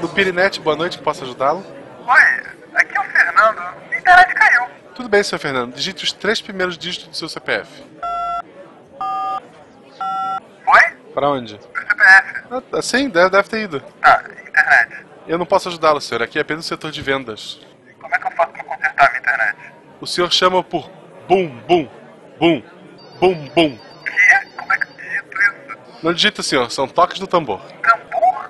No Pirinete, boa noite, posso ajudá-lo? Oi, aqui é o Fernando. A internet caiu. Tudo bem, senhor Fernando. Digite os três primeiros dígitos do seu CPF. Oi? Para onde? Meu CPF. Ah, sim, deve, deve ter ido. Tá, internet. Eu não posso ajudá-lo, senhor. Aqui é apenas o setor de vendas. Como é que eu faço pra consertar a minha internet? O senhor chama por bum, bum, bum, bum, bum. Que? Como é que eu digito isso? Não digita, senhor. São toques do tambor. Tambor?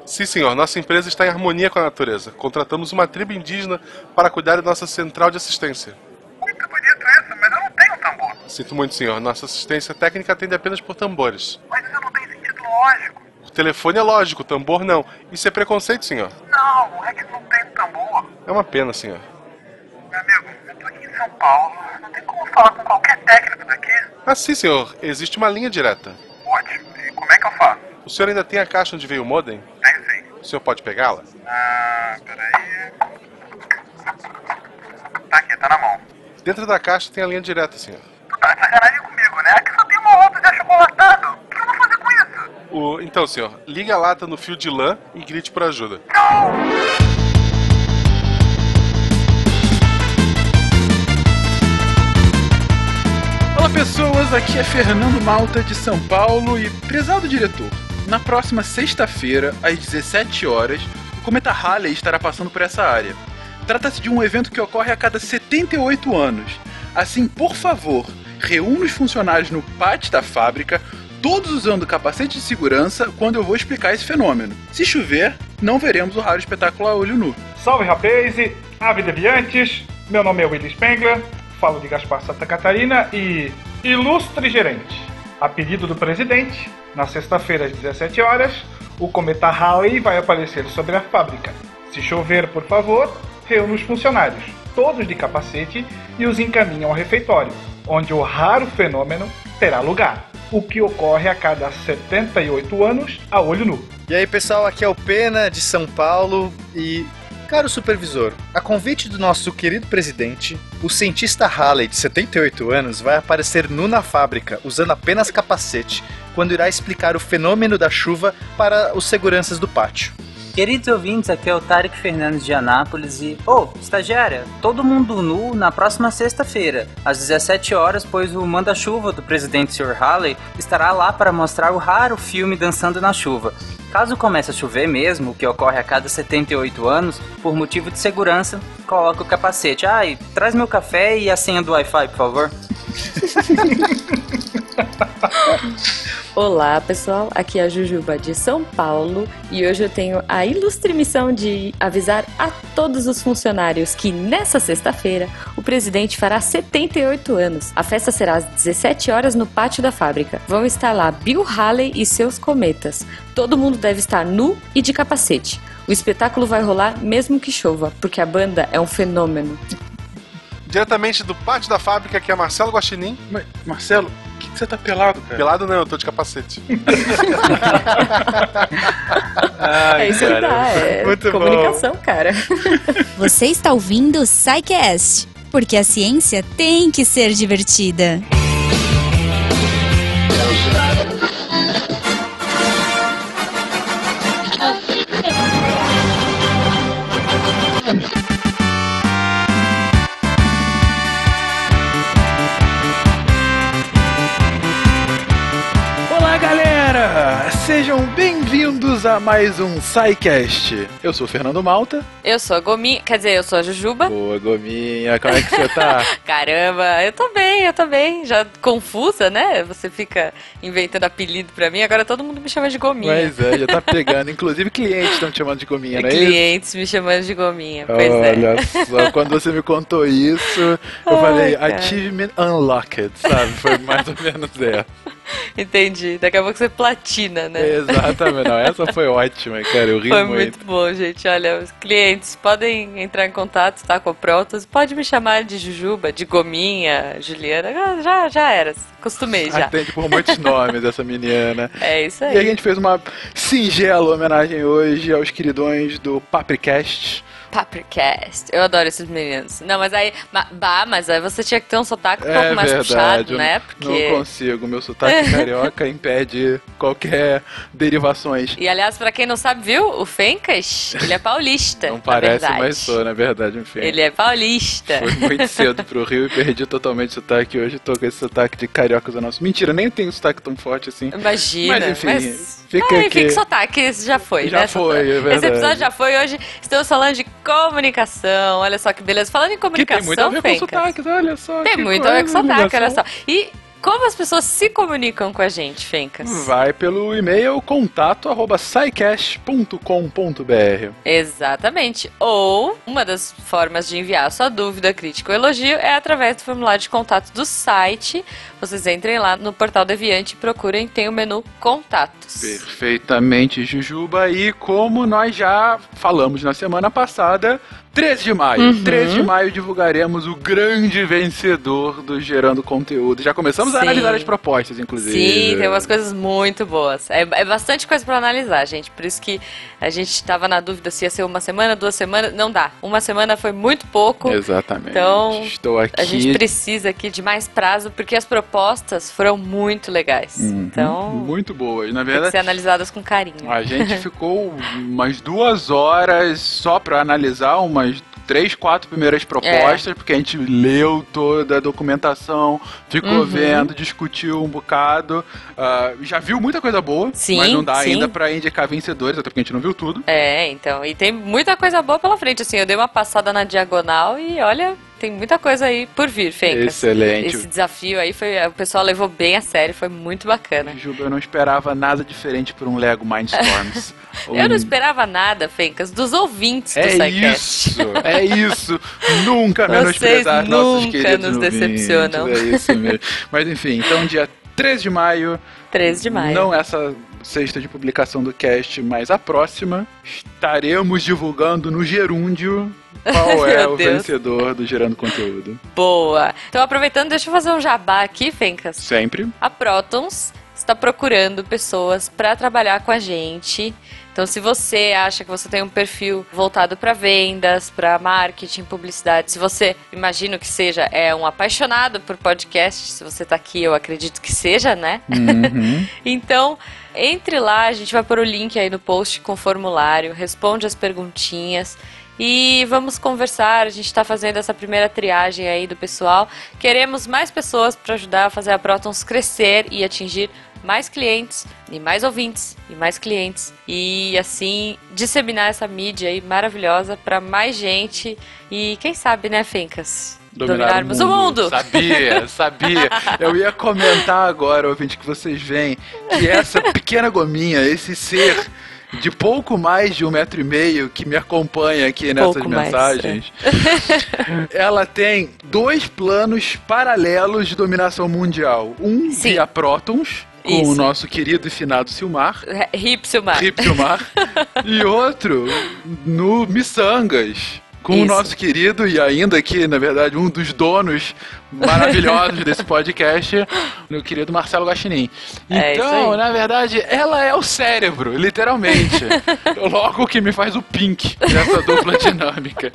Sim, senhor. Nossa empresa está em harmonia com a natureza. Contratamos uma tribo indígena para cuidar da nossa central de assistência. Muito bonito isso, mas eu não tenho tambor. Sinto muito, senhor. Nossa assistência técnica atende apenas por tambores. Mas isso não tem sentido lógico. O telefone é lógico, o tambor não. Isso é preconceito, senhor. Não, é que não tem tambor. É uma pena, senhor. Meu amigo, eu tô aqui em São Paulo. Não tem como falar com qualquer técnico daqui. Ah, sim, senhor. Existe uma linha direta. Ótimo. E como é que eu faço? O senhor ainda tem a caixa onde veio o modem? O senhor pode pegá-la? Ah, peraí. Tá aqui, tá na mão. Dentro da caixa tem a linha direta, senhor. Tu tá de sacanagem comigo, né? Aqui só tem uma lata de achocolatado. O que eu vou fazer com isso? O... Então, senhor, ligue a lata no fio de lã e grite por ajuda. Não! Olá pessoas, aqui é Fernando Malta de São Paulo e prezado diretor. Na próxima sexta-feira, às 17 horas, o cometa Halley estará passando por essa área. Trata-se de um evento que ocorre a cada 78 anos. Assim, por favor, reúna os funcionários no pátio da fábrica, todos usando capacete de segurança, quando eu vou explicar esse fenômeno. Se chover, não veremos o raro espetáculo a olho nu. Salve rapaz, ave deviantes, meu nome é Willis Spengler, falo de Gaspar Santa Catarina e ilustre gerente. A pedido do presidente, na sexta-feira às 17 horas, o cometa Halley vai aparecer sobre a fábrica. Se chover, por favor, reúna os funcionários, todos de capacete, e os encaminham ao refeitório, onde o raro fenômeno terá lugar, o que ocorre a cada 78 anos a olho nu. E aí, pessoal, aqui é o Pena de São Paulo e Caro supervisor, a convite do nosso querido presidente, o cientista Halley, de 78 anos, vai aparecer nu na fábrica, usando apenas capacete, quando irá explicar o fenômeno da chuva para os seguranças do pátio. Queridos ouvintes, aqui é o Tarek Fernandes de Anápolis e. Ô, oh, estagiária, todo mundo nu na próxima sexta-feira, às 17 horas, pois o manda-chuva do presidente Sr. Halley estará lá para mostrar o raro filme Dançando na Chuva. Caso comece a chover mesmo, o que ocorre a cada 78 anos, por motivo de segurança, coloque o capacete. Ah, e traz meu café e a senha do Wi-Fi, por favor. Olá pessoal, aqui é a Jujuba de São Paulo e hoje eu tenho a ilustre missão de avisar a todos os funcionários que nessa sexta-feira o presidente fará 78 anos. A festa será às 17 horas no pátio da fábrica. Vão estar lá Bill Haley e seus cometas. Todo mundo deve estar nu e de capacete. O espetáculo vai rolar mesmo que chova, porque a banda é um fenômeno. Diretamente do pátio da fábrica, que é Marcelo Guaxinim. Mas, Marcelo, que, que você tá pelado, cara? Pelado não, eu tô de capacete. é isso que dá, é Muito comunicação, cara. Você está ouvindo o SciCast, porque a ciência tem que ser divertida. Mais um SciCast. Eu sou o Fernando Malta. Eu sou a Gominha, quer dizer, eu sou a Jujuba. Boa, Gominha, como é que você tá? Caramba, eu tô bem, eu tô bem. Já confusa, né? Você fica inventando apelido pra mim, agora todo mundo me chama de Gominha. Mas é, já tá pegando. Inclusive clientes estão te chamando de Gominha, é isso? Clientes me chamando de Gominha, pois é. Olha só, quando você me contou isso, eu Ai, falei, cara. achievement unlocked, sabe? Foi mais ou menos essa. Entendi. Daqui a pouco você platina, né? Exatamente, não, essa foi ótima, cara, eu ri Foi muito. muito bom, gente. Olha, os clientes podem entrar em contato, tá com prontos. Pode me chamar de Jujuba, de Gominha, Juliana. Ah, Já, já era. Acostumei já. Atende por muitos nomes essa menina. É isso E a aí. gente fez uma singela homenagem hoje aos queridões do Papricast, Papricast. Eu adoro esses meninos. Não, mas aí. ma- Bah, mas aí você tinha que ter um sotaque um É pouco mais verdade, puxado, eu né? Não Porque. consigo, meu sotaque carioca impede qualquer derivações. E aliás, pra quem não sabe, viu? O Fencas, ele é paulista. Não parece, verdade. mas sou, na verdade, enfim. Ele é paulista. Fui muito cedo pro Rio e perdi totalmente o sotaque. Hoje tô com esse sotaque de carioca do nosso. Mentira, nem tenho sotaque tão forte assim. Imagina. Mas enfim, mas- fica ah, enfim, que sotaque, esse já foi, Já né? foi, é Esse verdade. episódio já foi. Hoje estamos falando de comunicação. Olha só que beleza. Falando em Que comunicação, tem muito a ver com Fencas, sotaques, olha só. Tem que muito a ver com sotaque, olha só. E como as pessoas se comunicam com a gente, Fencas? Vai pelo e-mail contato arroba scicast.com.br. Exatamente. Ou uma das formas de enviar sua dúvida, crítica ou elogio é através do formulário de contato do site. Vocês entrem lá no portal Deviante e procurem, tem o menu Contatos. Perfeitamente, Jujuba. E como nós já falamos na semana passada, 13 de maio. Uhum. 13 de maio divulgaremos o grande vencedor do Gerando Conteúdo. Já começamos a Sim. analisar as propostas, inclusive. Sim, tem umas coisas muito boas. É, é bastante coisa pra analisar, gente. Por isso que a gente tava na dúvida se ia ser uma semana, duas semanas. Não dá. Uma semana foi muito pouco. Exatamente. Então, Estou aqui. A gente precisa aqui de mais prazo, porque as propostas foram muito legais. Uhum. Então, Muito boas. Na tem que verdade, ser analisadas com carinho. A gente ficou umas duas horas só pra analisar umas três, quatro primeiras propostas, porque a gente leu toda a documentação, ficou Uhum. vendo, discutiu um bocado, ah, já viu muita coisa boa, Sim, mas não dá sim. ainda pra indicar vencedores, até porque a gente não viu tudo. É, então. E tem muita coisa boa pela frente. Assim, eu dei uma passada na diagonal e olha, tem muita coisa aí por vir, Fencas. Excelente. Esse desafio aí foi. O pessoal levou bem a sério, foi muito bacana. Juba, eu não esperava nada diferente por um Lego Mindstorms. Eu não Um- esperava nada, Fencas, dos ouvintes do É SciCast. isso, é isso. Nunca menosprezar nossos nunca queridos nos ouvintes, decepcionam. É isso mesmo. Mas enfim, então dia 13 de maio, 13 de maio. não essa sexta de publicação do cast, mas a próxima, estaremos divulgando no gerúndio qual é o Deus. vencedor do Gerando Conteúdo. Boa. Então, aproveitando, deixa eu fazer um jabá aqui, Fencas. Sempre. A Protons está procurando pessoas para trabalhar com a gente. Então, se você acha que você tem um perfil voltado para vendas, para marketing, publicidade, se você, imagino que seja, é um apaixonado por podcast, se você tá aqui, eu acredito que seja, né? Uhum. Então, entre lá, a gente vai pôr o link aí no post com o formulário, responde as perguntinhas e vamos conversar. A gente está fazendo essa primeira triagem aí do pessoal. Queremos mais pessoas para ajudar a fazer a Protons crescer e atingir mais clientes e mais ouvintes e mais clientes e assim disseminar essa mídia aí maravilhosa para mais gente e quem sabe, né, Fencas? Dominar Dominarmos o mundo. Sabia, sabia. Eu ia comentar agora, ouvinte, que vocês veem que essa pequena gominha, esse ser de pouco mais de um metro e meio que me acompanha aqui nessas Pouco mais, mensagens, ela tem dois planos paralelos de dominação mundial. Um Sim. via prótons, com Isso. o nosso querido e finado Silmar, Hip Silmar. Rip Silmar, e outro no Missangas. Com o Isso. nosso querido e ainda aqui, na verdade, um dos donos maravilhosos desse podcast, meu querido Marcelo Guaxinim. É Então, na verdade, ela é o cérebro, literalmente. Logo que me faz o pink dessa dupla dinâmica.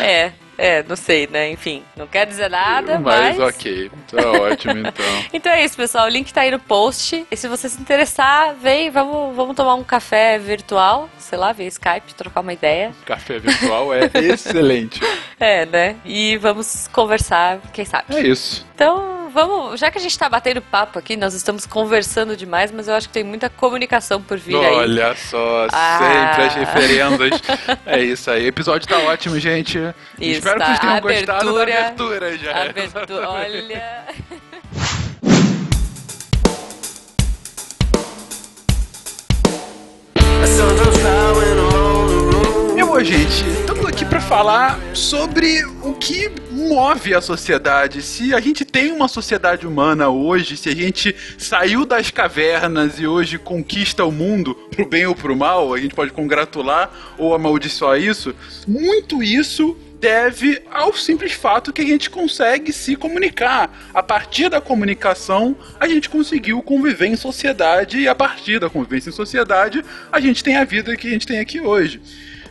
É, é, não sei, né? Enfim, não quer dizer nada, Mas mas. ok, tá ótimo então. Então é isso, pessoal. O link tá aí no post. E se você se interessar, vem, vamos, vamos tomar um café virtual, sei lá, via Skype, trocar uma ideia. Café virtual é excelente. É, né? E vamos conversar, quem sabe. É isso. Então, vamos. Já que a gente tá batendo papo aqui, nós estamos conversando demais, mas eu acho que tem muita comunicação por vir aí. Olha só, Ah. sempre as referendas. É isso aí. O episódio tá ótimo, gente. Isso, Espero que tá. vocês tenham A gostado da abertura- abertura já. Abertura, olha. E bom, gente, aqui para falar sobre o que move a sociedade. Se a gente tem uma sociedade humana hoje, se a gente saiu das cavernas e hoje conquista o mundo, pro bem ou pro mal, a gente pode congratular ou amaldiçoar isso. Muito isso deve ao simples fato que a gente consegue se comunicar. A partir da comunicação, a gente conseguiu conviver em sociedade e a partir da convivência em sociedade, a gente tem a vida que a gente tem aqui hoje.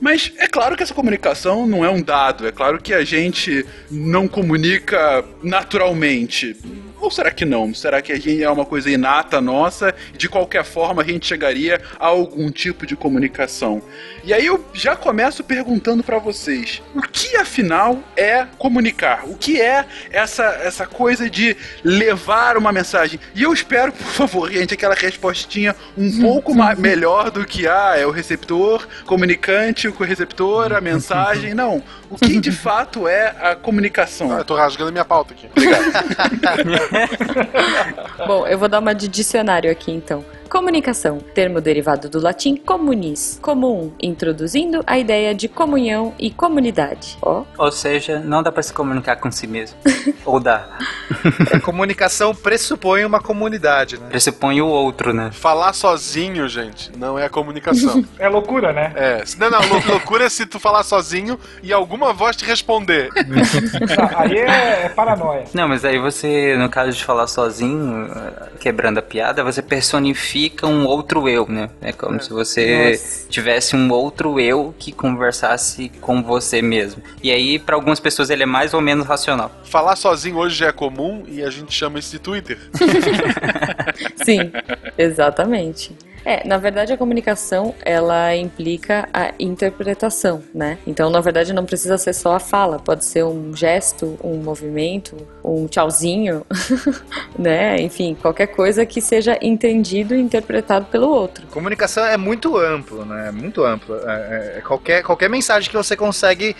Mas é claro que essa comunicação não é um dado, é claro que a gente não comunica naturalmente. Ou será que não? Será que a gente é uma coisa inata nossa? De qualquer forma, a gente chegaria a algum tipo de comunicação. E aí eu já começo perguntando para vocês: o que afinal é comunicar? O que é essa, essa coisa de levar uma mensagem? E eu espero, por favor, gente, aquela respostinha um pouco mais, melhor do que ah, é o receptor, comunicante, o receptor, a mensagem. Não. O que de fato é a comunicação? Ah, eu tô rasgando minha pauta aqui. Bom, eu vou dar uma de dicionário aqui então. Comunicação, termo derivado do latim comunis, comum, introduzindo a ideia de comunhão e comunidade. Ó, Ou seja, não dá pra se comunicar com si mesmo. Ou dá. A comunicação pressupõe uma comunidade, né? Pressupõe o outro, né? Falar sozinho, gente, não é comunicação. É loucura, né? É, não, não, lou- loucura é se tu falar sozinho e alguma voz te responder. Ah, Aí é, é paranoia. Não, mas aí você, no caso de falar sozinho, eh, quebrando a piada, você personifica um outro eu, né? É como se você Nossa. tivesse um outro eu que conversasse com você mesmo. E aí, pra algumas pessoas, ele é mais ou menos racional. Falar sozinho hoje já é comum e a gente chama isso de Twitter. Sim, exatamente. É, na verdade a comunicação ela implica a interpretação, né? Então, na verdade, não precisa ser só a fala, pode ser um gesto, um movimento, um tchauzinho, né? Enfim, qualquer coisa que seja entendido e interpretado pelo outro. Comunicação é muito amplo, né? É muito amplo. É, é qualquer, qualquer mensagem que você consegue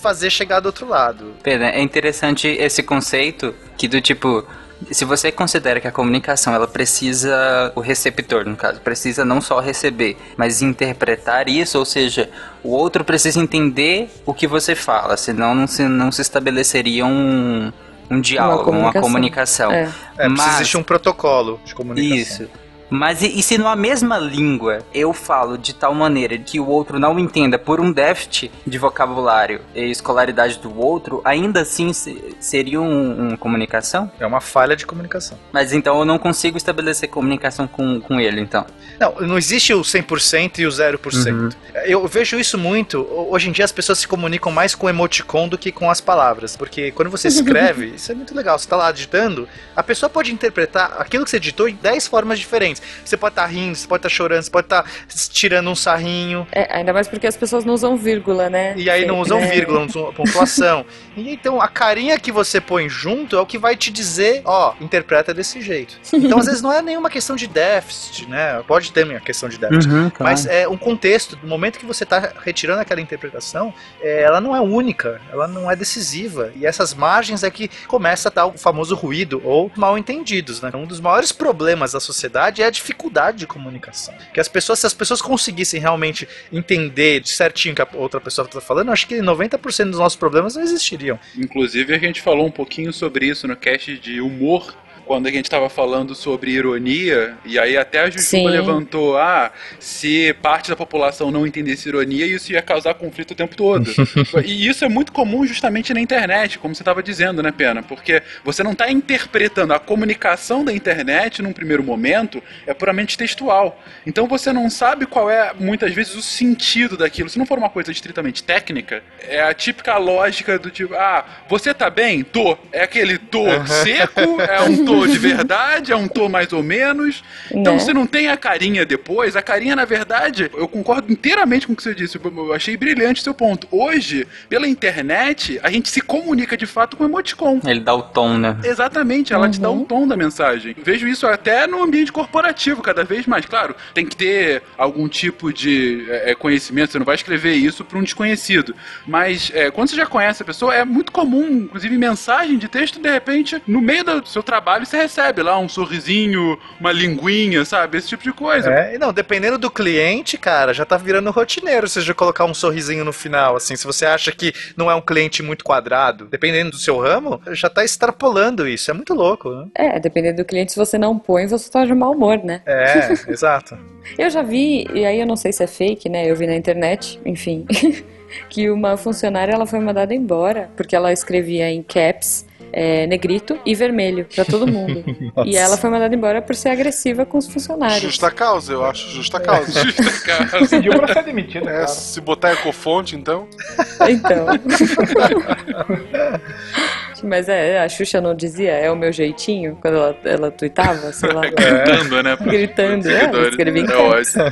fazer chegar do outro lado. Pena, é interessante esse conceito que do tipo. Se você considera que a comunicação ela precisa, o receptor no caso, precisa não só receber, mas interpretar isso, ou seja, o outro precisa entender o que você fala, senão não se, não se estabeleceria um, um diálogo, uma comunicação. comunicação. É. É, Mas- existir um protocolo de comunicação. Isso. Mas e, e se numa mesma língua eu falo de tal maneira que o outro não entenda por um déficit de vocabulário e escolaridade do outro, ainda assim se- seria um, um comunicação? É uma falha de comunicação. Mas então eu não consigo estabelecer comunicação com, com ele, então. Não, não existe o 100% e o 0%. Eu vejo isso muito. Hoje em dia as pessoas se comunicam mais com emoticon do que com as palavras. Porque quando você escreve, isso é muito legal. Você tá lá digitando, a pessoa pode interpretar aquilo que você digitou em 10 formas diferentes. Você pode estar rindo, você pode estar chorando, você pode estar tirando um sarrinho. É, ainda mais porque as pessoas não usam vírgula, né? E aí não usam É. vírgula, não usam pontuação. E então a carinha que você põe junto é o que vai te dizer, ó, interpreta desse jeito. Então às vezes não é nenhuma questão de déficit, né? Pode ter uma questão de déficit. Mas é um contexto, no momento que você está retirando aquela interpretação, é, ela não é única, ela não é decisiva. E essas margens é que começa a dar o famoso ruído ou mal entendidos. Né? Um dos maiores problemas da sociedade é a dificuldade de comunicação. Que as pessoas, se as pessoas conseguissem realmente entender certinho o que a outra pessoa está falando, acho que 90% dos nossos problemas não existiriam. Inclusive, a gente falou um pouquinho sobre isso no cast de humor. Quando a gente estava falando sobre ironia, e aí até a Jujuba Sim. levantou: ah, se parte da população não entendesse ironia, isso ia causar conflito o tempo todo. e isso é muito comum justamente na internet, como você estava dizendo, né, Pena? Porque você não está interpretando a comunicação da internet num primeiro momento, é puramente textual. Então você não sabe qual é, muitas vezes, o sentido daquilo. Se não for uma coisa estritamente técnica, é a típica lógica do tipo, ah, você tá bem? Tô. É aquele tô seco, é um tô de verdade, é um tô mais ou menos. Então Né? você não tem a carinha depois. A carinha, na verdade, eu concordo inteiramente com o que você disse. Eu achei brilhante seu ponto. Hoje, pela internet, a gente se comunica de fato com emoticon. Ele dá o tom, né? Exatamente, ela te dá o tom da mensagem. Vejo isso até no ambiente corporativo, cada vez mais. Claro, tem que ter algum tipo de é, é, conhecimento, você não vai escrever isso para um desconhecido. Mas é, quando você já conhece a pessoa, é muito comum, inclusive mensagem de texto, de repente, no meio do seu trabalho, você recebe lá um sorrisinho, uma linguinha, sabe? Esse tipo de coisa. É, e não, dependendo do cliente, cara, já tá virando rotineiro você já colocar um sorrisinho no final, assim, se você acha que não é um cliente muito quadrado, dependendo do seu ramo, já tá extrapolando isso, é muito louco, né? É, dependendo do cliente, se você não põe, você tá de mau humor, né? É, exato. Eu já vi, e aí eu não sei se é fake, né? Eu vi na internet, enfim, que uma funcionária ela foi mandada embora porque ela escrevia em caps é, negrito e vermelho pra todo mundo. e ela foi mandada embora por ser agressiva com os funcionários. Justa causa, eu acho justa causa. Pediu pra ser demitida, É, se botar ecofonte, então. Então. Mas é, a Xuxa não dizia, é o meu jeitinho, quando ela, ela tuitava, sei lá. Gritando, né? Gritando, é, escrevi em É ótimo.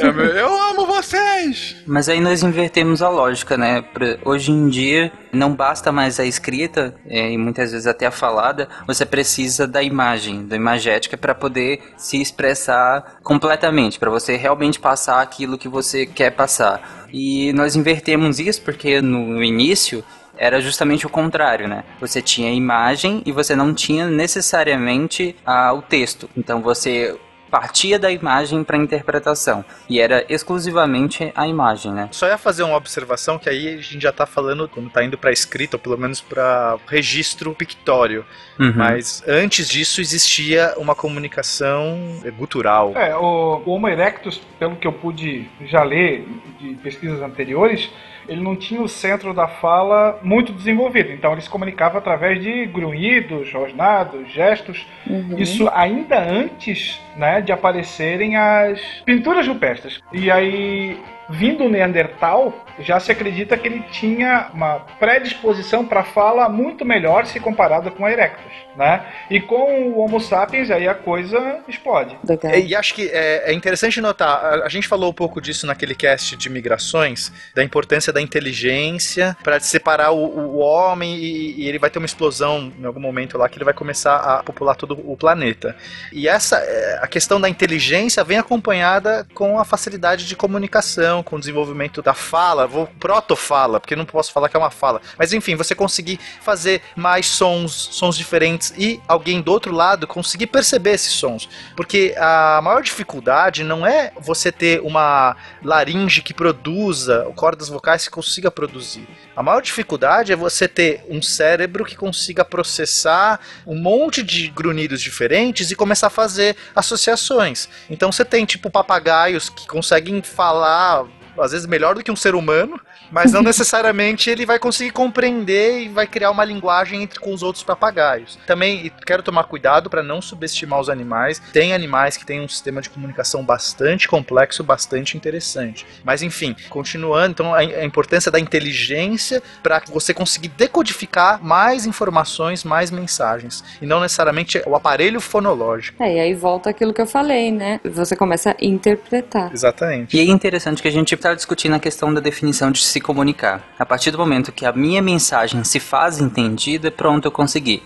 É, meu, Eu amo vocês! Mas aí nós invertemos a lógica, né? Pra- Hoje em dia, não basta mais a escrita, é, e muitas vezes até a falada, você precisa da imagem, da imagética, para poder se expressar completamente, para você realmente passar aquilo que você quer passar. E nós invertemos isso porque no início era justamente o contrário, né? Você tinha a imagem e você não tinha necessariamente ah, o texto. Então você partia da imagem para interpretação e era exclusivamente a imagem, né? Só ia fazer uma observação que aí a gente já tá falando quando tá indo pra escrita, ou pelo menos pra registro pictório. Uhum. Mas antes disso existia uma comunicação gutural. É, o, o Homo erectus, pelo que eu pude já ler de pesquisas anteriores, ele não tinha o centro da fala muito desenvolvido. Então ele se comunicava através de grunhidos, rosnados, gestos. Uhum. Isso ainda antes né, de aparecerem as pinturas rupestres. E aí, vindo o Neandertal, já se acredita que ele tinha uma predisposição para fala muito melhor se comparada com a Erectus. Né? E com o Homo sapiens, aí a coisa explode. Legal. E acho que é, é interessante notar, a, a gente falou um pouco disso naquele cast de migrações, da importância da inteligência para separar o, o homem e, e ele vai ter uma explosão em algum momento lá que ele vai começar a popular todo o planeta. E essa, é, a questão da inteligência vem acompanhada com a facilidade de comunicação, com o desenvolvimento da fala, vou proto-fala, porque não posso falar que é uma fala, mas enfim, você conseguir fazer mais sons, sons diferentes e alguém do outro lado conseguir perceber esses sons. Porque a maior dificuldade não é você ter uma laringe que produza cordas vocais que consiga produzir. A maior dificuldade é você ter um cérebro que consiga processar um monte de grunhidos diferentes e começar a fazer associações. Então você tem tipo papagaios que conseguem falar às vezes melhor do que um ser humano, mas não necessariamente ele vai conseguir compreender e vai criar uma linguagem entre com os outros papagaios. Também e quero tomar cuidado para não subestimar os animais. Tem animais que têm um sistema de comunicação bastante complexo, bastante interessante. Mas enfim, continuando, então a, a importância da inteligência para você conseguir decodificar mais informações, mais mensagens, e não necessariamente o aparelho fonológico. É, e aí volta aquilo que eu falei, né? Você começa a interpretar. Exatamente. E é interessante que a gente está discutindo a questão da definição de se comunicar. A partir do momento que a minha mensagem se faz entendida, pronto, eu consegui.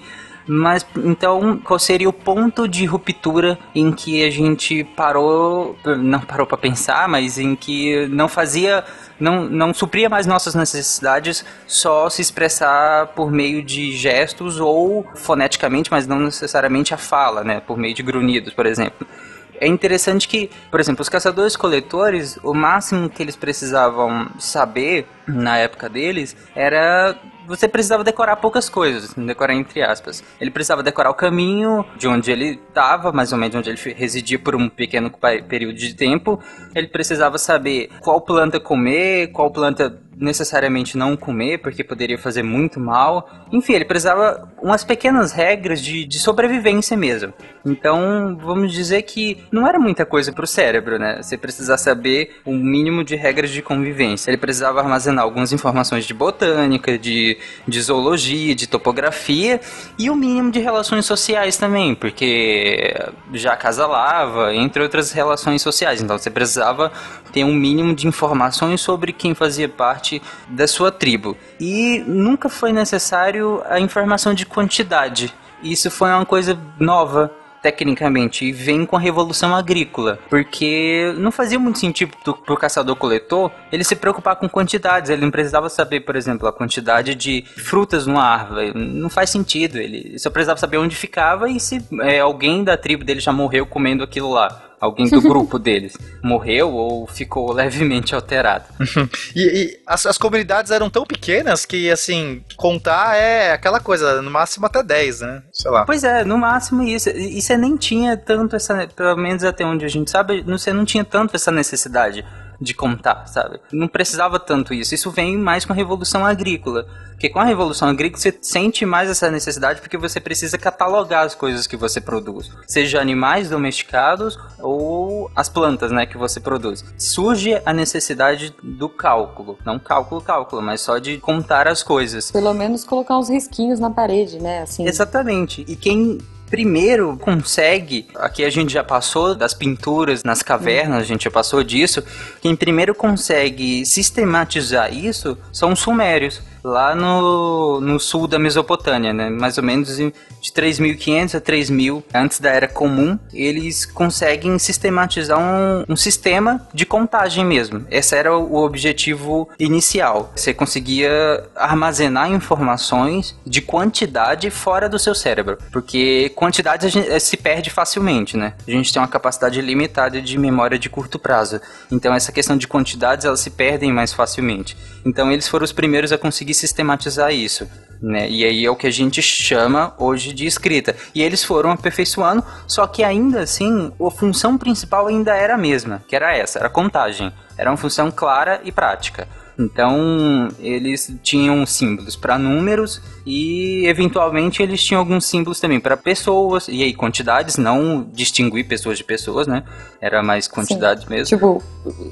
Mas então, qual seria o ponto de ruptura em que a gente parou, não parou para pensar, mas em que não fazia, não, não supria mais nossas necessidades só se expressar por meio de gestos ou foneticamente, mas não necessariamente a fala, né, por meio de grunhidos, por exemplo. É interessante que, por exemplo, os caçadores-coletores, o máximo que eles precisavam saber na época deles era você precisava decorar poucas coisas, decorar entre aspas. Ele precisava decorar o caminho de onde ele estava, mais ou menos onde ele residia por um pequeno período de tempo. Ele precisava saber qual planta comer, qual planta necessariamente não comer, porque poderia fazer muito mal. Enfim, ele precisava umas pequenas regras de, de sobrevivência mesmo. Então, vamos dizer que não era muita coisa pro cérebro, né? Você precisava saber um mínimo de regras de convivência. Ele precisava armazenar algumas informações de botânica, de, de zoologia, de topografia e o mínimo de relações sociais também, porque já acasalava, entre outras relações sociais. Então, você precisava ter um mínimo de informações sobre quem fazia parte da sua tribo. E nunca foi necessário a informação de quantidade. Isso foi uma coisa nova tecnicamente e vem com a revolução agrícola, porque não fazia muito sentido pro, pro caçador-coletor ele se preocupar com quantidades, ele não precisava saber, por exemplo, a quantidade de frutas numa árvore, não faz sentido, ele só precisava saber onde ficava e se é, alguém da tribo dele já morreu comendo aquilo lá. Alguém do grupo deles morreu ou ficou levemente alterado. E, e as, as comunidades eram tão pequenas que, assim, contar é aquela coisa, no máximo até 10, né? Sei lá. Pois é, no máximo isso. E você nem tinha tanto essa. Pelo menos até onde a gente sabe, você não tinha tanto essa necessidade. De contar, sabe? Não precisava tanto isso. Isso vem mais com a revolução agrícola. Porque com a revolução agrícola você sente mais essa necessidade porque você precisa catalogar as coisas que você produz, seja animais domesticados ou as plantas, né, que você produz. Surge a necessidade do cálculo, não cálculo cálculo, mas só de contar as coisas. Pelo menos colocar uns risquinhos na parede, né? Assim. Exatamente. E quem primeiro consegue, aqui a gente já passou das pinturas nas cavernas, a gente já passou disso, quem primeiro consegue sistematizar isso são os sumérios lá no, no sul da Mesopotâmia, né? Mais ou menos de 3.500 a 3.000 antes da Era Comum, eles conseguem sistematizar um, um sistema de contagem mesmo. Esse era o objetivo inicial. Você conseguia armazenar informações de quantidade fora do seu cérebro, porque quantidade eh, se perde facilmente, né? A gente tem uma capacidade limitada de memória de curto prazo. Então essa questão de quantidades elas se perdem mais facilmente. Então eles foram os primeiros a conseguir sistematizar isso. Né? E aí é o que a gente chama hoje de escrita. E eles foram aperfeiçoando, só que ainda assim, a função principal ainda era a mesma, que era essa, era contagem. Era uma função clara e prática. Então, eles tinham símbolos para números e, eventualmente, eles tinham alguns símbolos também para pessoas. E aí, quantidades, não distinguir pessoas de pessoas, né? Era mais quantidade Sim. mesmo. Tipo,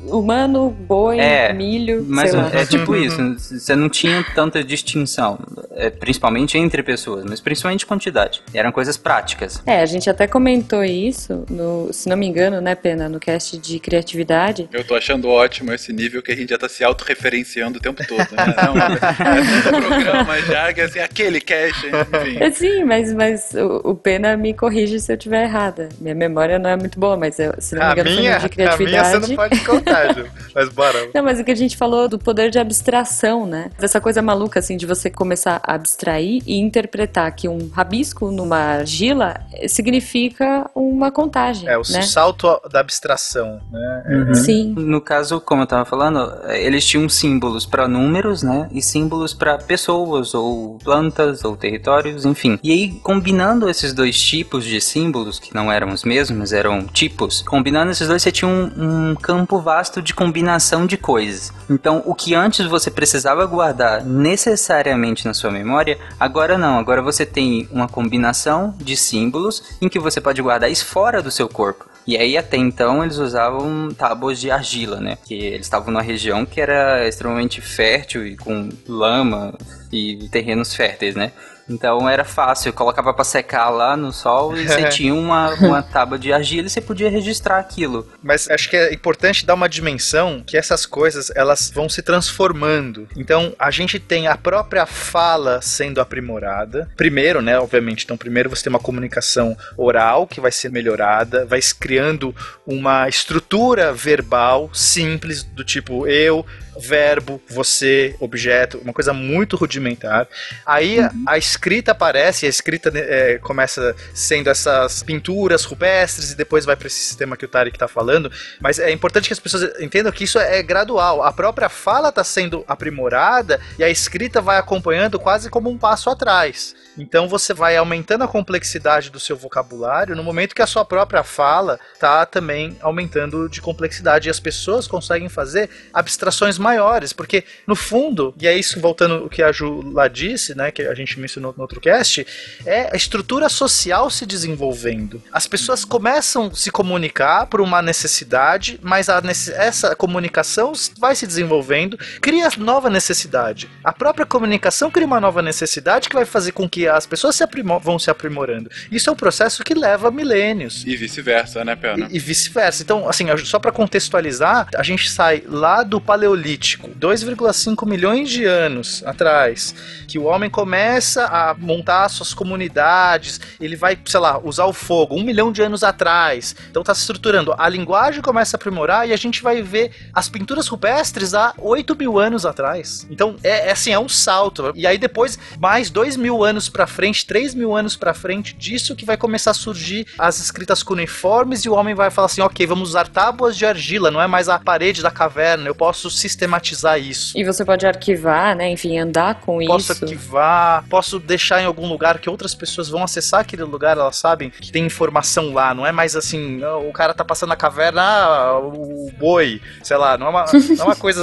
humano, boi, É, milho, Mas sei lá. é tipo isso, você não tinha tanta distinção, é, principalmente entre pessoas, mas principalmente quantidade. Eram coisas práticas. É, a gente até comentou isso, no, se não me engano, né, Pena, no cast de criatividade. Eu tô achando ótimo esse nível que a gente já tá se autorreferenciando o tempo todo, né? Não, é tanto programa já, que assim, aquele cast, enfim. É, sim, mas, mas o, o Pena me corrige se eu estiver errada. Minha memória não é muito boa, mas eu, se não me A engano, foi minha, de a minha criatividade. você não pode contar, Ju. Mas bora. Não, mas o que a gente falou do poder de abstração, né? Dessa coisa maluca, assim, de você começar a abstrair e interpretar que um rabisco numa argila significa uma contagem, É, o né? salto da abstração, né? É, Sim. No caso, como eu tava falando, eles tinham símbolos para números, né? E símbolos para pessoas, ou plantas, ou territórios, enfim. E aí, combinando esses dois tipos de símbolos, que não eram os mesmos, eram tipos, combinando esses dois, você tinha um, um campo vasto de combinação de coisas. Então, o que antes você precisava guardar necessariamente na sua memória, agora não. Agora você tem uma combinação de símbolos em que você pode guardar isso fora do seu corpo. E aí até então eles usavam tábuas de argila, né? Que eles estavam numa região que era extremamente fértil e com lama e terrenos férteis, né? Então era fácil, colocava pra secar lá no sol e você tinha uma, uma tábua de argila e você podia registrar aquilo. Mas acho que é importante dar uma dimensão que essas coisas elas vão se transformando. Então a gente tem a própria fala sendo aprimorada. Primeiro, né? Obviamente, então primeiro você tem uma comunicação oral que vai ser melhorada, vai se criando uma estrutura verbal simples do tipo eu verbo, você, objeto, uma coisa muito rudimentar. Aí a- a escrita aparece, a escrita né, é, começa sendo essas pinturas rupestres e depois vai para esse sistema que o Tarek está falando. Mas é importante que as pessoas entendam que isso é gradual. A própria fala está sendo aprimorada e a escrita vai acompanhando quase como um passo atrás. Então você vai aumentando a complexidade do seu vocabulário no momento que a sua própria fala está também aumentando de complexidade e as pessoas conseguem fazer abstrações maiores, porque no fundo, e é isso voltando o que a Ju lá disse, né, que a gente mencionou no outro cast, é a estrutura social se desenvolvendo. As pessoas começam a se comunicar por uma necessidade, mas a essa comunicação vai se desenvolvendo, cria nova necessidade. A própria comunicação cria uma nova necessidade que vai fazer com que as pessoas se vão se aprimorando. Isso é um processo que leva milênios. E vice-versa, né, Pena? E, e vice-versa. Então, assim, só para contextualizar, a gente sai lá do Paleolítico, 2,5 milhões de anos atrás, que o homem começa a montar suas comunidades, ele vai, sei lá, usar o fogo, um milhão de anos atrás. Então tá se estruturando. A linguagem começa a aprimorar e a gente vai ver as pinturas rupestres há 8 mil anos atrás. Então, é, é assim, é um salto. E aí depois, mais 2 mil anos pra frente, 3 mil anos pra frente, disso que vai começar a surgir as escritas cuneiformes e o homem vai falar assim, ok, vamos usar tábuas de argila, não é mais a parede da caverna, eu posso sistematizar isso. E você pode arquivar, né? Enfim, andar com Posso isso. arquivar, posso deixar em algum lugar que outras pessoas vão acessar aquele lugar, elas sabem que tem informação lá, não é mais assim, "Ah, o cara tá passando na caverna, ah, o boi, sei lá, não é uma, não é uma coisa.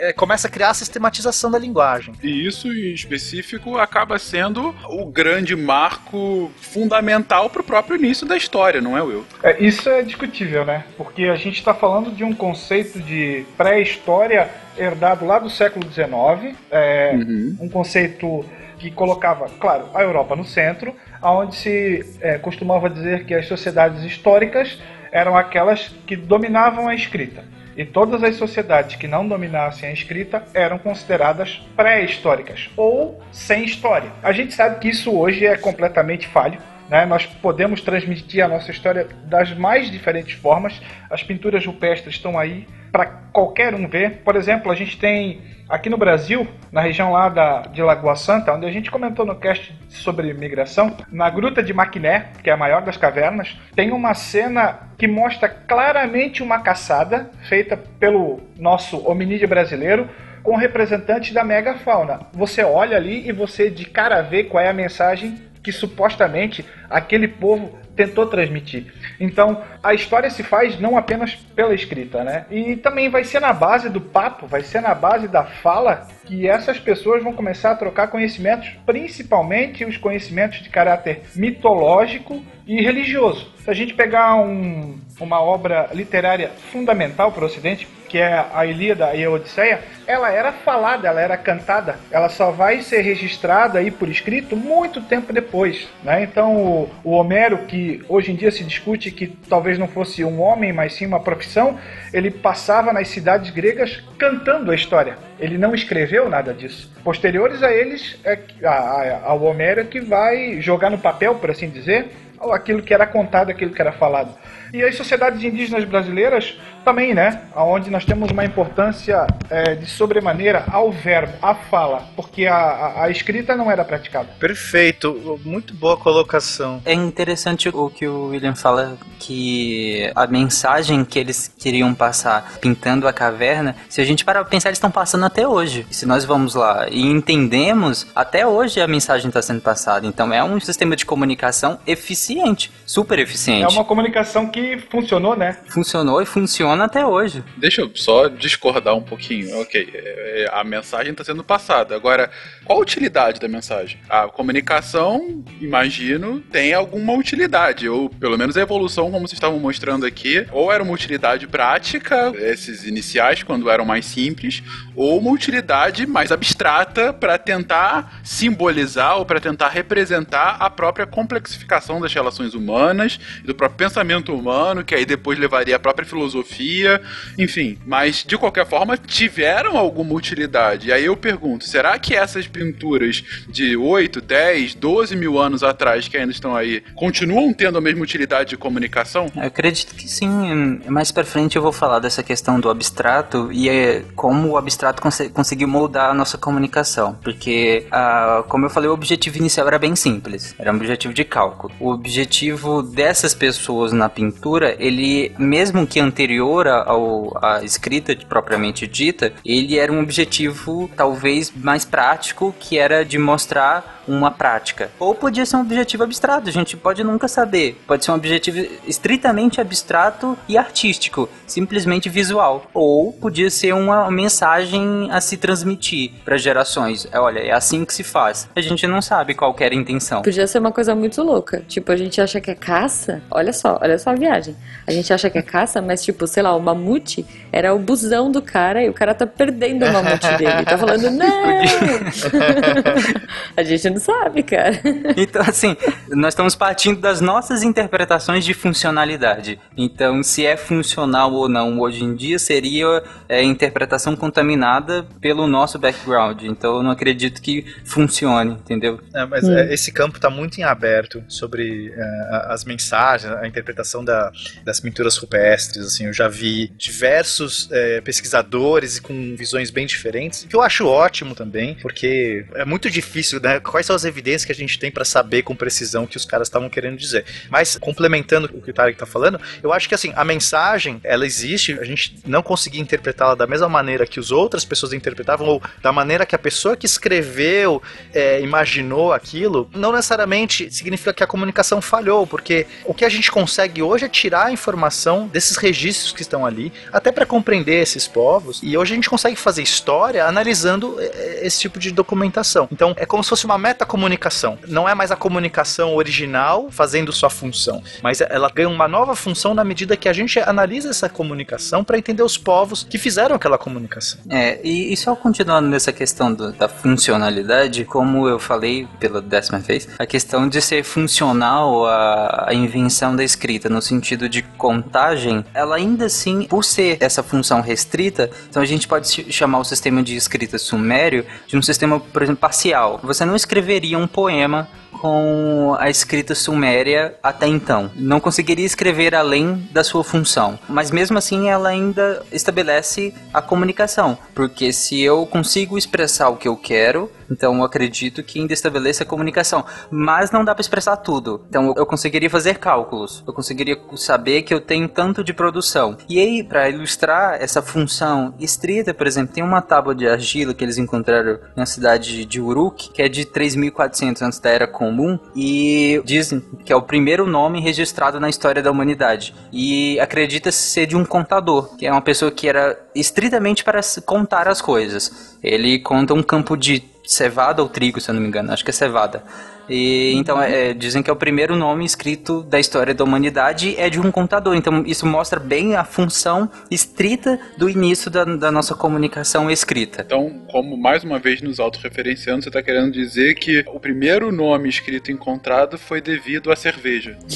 é, começa a criar a sistematização da linguagem. E isso em específico acaba sendo o grande marco fundamental pro próprio início da história, não é, Will? É, isso é discutível, né? Porque a gente está falando de um conceito de pré-história herdado lá do século XIX, é, um conceito que colocava, claro, a Europa no centro, onde se é, costumava dizer que as sociedades históricas eram aquelas que dominavam a escrita. E todas as sociedades que não dominassem a escrita eram consideradas pré-históricas ou sem história. A gente sabe que isso hoje é completamente falho. Né? Nós podemos transmitir a nossa história das mais diferentes formas. As pinturas rupestres estão aí para qualquer um ver. Por exemplo, a gente tem aqui no Brasil, na região lá da, de Lagoa Santa, onde a gente comentou no cast sobre migração, na Gruta de Maquiné, que é a maior das cavernas, tem uma cena que mostra claramente uma caçada feita pelo nosso hominídeo brasileiro com representantes da megafauna. Você olha ali e você de cara vê qual é a mensagem que supostamente aquele povo tentou transmitir. Então, a história se faz não apenas pela escrita, né? E também vai ser na base do papo, vai ser na base da fala que essas pessoas vão começar a trocar conhecimentos, principalmente os conhecimentos de caráter mitológico e religioso. Se a gente pegar um, uma obra literária fundamental para o Ocidente, que é a Ilíada e a Odisseia, ela era falada, ela era cantada, ela só vai ser registrada aí por escrito muito tempo depois. Né? Então, o, o Homero, que hoje em dia se discute que talvez não fosse um homem, mas sim uma profissão, ele passava nas cidades gregas cantando a história. Ele não escreveu nada disso. Posteriores a eles, é, a- a- ao Homero, é que vai jogar no papel, por assim dizer, aquilo que era contado, aquilo que era falado. E as sociedades indígenas brasileiras também, né? Onde nós temos uma importância é, de sobremaneira ao verbo, à fala, porque a, a- a escrita não era praticada. Perfeito, muito boa colocação. É interessante o que o William fala que a mensagem que eles queriam passar pintando a caverna, se a gente parar pra pensar, eles estão passando até hoje. Se nós vamos lá e entendemos, até hoje a mensagem está sendo passada. Então é um sistema de comunicação eficiente, super É eficiente. uma comunicação que funcionou, né? Funcionou e funciona até hoje. Deixa eu só discordar um pouquinho. Ok, é, é, a mensagem está sendo passada. Agora, qual a utilidade da mensagem? A comunicação, imagino, tem alguma utilidade, ou pelo menos a evolução, como vocês estavam mostrando aqui, ou era uma utilidade prática, esses iniciais, quando eram mais simples, ou uma utilidade mais abstrata para tentar simbolizar ou para tentar representar a própria complexificação das relações humanas, do próprio pensamento humano, que aí depois levaria à própria filosofia, enfim. Mas, de qualquer forma, tiveram alguma utilidade. E aí eu pergunto, será que essas pinturas de 8, 10, 12 mil anos atrás, que ainda estão aí, continuam tendo a mesma utilidade de comunicação? Eu acredito que sim. Mais pra frente eu vou falar dessa questão do abstrato e é como o abstrato conse- conseguiu moldar a nossa comunicação. Porque, ah, como eu falei, o objetivo inicial era bem simples. Era um objetivo de cálculo. O objetivo dessas pessoas na pintura, ele, mesmo que anterior ao, à escrita propriamente dita, ele era um objetivo talvez mais prático, que era de mostrar uma prática. Ou podia ser um objetivo abstrato, a gente pode nunca saber. Pode ser um objetivo estritamente abstrato e artístico, simplesmente visual. Ou podia ser uma mensagem a se transmitir para gerações. É, olha, é assim que se faz. A gente não sabe qual era a intenção. Podia ser uma coisa muito louca. Tipo, a gente acha que é caça. Olha só, olha só a viagem. A gente acha que é caça, mas, tipo, sei lá, o mamute era o busão do cara e o cara tá perdendo o mamute dele. Tá falando, não! a gente não sabe, cara. Então, assim, nós estamos partindo das nossas interpretações de funcionalidade. Então, se é funcional ou não hoje em dia, seria é, interpretação contaminada pelo nosso background. Então, eu não acredito que funcione, entendeu? É, mas Hum. é, esse campo está muito em aberto sobre é, as mensagens, a interpretação da- das pinturas rupestres. Assim, eu já vi diversos é, pesquisadores e com visões bem diferentes, que eu acho ótimo também, porque é muito difícil, né? Quais são as evidências que a gente tem para saber com precisão o que os caras estavam querendo dizer. Mas, complementando o que o Tarek tá falando, eu acho que assim, a mensagem, ela existe, a gente não conseguir interpretá-la da mesma maneira que as outras pessoas interpretavam, ou da maneira que a pessoa que escreveu é, imaginou aquilo, não necessariamente significa que a comunicação falhou, porque o que a gente consegue hoje é tirar a informação desses registros que estão ali, até para compreender esses povos, e hoje a gente consegue fazer história analisando é, esse tipo de documentação. Então, é como se fosse uma metacomunicação. Não é mais a comunicação original fazendo sua função, mas ela ganha uma nova função na medida que a gente analisa essa comunicação para entender os povos que fizeram aquela comunicação. É, e, e só continuando nessa questão do, da funcionalidade, como eu falei pela décima vez, a questão de ser funcional a, a invenção da escrita, no sentido de contagem, ela ainda assim, por ser essa função restrita, então a gente pode chamar o sistema de escrita sumério de um sistema, por exemplo, parcial. Você não escreveria um poema com a escrita suméria até então. Não conseguiria escrever além da sua função. Mas mesmo assim ela ainda estabelece a comunicação. Porque se eu consigo expressar o que eu quero, então eu acredito que ainda estabeleça a comunicação. Mas não dá para expressar tudo. Então eu conseguiria fazer cálculos. Eu conseguiria saber que eu tenho tanto de produção. E aí, para ilustrar essa função estrita, por exemplo, tem uma tábua de argila que eles encontraram na cidade de Uruk, que é de 3.400 antes da Era Comum, e dizem que é o primeiro nome registrado na história da humanidade. E acredita-se ser de um contador, que é uma pessoa que era estritamente para contar as coisas. Ele conta um campo de cevada ou trigo, se eu não me engano, acho que é cevada. E então é, dizem que é o primeiro nome escrito da história da humanidade é de um contador. Então isso mostra bem a função estrita do início da, da nossa comunicação escrita. Então, como mais uma vez nos autorreferenciando, você está querendo dizer que o primeiro nome escrito encontrado foi devido à cerveja.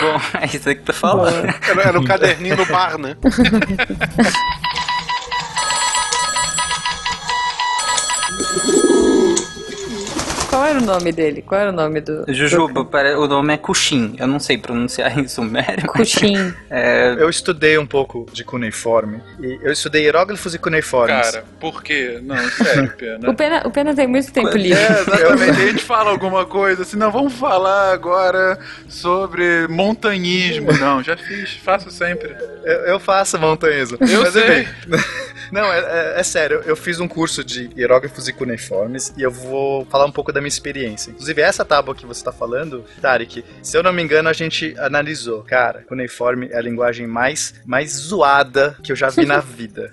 Bom, é isso aí que tu falou. Era, era o caderninho no bar, né? Qual era o nome dele? Qual era o nome do. Jujuba, pare- o nome é Kuxin. Eu não sei pronunciar em sumério. Kuxin. É, Eu estudei um pouco de cuneiforme, e eu estudei hieróglifos e cuneiformes. Cara, por quê? Não, sério, Pena. O Pena, o Pena tem muito tempo livre. É, exatamente. A gente fala alguma coisa assim, não, vamos falar agora sobre montanhismo. Não, já fiz, faço sempre. Eu, eu faço montanhismo. Eu Mas, sei. enfim. Não, é, é- é sério, eu fiz um curso de hieróglifos e cuneiformes e eu vou falar um pouco da minha experiência. Inclusive, essa tábua que você tá falando, Tarek, se eu não me engano, a gente analisou. Cara, cuneiforme é a linguagem mais, mais zoada que eu já vi na vida.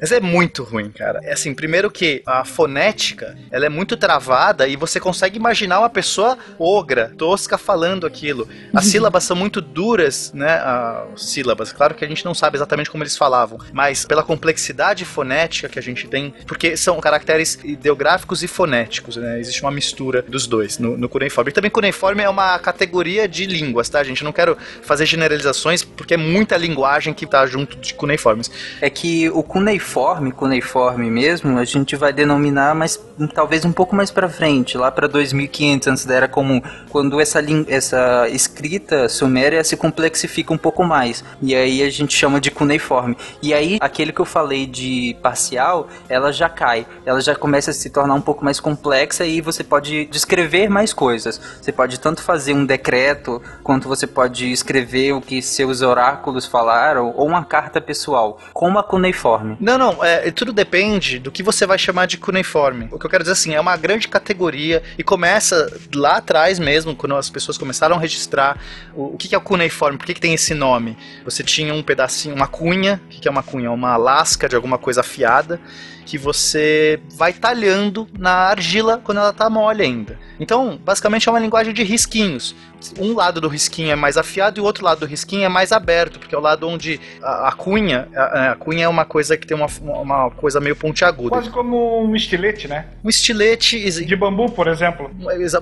Mas é muito ruim, cara. É assim, primeiro que a fonética, ela é muito travada e você consegue imaginar uma pessoa ogra, tosca falando aquilo. As sílabas são muito duras, né? As sílabas. Claro que a gente não sabe exatamente como eles falavam, mas pela complexidade fonética que a gente tem, porque são caracteres ideográficos e fonéticos, né? Existe uma mistura dos dois no, no cuneiforme. E também cuneiforme é uma categoria de línguas, tá, gente? Eu não quero fazer generalizações, porque é muita linguagem que tá junto de cuneiformes. é que o cuneiforme, cuneiforme mesmo, a gente vai denominar mais talvez um pouco mais pra frente, lá pra 2500 antes da era comum, quando essa essa escrita suméria se complexifica um pouco mais. E aí a gente chama de cuneiforme. E aí aquele que eu falei de parcial, ela já cai, ela já começa a se tornar um pouco mais complexa e você pode descrever mais coisas. Você pode tanto fazer um decreto, quanto você pode escrever o que seus oráculos falaram, ou uma carta pessoal, como a cuneiforme. Não, não, é, tudo depende do que você vai chamar de cuneiforme. O que eu quero dizer assim, é uma grande categoria e começa lá atrás mesmo, quando as pessoas começaram a registrar o, o que, que é o cuneiforme, por que, que tem esse nome. Você tinha um pedacinho, uma cunha, o que, que é uma cunha? Uma lasca de alguma coisa afiada que você vai talhando na argila quando ela tá mole ainda. Então, basicamente é uma linguagem de risquinhos. Um lado do risquinho é mais afiado e o outro lado do risquinho é mais aberto, porque é o lado onde a, a cunha, a, a cunha é uma coisa que tem uma, uma coisa meio pontiaguda. Quase como um estilete, né? Um estilete De bambu, por exemplo.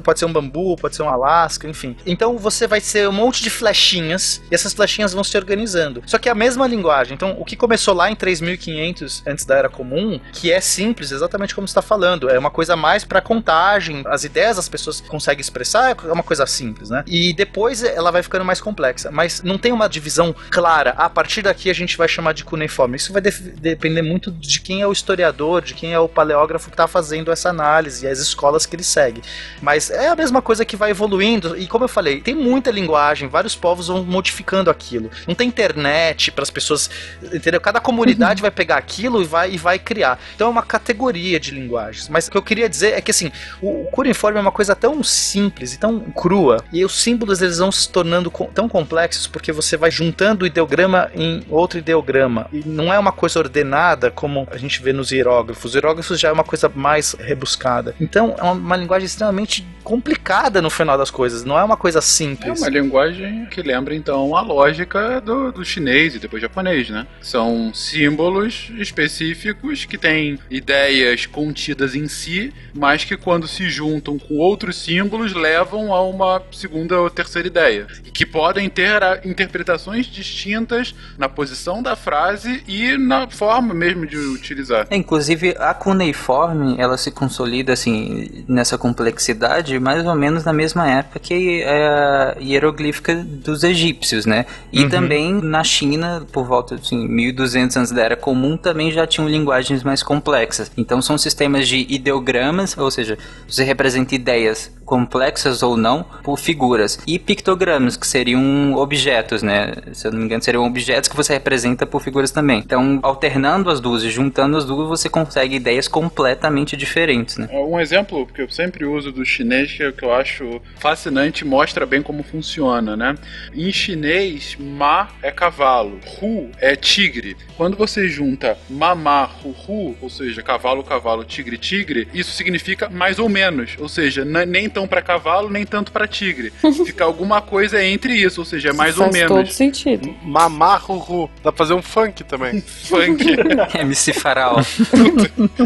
Pode ser um bambu, pode ser um alasca, enfim. Então você vai ser um monte de flechinhas e essas flechinhas vão se organizando. Só que é a mesma linguagem. Então o que começou lá em 3500 antes da era comum que é simples, exatamente como você está falando. É uma coisa mais para contagem, as ideias as pessoas conseguem expressar, é uma coisa simples, né? E depois ela vai ficando mais complexa, mas não tem uma divisão clara. A partir daqui a gente vai chamar de cuneiforme. Isso vai def- depender muito de quem é o historiador, de quem é o paleógrafo que está fazendo essa análise e as escolas que ele segue. Mas é a mesma coisa que vai evoluindo. E como eu falei, tem muita linguagem, vários povos vão modificando aquilo. Não tem internet para as pessoas, entendeu? Cada comunidade vai pegar aquilo e vai, e vai criar. Então é uma categoria de linguagens. Mas o que eu queria dizer é que assim, o, o cuneiforme é uma coisa tão simples e tão crua, e os símbolos eles vão se tornando tão complexos porque você vai juntando o ideograma em outro ideograma. E não é uma coisa ordenada como a gente vê nos hierógrafos. Os hierógrafos já é uma coisa mais rebuscada. Então é uma, uma linguagem extremamente complicada no final das coisas. Não é uma coisa É simples. uma linguagem que lembra então a lógica do, do chinês e depois japonês, né? São símbolos específicos que têm ideias contidas em si, mas que quando se juntam com outros símbolos levam a uma segunda ou terceira ideia. E que podem ter interpretações distintas na posição da frase e na forma mesmo de utilizar. É, inclusive, a cuneiforme, ela se consolida, assim, nessa complexidade, mais ou menos na mesma época que a hieroglífica dos egípcios, né? E Uhum. também na China, por volta de assim, 1200 antes da Era Comum, também já tinham linguagens mais complexas. Então são sistemas de ideogramas, ou seja, você representa ideias complexas ou não por figuras. E pictogramas, que seriam objetos, né? Se eu não me engano, seriam objetos que você representa por figuras também. Então, alternando as duas e juntando as duas, você consegue ideias completamente diferentes, né? Um exemplo que eu sempre uso do chinês, que, é que eu acho fascinante, mostra bem como funciona, né? Em chinês, ma é cavalo, ru é tigre. Quando você junta mamá, ru, ru, ou seja, cavalo, cavalo, tigre, tigre, isso significa mais ou menos, ou seja, nem tão para cavalo, nem tanto para tigre. Fica alguma coisa entre isso, ou seja, é mais ou Faz menos. todo sentido. Mamarru. Dá pra fazer um funk também. Funk. MC Faraó.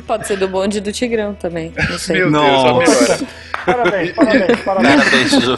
Pode ser do bonde do Tigrão também. Não sei. Meu Deus, a. Parabéns, parabéns, parabéns. Parabéns, Ju.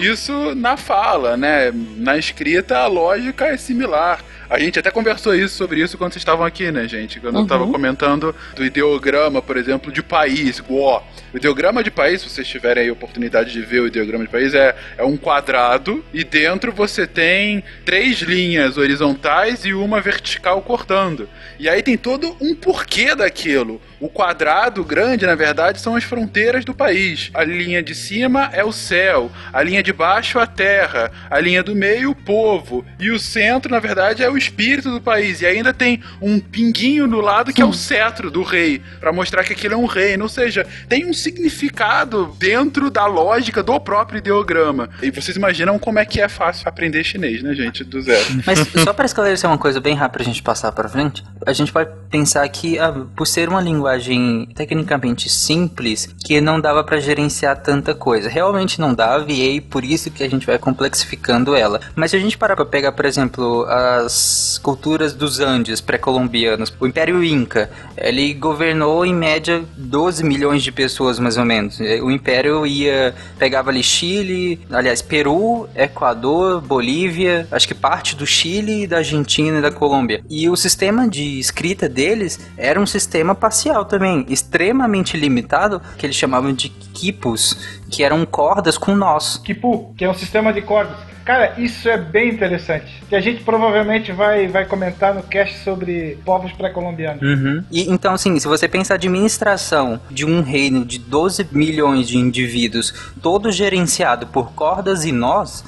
Isso na fala, né? Na escrita a lógica é similar. A gente até conversou isso sobre isso quando vocês estavam aqui, né, gente? Quando eu tava comentando do ideograma, por exemplo, de país. Ó, o ideograma de país, se vocês tiverem aí a oportunidade de ver o ideograma de país, é, é um quadrado e dentro você tem três linhas horizontais e uma vertical cortando. E aí tem todo um porquê daquilo. O quadrado grande, na verdade, são as fronteiras do país. A linha de cima é o céu, a linha de baixo a terra, a linha do meio o povo e o centro, na verdade, é o espírito do país. E ainda tem um pinguinho no lado que é o cetro do rei, Pra mostrar que aquilo é um reino. Ou seja, tem um significado dentro da lógica do próprio ideograma. E vocês imaginam como é que é fácil aprender chinês, né, gente, do zero. Mas só para esclarecer uma coisa bem rápida pra gente passar pra frente, a gente pode pensar que ah, por ser uma linguagem tecnicamente simples, que não dava pra gerenciar tanta coisa. Realmente não dava e é por isso que a gente vai complexificando ela. Mas se a gente parar pra pegar, por exemplo, as culturas dos Andes pré-colombianos, o Império Inca, ele governou em média 12 milhões de pessoas mais ou menos. O Império ia pegava ali Chile, aliás, Peru, Equador, Bolívia, acho que parte do Chile, da Argentina e da Colômbia. E o sistema de escrita deles era um sistema parcial também, extremamente limitado, que eles chamavam de quipus, que eram cordas com nós. Kipu, que é um sistema de cordas. Cara, isso é bem interessante. Que a gente provavelmente vai, vai comentar no cast sobre povos pré-colombianos. E, então, assim, se você pensa a administração de um reino de 12 milhões de indivíduos, todo gerenciado por cordas e nós,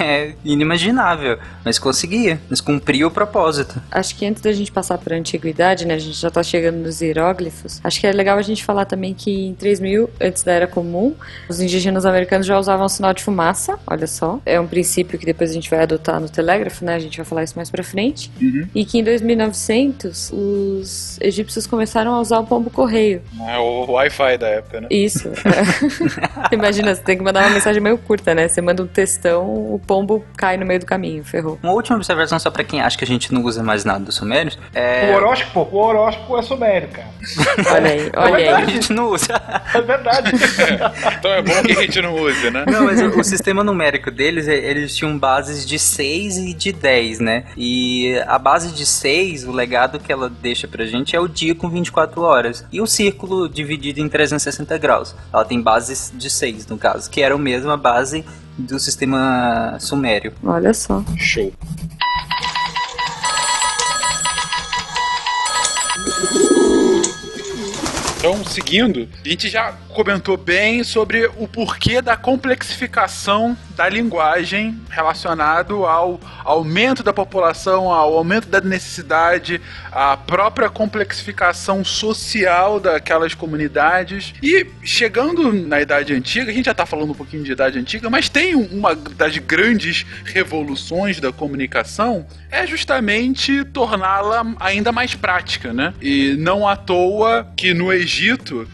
é, é inimaginável. Mas conseguia, mas cumpria o propósito. Acho que antes da gente passar para a antiguidade, né, a gente já tá chegando nos hieróglifos. Acho que é legal a gente falar também que em 3000 antes da era comum, os indígenas americanos já usavam sinal de fumaça. Olha só, é um princípio que depois a gente vai adotar no telégrafo, né? A gente vai falar isso mais para frente. E que em 2900 os egípcios começaram a usar o pombo correio. É o Wi-Fi da época, né? Isso. Imagina, você tem que mandar uma mensagem meio curta, né? Você manda um textão, o pombo cai no meio do caminho, ferrou. Uma última observação só pra quem acha que a gente não usa mais nada dos sumérios. O É. horóscopo, o horóscopo é sumério, cara. Olha aí, olha aí. A gente não usa. É verdade. Então é bom que a gente não use, né? Não, mas o, o sistema numérico deles, é- ele eles tinham bases de 6 e de 10, né? E a base de 6, o legado que ela deixa pra gente é o dia com 24 horas. E o círculo dividido em 360 graus. Ela tem bases de 6, no caso, que era a mesma base do sistema sumério. Olha só. Show. Então, seguindo, a gente já comentou bem sobre o porquê da complexificação da linguagem relacionado ao aumento da população, ao aumento da necessidade, à própria complexificação social daquelas comunidades. E chegando na Idade Antiga, a gente já está falando um pouquinho de Idade Antiga, mas tem uma das grandes revoluções da comunicação é justamente torná-la ainda mais prática, né? E não à toa que no Egito,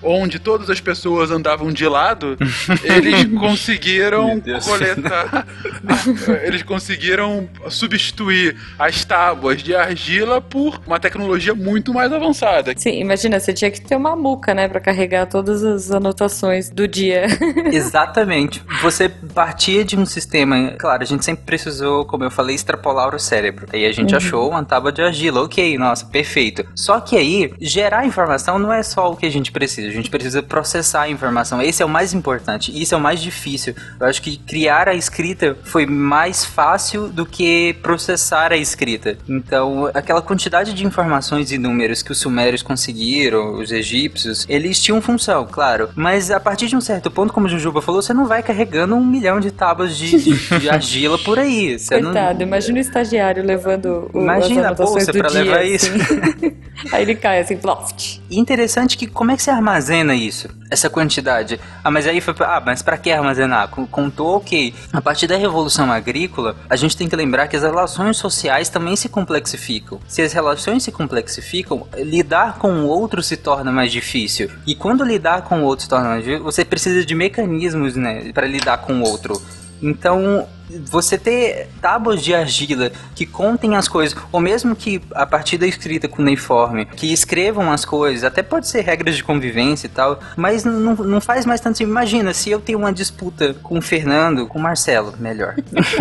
onde todas as pessoas andavam de lado, eles conseguiram coletar, eles conseguiram substituir as tábuas de argila por uma tecnologia muito mais avançada. Sim, imagina, você tinha que ter uma muca, né, pra carregar todas as anotações do dia. Exatamente. Você partia de um sistema. Claro, a gente sempre precisou, como eu falei, extrapolar o cérebro. Aí a gente Uhum. achou uma tábua de argila. Ok, nossa, perfeito. Só que aí, gerar informação não é só o que a gente precisa. A gente precisa processar a informação. Esse é o mais importante. Isso é o mais difícil. Eu acho que criar a escrita foi mais fácil do que processar a escrita. Então, aquela quantidade de informações e números que os sumérios conseguiram, os egípcios, eles tinham função, claro. Mas a partir de um certo ponto, como o Jujuba falou, você não vai carregando um milhão de tábuas de, de- de argila por aí. Você não- Coitado, imagina o estagiário levando o, Imagina a bolsa pra dia, levar isso. assim. Aí ele cai assim, ploft. Interessante que como é que você armazena isso? Essa quantidade? Ah, mas aí foi ah, mas pra que armazenar? Contou, ok. A partir da revolução agrícola, a gente tem que lembrar que as relações sociais também se complexificam. Se as relações se complexificam, lidar com o outro se torna mais difícil. E quando lidar com o outro se torna mais difícil, você precisa de mecanismos, né, para lidar com o outro. Então, você ter tábuas de argila que contem as coisas, ou mesmo que a partir da escrita cuneiforme, que escrevam as coisas, até pode ser regras de convivência e tal, mas não, não faz mais tanto. Imagina, se eu tenho uma disputa com o Fernando, com o Marcelo, melhor.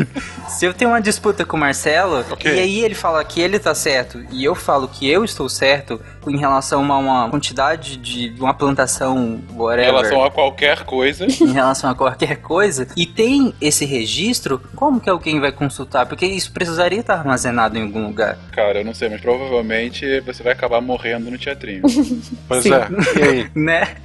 se eu tenho uma disputa com o Marcelo, Ok. e aí ele fala que ele tá certo, e eu falo que eu estou certo em relação a uma quantidade de uma plantação, Em whatever relação a qualquer coisa. em relação a qualquer coisa e tem esse registro, como que alguém vai consultar? Porque isso precisaria estar armazenado em algum lugar. Cara, eu não sei, mas provavelmente você vai acabar morrendo no teatrinho. Pois Sim. é. E aí? né?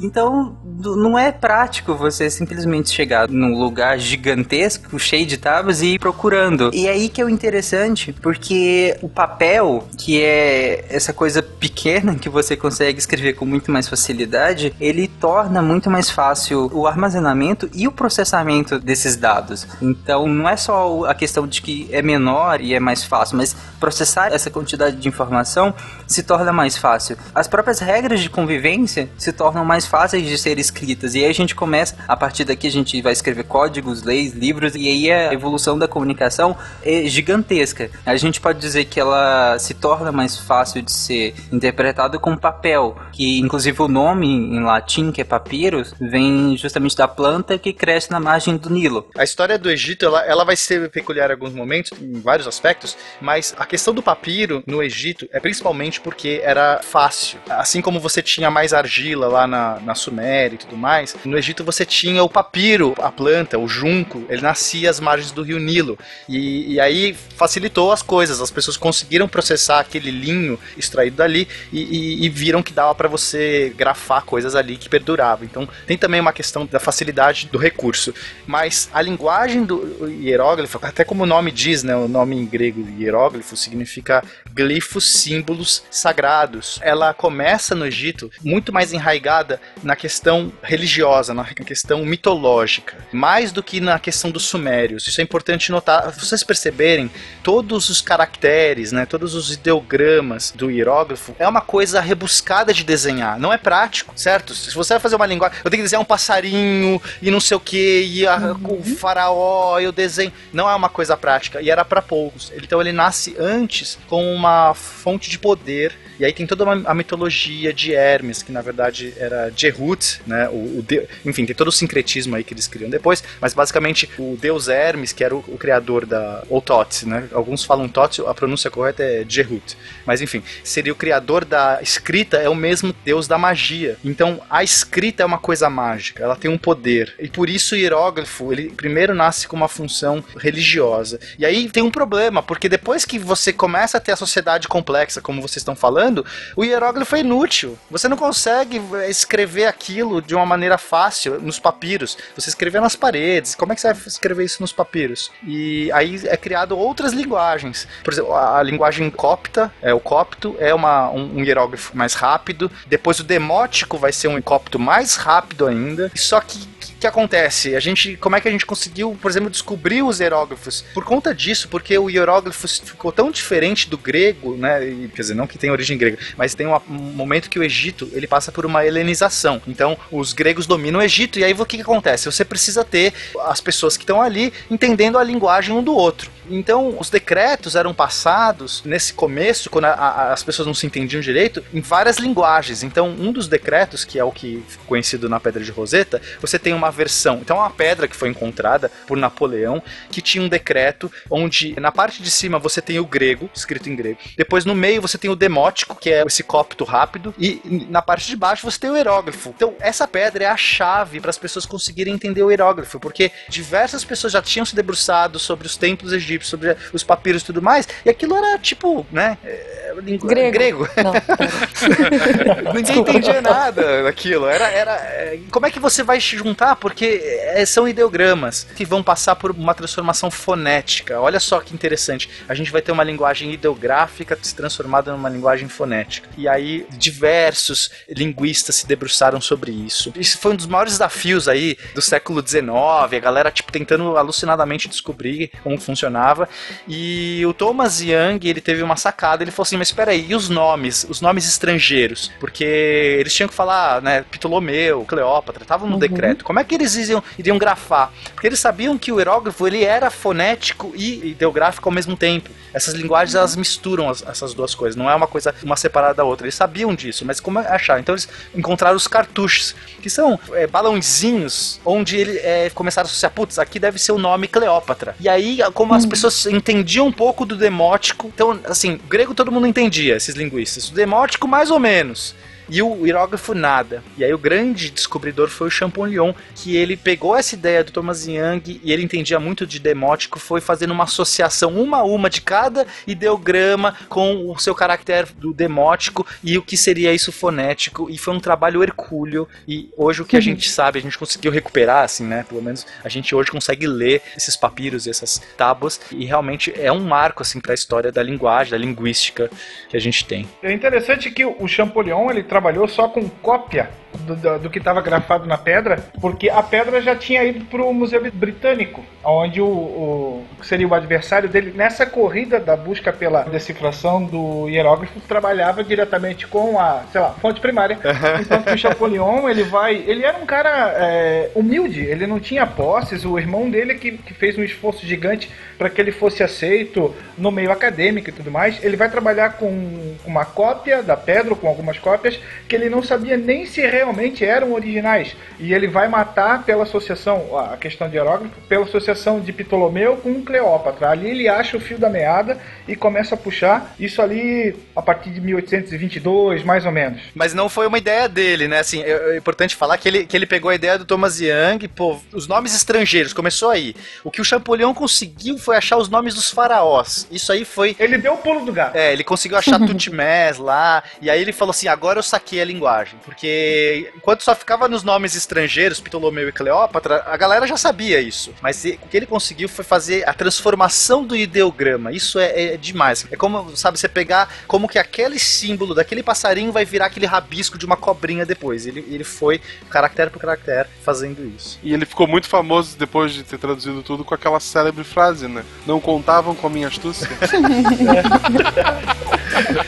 Então, não é prático você simplesmente chegar num lugar gigantesco, cheio de tábuas e ir procurando. E aí que é o interessante, porque o papel, que é essa coisa pequena que você consegue escrever com muito mais facilidade, ele torna muito mais fácil o armazenamento e o processamento desses dados. Então, não é só a questão de que é menor e é mais fácil, mas processar essa quantidade de informação se torna mais fácil. As próprias regras de convivência se tornam mais fáceis de ser escritas. E aí a gente começa, a partir daqui a gente vai escrever códigos, leis, livros, e aí a evolução da comunicação é gigantesca. A gente pode dizer que ela se torna mais fácil de ser interpretada com papel, que inclusive o nome em latim, que é papyrus, vem justamente da planta que cresce na margem do Nilo. A história do Egito, ela, ela vai ser peculiar em alguns momentos, em vários aspectos, mas a questão do papiro no Egito é principalmente porque era fácil. Assim como você tinha mais argila lá na, na Suméria e tudo mais, no Egito você tinha o papiro, a planta, o junco, ele nascia às margens do rio Nilo. E, e aí facilitou as coisas, as pessoas conseguiram processar aquele linho extraído dali e, e- e viram que dava para você grafar coisas ali que perduravam. Então tem também uma questão da facilidade do recurso. Mas a linguagem do hieróglifo, até como o nome diz, né, o nome em grego hieróglifo significa glifos, símbolos sagrados. Ela começa no Egito muito mais enraigada na questão religiosa, na questão mitológica, mais do que na questão dos sumérios. Isso é importante notar. Vocês perceberem, todos os caracteres, né, todos os ideogramas do hieróglifo é uma coisa rebuscada de desenhar. Não é prático, certo? Se você vai fazer uma linguagem, eu tenho que desenhar um passarinho e não sei o que, e a- o faraó, eu desenho. Não é uma coisa prática. E era para poucos. Então ele nasce antes com uma fonte de poder. E aí tem toda uma, a mitologia de Hermes, que na verdade era Jehut, né? O, o de... Enfim, tem todo o sincretismo aí que eles criam depois, mas basicamente o deus Hermes, que era o, o criador da. ou Thoth, né? Alguns falam Thoth, a pronúncia correta é Jehut. Mas enfim, seria o criador da escrita, é o mesmo deus da magia. Então a escrita é uma coisa mágica, ela tem um poder. E por isso o hieróglifo, ele primeiro nasce com uma função religiosa. E aí tem um problema, porque depois que você começa a ter a sociedade complexa, como vocês estão falando, o hieróglifo é inútil. Você não consegue escrever aquilo de uma maneira fácil nos papiros. Você escrever nas paredes. Como é que você vai escrever isso nos papiros? E aí é criado outras linguagens. Por exemplo, a, a linguagem copta, é o copto, é uma, um, um hieróglifo mais rápido. Depois o demótico vai ser um copto mais rápido ainda. Só que que acontece? A gente, como é que a gente conseguiu, por exemplo, descobrir os hieróglifos? Por conta disso, porque o hieróglifo ficou tão diferente do grego, né? E, quer dizer, não que tenha origem grega, mas tem um momento que o Egito ele passa por uma helenização. Então, os gregos dominam o Egito e aí o que, que acontece? Você precisa ter as pessoas que estão ali entendendo a linguagem um do outro. Então, os decretos eram passados nesse começo, quando a, a, as pessoas não se entendiam direito, em várias linguagens. Então, um dos decretos, que é o que ficou conhecido na Pedra de Roseta, você tem uma versão. Então, é uma pedra que foi encontrada por Napoleão, que tinha um decreto onde na parte de cima você tem o grego, escrito em grego. Depois, no meio, você tem o demótico, que é esse copto rápido. E na parte de baixo, você tem o hierógrafo. Então, essa pedra é a chave para as pessoas conseguirem entender o hierógrafo, porque diversas pessoas já tinham se debruçado sobre os templos egípcios sobre os papiros e tudo mais, e aquilo era tipo, né? É, grego. grego. Não, Ninguém entendia nada daquilo. Era, era, é, como é que você vai juntar? Porque é, são ideogramas que vão passar por uma transformação fonética. Olha só que interessante. A gente vai ter uma linguagem ideográfica se transformada numa linguagem fonética. E aí, diversos linguistas se debruçaram sobre isso. Isso foi um dos maiores desafios aí do século XIX. A galera, tipo, tentando alucinadamente descobrir como funcionava funcionava. E o Thomas Young, ele teve uma sacada, ele falou assim, mas espera aí, e os nomes? Os nomes estrangeiros? Porque eles tinham que falar, né, Ptolomeu, Cleópatra, estavam no uhum. decreto. Como é que eles iriam, iriam grafar? Porque eles sabiam que o hierógrafo, ele era fonético e ideográfico ao mesmo tempo. Essas linguagens, elas misturam as, essas duas coisas, não é uma coisa uma separada da outra. Eles sabiam disso, mas como achar? Então eles encontraram os cartuchos, que são é, balãozinhos, onde ele é, começaram a associar, putz, aqui deve ser o nome Cleópatra. E aí, como as pessoas entendiam um pouco do demótico. Então, assim, grego todo mundo entendia, esses linguistas. O demótico, mais ou menos e o hierógrafo nada. E aí o grande descobridor foi o Champollion, que ele pegou essa ideia do Thomas Young e ele entendia muito de demótico, foi fazendo uma associação uma a uma de cada ideograma com o seu caractere do demótico e o que seria isso fonético. E foi um trabalho hercúleo. E hoje o que a uhum. gente sabe, a gente conseguiu recuperar, assim, né? Pelo menos a gente hoje consegue ler esses papiros e essas tábuas. E realmente é um marco, assim, para a história da linguagem, da linguística que a gente tem. É interessante que o Champollion ele trabalhou só com cópia do, do, do que estava grafado na pedra, porque a pedra já tinha ido para o Museu Britânico, onde o, o seria o adversário dele nessa corrida da busca pela decifração do hierógrafo trabalhava diretamente com a, sei lá, fonte primária. Então o Champollion ele vai, ele era um cara é, humilde, ele não tinha posses, o irmão dele que, que fez um esforço gigante para que ele fosse aceito no meio acadêmico e tudo mais. Ele vai trabalhar com uma cópia da pedra, com algumas cópias que ele não sabia nem se realmente eram originais. E ele vai matar pela associação, a questão de hierógrafo, pela associação de Ptolomeu com Cleópatra. Ali ele acha o fio da meada e começa a puxar isso ali a partir de 1822, mais ou menos. Mas não foi uma ideia dele, né? Assim, é, é importante falar que ele, que ele pegou a ideia do Thomas Young, pô, os nomes estrangeiros, começou aí. O que o Champollion conseguiu foi achar os nomes dos faraós. Isso aí foi. Ele deu o pulo do gato. É, ele conseguiu achar Tutmés lá, e aí ele falou assim: agora eu saquei a linguagem. Porque enquanto só ficava nos nomes estrangeiros, Ptolomeu e Cleópatra, a galera já sabia isso. Mas o que ele conseguiu foi fazer a transformação do ideograma. Isso é, é demais. É como, sabe, você pegar como que aquele símbolo daquele passarinho vai virar aquele rabisco de uma cobrinha depois. Ele, ele foi caractere por caractere fazendo isso. E ele ficou muito famoso depois de ter traduzido tudo com aquela célebre frase, né? Não contavam com a minha astúcia.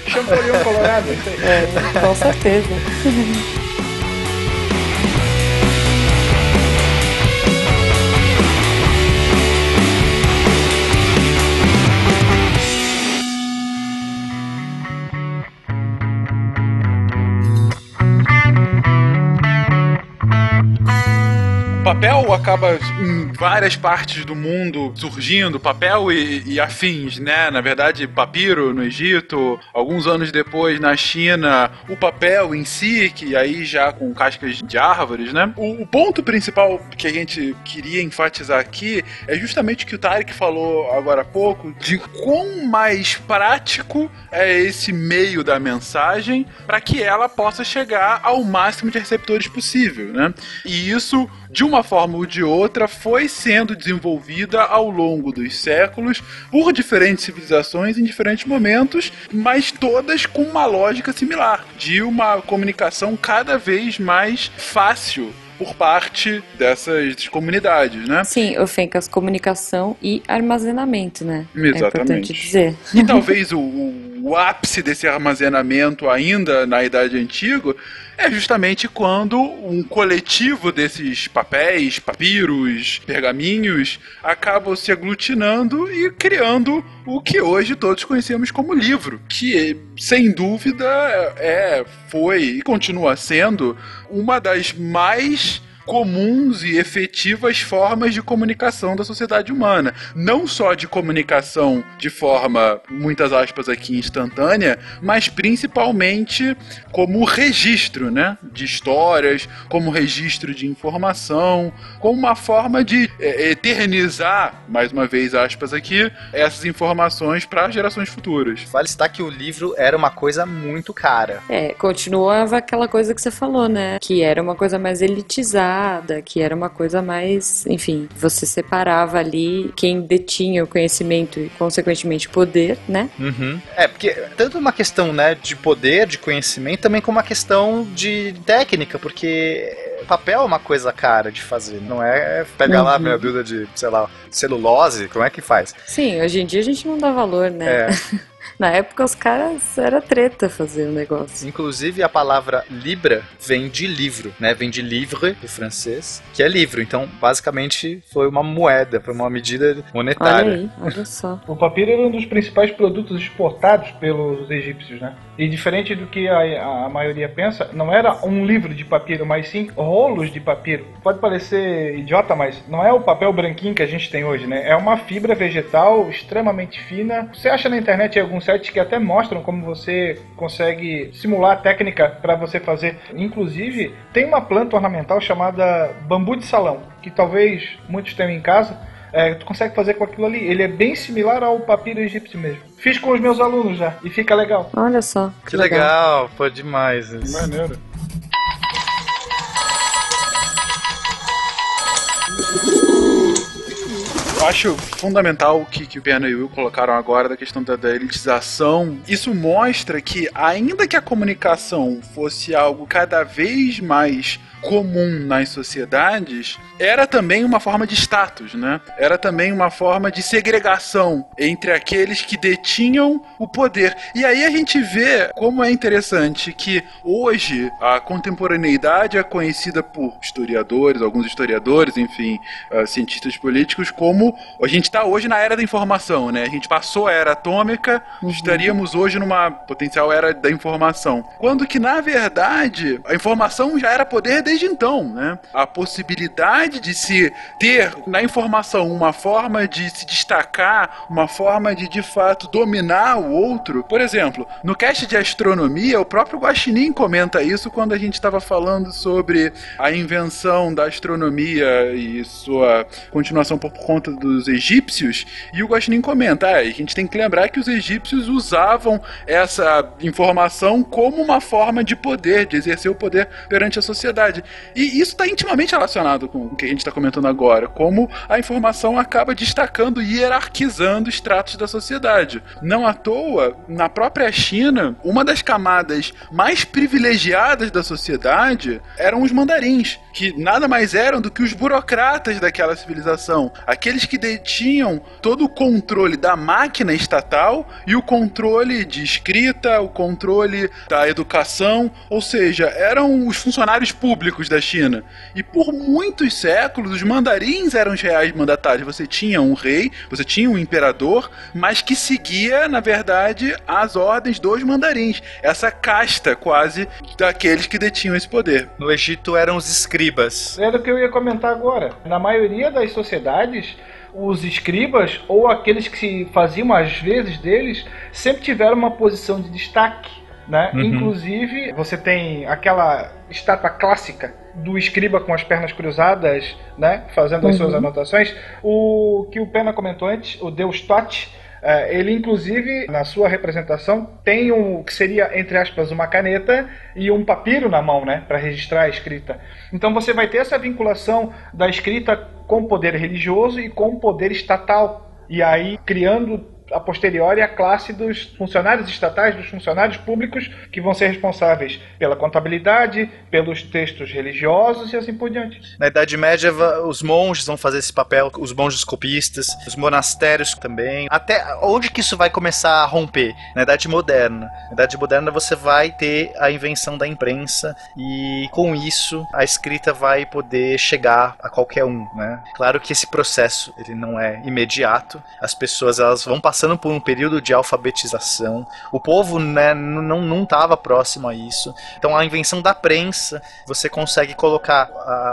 Champollion colorado. É, com certeza. papel acaba em várias partes do mundo surgindo, papel e, e, afins, né? Na verdade, papiro no Egito, alguns anos depois na China, o papel em si, que aí já com cascas de árvores, né? O, o ponto principal que a gente queria enfatizar aqui é justamente o que o Tarek falou agora há pouco, de quão mais prático é esse meio da mensagem para que ela possa chegar ao máximo de receptores possível, né? E isso de uma forma ou de outra, foi sendo desenvolvida ao longo dos séculos por diferentes civilizações em diferentes momentos, mas todas com uma lógica similar, de uma comunicação cada vez mais fácil por parte dessas comunidades, né? Sim, o Fencas, comunicação e armazenamento, né? Exatamente. É importante dizer. E talvez o, o ápice desse armazenamento ainda na Idade Antiga é justamente quando um coletivo desses papéis, papiros, pergaminhos acabam se aglutinando e criando o que hoje todos conhecemos como livro, que sem dúvida é, foi e continua sendo uma das mais comuns e efetivas formas de comunicação da sociedade humana. Não só de comunicação de forma, muitas aspas aqui, instantânea, mas principalmente como registro, né? De histórias, como registro de informação, como uma forma de é, eternizar, mais uma vez aspas aqui, essas informações para gerações futuras. Vale citar que o livro era uma coisa muito cara. É, continuava aquela coisa que você falou, né? Que era uma coisa mais elitizada que era uma coisa mais, enfim, você separava ali quem detinha o conhecimento e, consequentemente, poder, né? Uhum. É, porque tanto uma questão, né, de poder, de conhecimento, também como uma questão de técnica, porque papel é uma coisa cara de fazer, não é pegar uhum. lá minha builda de, sei lá, celulose, como é que faz? Sim, hoje em dia a gente não dá valor, né? É. Na época os caras era treta fazer o negócio. Inclusive a palavra libra vem de livro, né? Vem de livre, do francês, que é livro. Então, basicamente, foi uma moeda, foi uma medida monetária. Olha aí, olha só. o papiro era um dos principais produtos exportados pelos egípcios, né? E diferente do que a, a maioria pensa, não era um livro de papiro, mas sim rolos de papiro. Pode parecer idiota, mas não é o papel branquinho que a gente tem hoje, né? É uma fibra vegetal extremamente fina. Você acha na internet alguns sites que até mostram como você consegue simular a técnica para você fazer. Inclusive, tem uma planta ornamental chamada bambu de salão, que talvez muitos tenham em casa. É, tu consegue fazer com aquilo ali. Ele é bem similar ao papiro egípcio mesmo. Fiz com os meus alunos já e fica legal. Olha só. Que, que legal. legal, pô, demais. Isso. Maneiro. Eu acho fundamental o que, que o Berna e o Will colocaram agora da questão da, da elitização. Isso mostra que, ainda que a comunicação fosse algo cada vez mais comum nas sociedades era também uma forma de status, né? Era também uma forma de segregação entre aqueles que detinham o poder. E aí a gente vê como é interessante que hoje a contemporaneidade é conhecida por historiadores, alguns historiadores, enfim, uh, cientistas políticos, como a gente está hoje na era da informação, né? A gente passou a era atômica, uhum. estaríamos hoje numa potencial era da informação. Quando que, na verdade, a informação já era poder desde então, né? A possibilidade de se ter na informação uma forma de se destacar, uma forma de de fato dominar o outro. Por exemplo, no cast de astronomia, o próprio Guaxinim comenta isso quando a gente estava falando sobre a invenção da astronomia e sua continuação por conta dos egípcios. E o Guaxinim comenta: ah, a gente tem que lembrar que os egípcios usavam essa informação como uma forma de poder, de exercer o poder perante a sociedade. E isso está intimamente relacionado com o que a gente está comentando agora, como a informação acaba destacando e hierarquizando estratos da sociedade. Não à toa, na própria China, uma das camadas mais privilegiadas da sociedade eram os mandarins, que nada mais eram do que os burocratas daquela civilização, aqueles que detinham todo o controle da máquina estatal e o controle de escrita, o controle da educação, ou seja, eram os funcionários públicos públicos da China. E por muitos séculos, os mandarins eram os reais mandatários. Você tinha um rei, você tinha um imperador, mas que seguia, na verdade, as ordens dos mandarins. Essa casta quase daqueles que detinham esse poder. No Egito eram os escribas. Era o que eu ia comentar agora. Na maioria das sociedades, os escribas ou aqueles que se faziam às vezes deles sempre tiveram uma posição de destaque. Né? Uhum. Inclusive, você tem aquela estátua clássica do escriba com as pernas cruzadas, né? fazendo as Uhum. suas anotações. O que o Pena comentou antes, o Deus Tote, eh, ele inclusive na sua representação tem um que seria entre aspas uma caneta e um papiro na mão, né, para registrar a escrita. Então você vai ter essa vinculação da escrita com o poder religioso e com o poder estatal. E aí criando a posteriori a classe dos funcionários estatais, dos funcionários públicos que vão ser responsáveis pela contabilidade, pelos textos religiosos e assim por diante. Na Idade Média, os monges vão fazer esse papel, os monges copistas, os monastérios também. Até onde que isso vai começar a romper? Na Idade Moderna. Na Idade Moderna você vai ter a invenção da imprensa e com isso a escrita vai poder chegar a qualquer um, né? Claro que esse processo ele não é imediato. As pessoas elas vão passando por um período de alfabetização. O povo né, não estava próximo a isso. Então a invenção da prensa você consegue colocar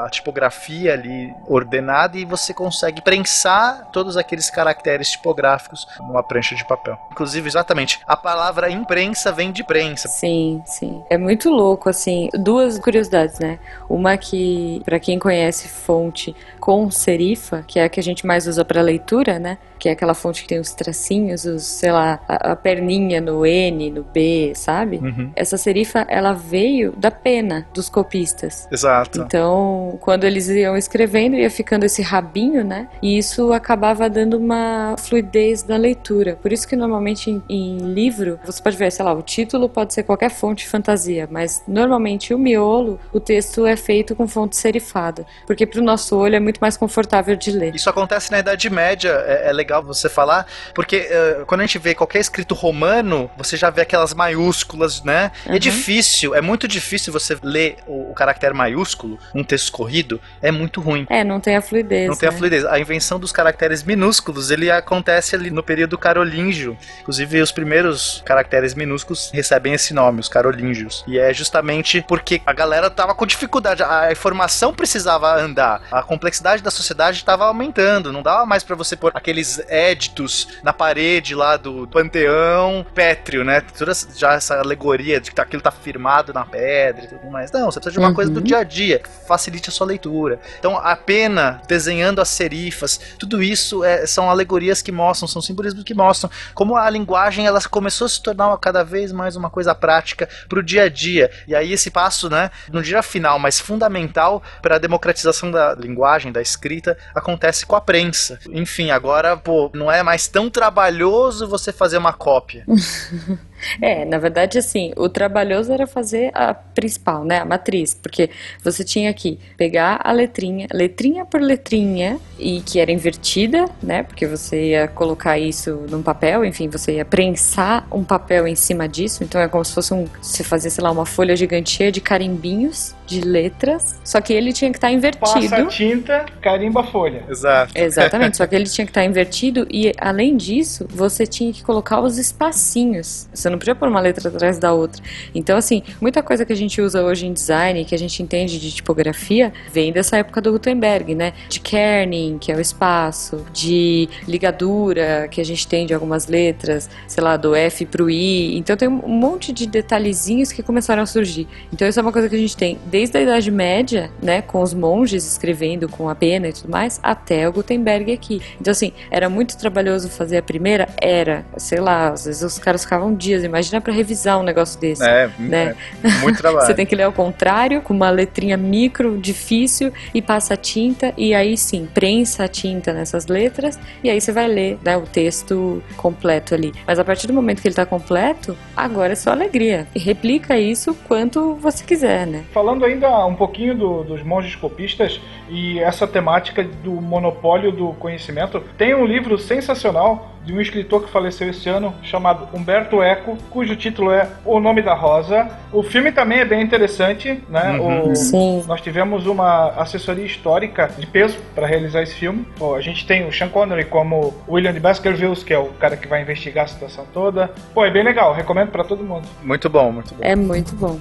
a tipografia ali ordenada e você consegue prensar todos aqueles caracteres tipográficos numa prancha de papel. Inclusive, exatamente, a palavra imprensa vem de prensa. Sim, sim. É muito louco, assim. Duas curiosidades, né? Uma que, pra quem conhece fonte com serifa, que é a que a gente mais usa pra leitura, né? Que é aquela fonte que tem os tracinhos, os, sei lá, a, a perninha no N, no B, sabe? Uhum. Essa serifa, ela veio da pena dos copistas. Exato. Então, quando eles iam escrevendo, ia ficando esse rabinho, né? E isso acabava dando uma fluidez na leitura. Por isso que normalmente em, em livro, você pode ver, sei lá, o título pode ser qualquer fonte de fantasia, mas normalmente o miolo, o texto é feito com fonte serifada, porque pro nosso olho é muito mais confortável de ler. Isso acontece na Idade Média, é, é legal você falar, porque eh, quando a gente vê qualquer escrito romano, você já vê aquelas maiúsculas, né? É Uhum. difícil, é muito difícil você ler o, o caractere maiúsculo, um texto corrido, é muito ruim. É, não tem a fluidez. Não tem a né? fluidez. A invenção dos caracteres minúsculos, ele acontece ali no período carolíngio. Inclusive, os primeiros caracteres minúsculos recebem esse nome, os carolíngios. E é justamente porque a galera tava com dificuldade, a informação precisava andar, a complexidade da sociedade estava aumentando, não dava mais pra você pôr aqueles éditos na parede lá do panteão pétreo, né? Toda já essa alegoria de que aquilo tá firmado na pedra e tudo mais. Não, você precisa de uma Uhum. coisa do dia a dia, que facilite a sua leitura. Então, a pena, desenhando as serifas, tudo isso é- são alegorias que mostram, são simbolismos que mostram como a linguagem ela começou a se tornar uma- cada vez mais uma coisa prática pro dia a dia. E aí esse passo, né, não diria final, mas fundamental para a democratização da linguagem, da escrita, acontece com a prensa. Enfim, agora, pô, não é mais tão trabalhoso você fazer uma cópia. É, na verdade, assim, o trabalhoso era fazer a principal, né, a matriz, porque você tinha que pegar a letrinha, letrinha por letrinha, e que era invertida, né, porque você ia colocar isso num papel, enfim, você ia prensar um papel em cima disso, então é como se fosse um, você fazia, sei lá, uma folha gigante cheia de carimbinhos de letras, só que ele tinha que estar invertido. Passa a tinta, carimba a folha. Exato. Exatamente, só que ele tinha que estar invertido e, além disso, você tinha que colocar os espacinhos. Você não podia pôr uma letra atrás da outra. Então, assim, muita coisa que a gente usa hoje em design, que a gente entende de tipografia, vem dessa época do Gutenberg, né? De kerning, que é o espaço, de ligadura, que a gente tem de algumas letras, sei lá, do F pro I. Então, tem um monte de detalhezinhos que começaram a surgir. Então, isso é uma coisa que a gente tem desde a Idade Média, né? Com os monges escrevendo com a pena e tudo mais, até o Gutenberg aqui. Então, assim, era muito trabalhoso fazer a primeira? Era. Sei lá, às vezes os caras ficavam dias. Imagina pra revisar um negócio desse. É, Né? é muito trabalho. Você tem que ler ao contrário, com uma letrinha micro, difícil, e passa a tinta, e aí sim, prensa a tinta nessas letras, e aí você vai ler né, o texto completo ali. Mas a partir do momento que ele tá completo, agora é só alegria. E replica isso quanto você quiser, né? Falando ainda um pouquinho do- dos monges copistas e essa temática do monopólio do conhecimento, tem um livro sensacional de um escritor que faleceu esse ano, chamado Humberto Eco, cujo título é O Nome da Rosa. O filme também é bem interessante, né? O- Sim. nós tivemos uma assessoria histórica de peso para realizar esse filme. Pô, a gente tem o Sean Connery como William de Baskerville, que é o cara que vai investigar a situação toda. Pô, é bem legal, recomendo para todo mundo. Muito bom, muito bom. É muito bom.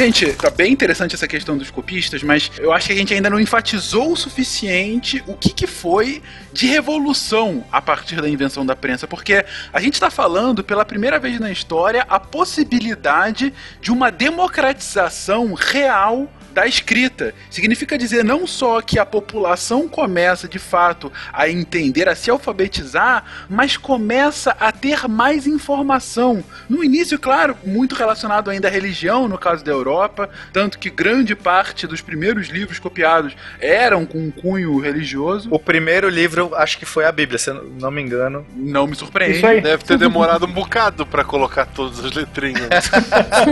Gente, tá bem interessante essa questão dos copistas, mas eu acho que a gente ainda não enfatizou o suficiente o que, que foi de revolução a partir da invenção da prensa, porque a gente está falando pela primeira vez na história a possibilidade de uma democratização real da escrita. Significa dizer não só que a população começa de fato a entender, a se alfabetizar, mas começa a ter mais informação. No início, claro, muito relacionado ainda à religião, no caso da Europa, tanto que grande parte dos primeiros livros copiados eram com um cunho religioso. O primeiro livro, acho que foi a Bíblia, se não me engano. Não me surpreende. Isso aí. Deve ter demorado um bocado pra colocar todas as letrinhas.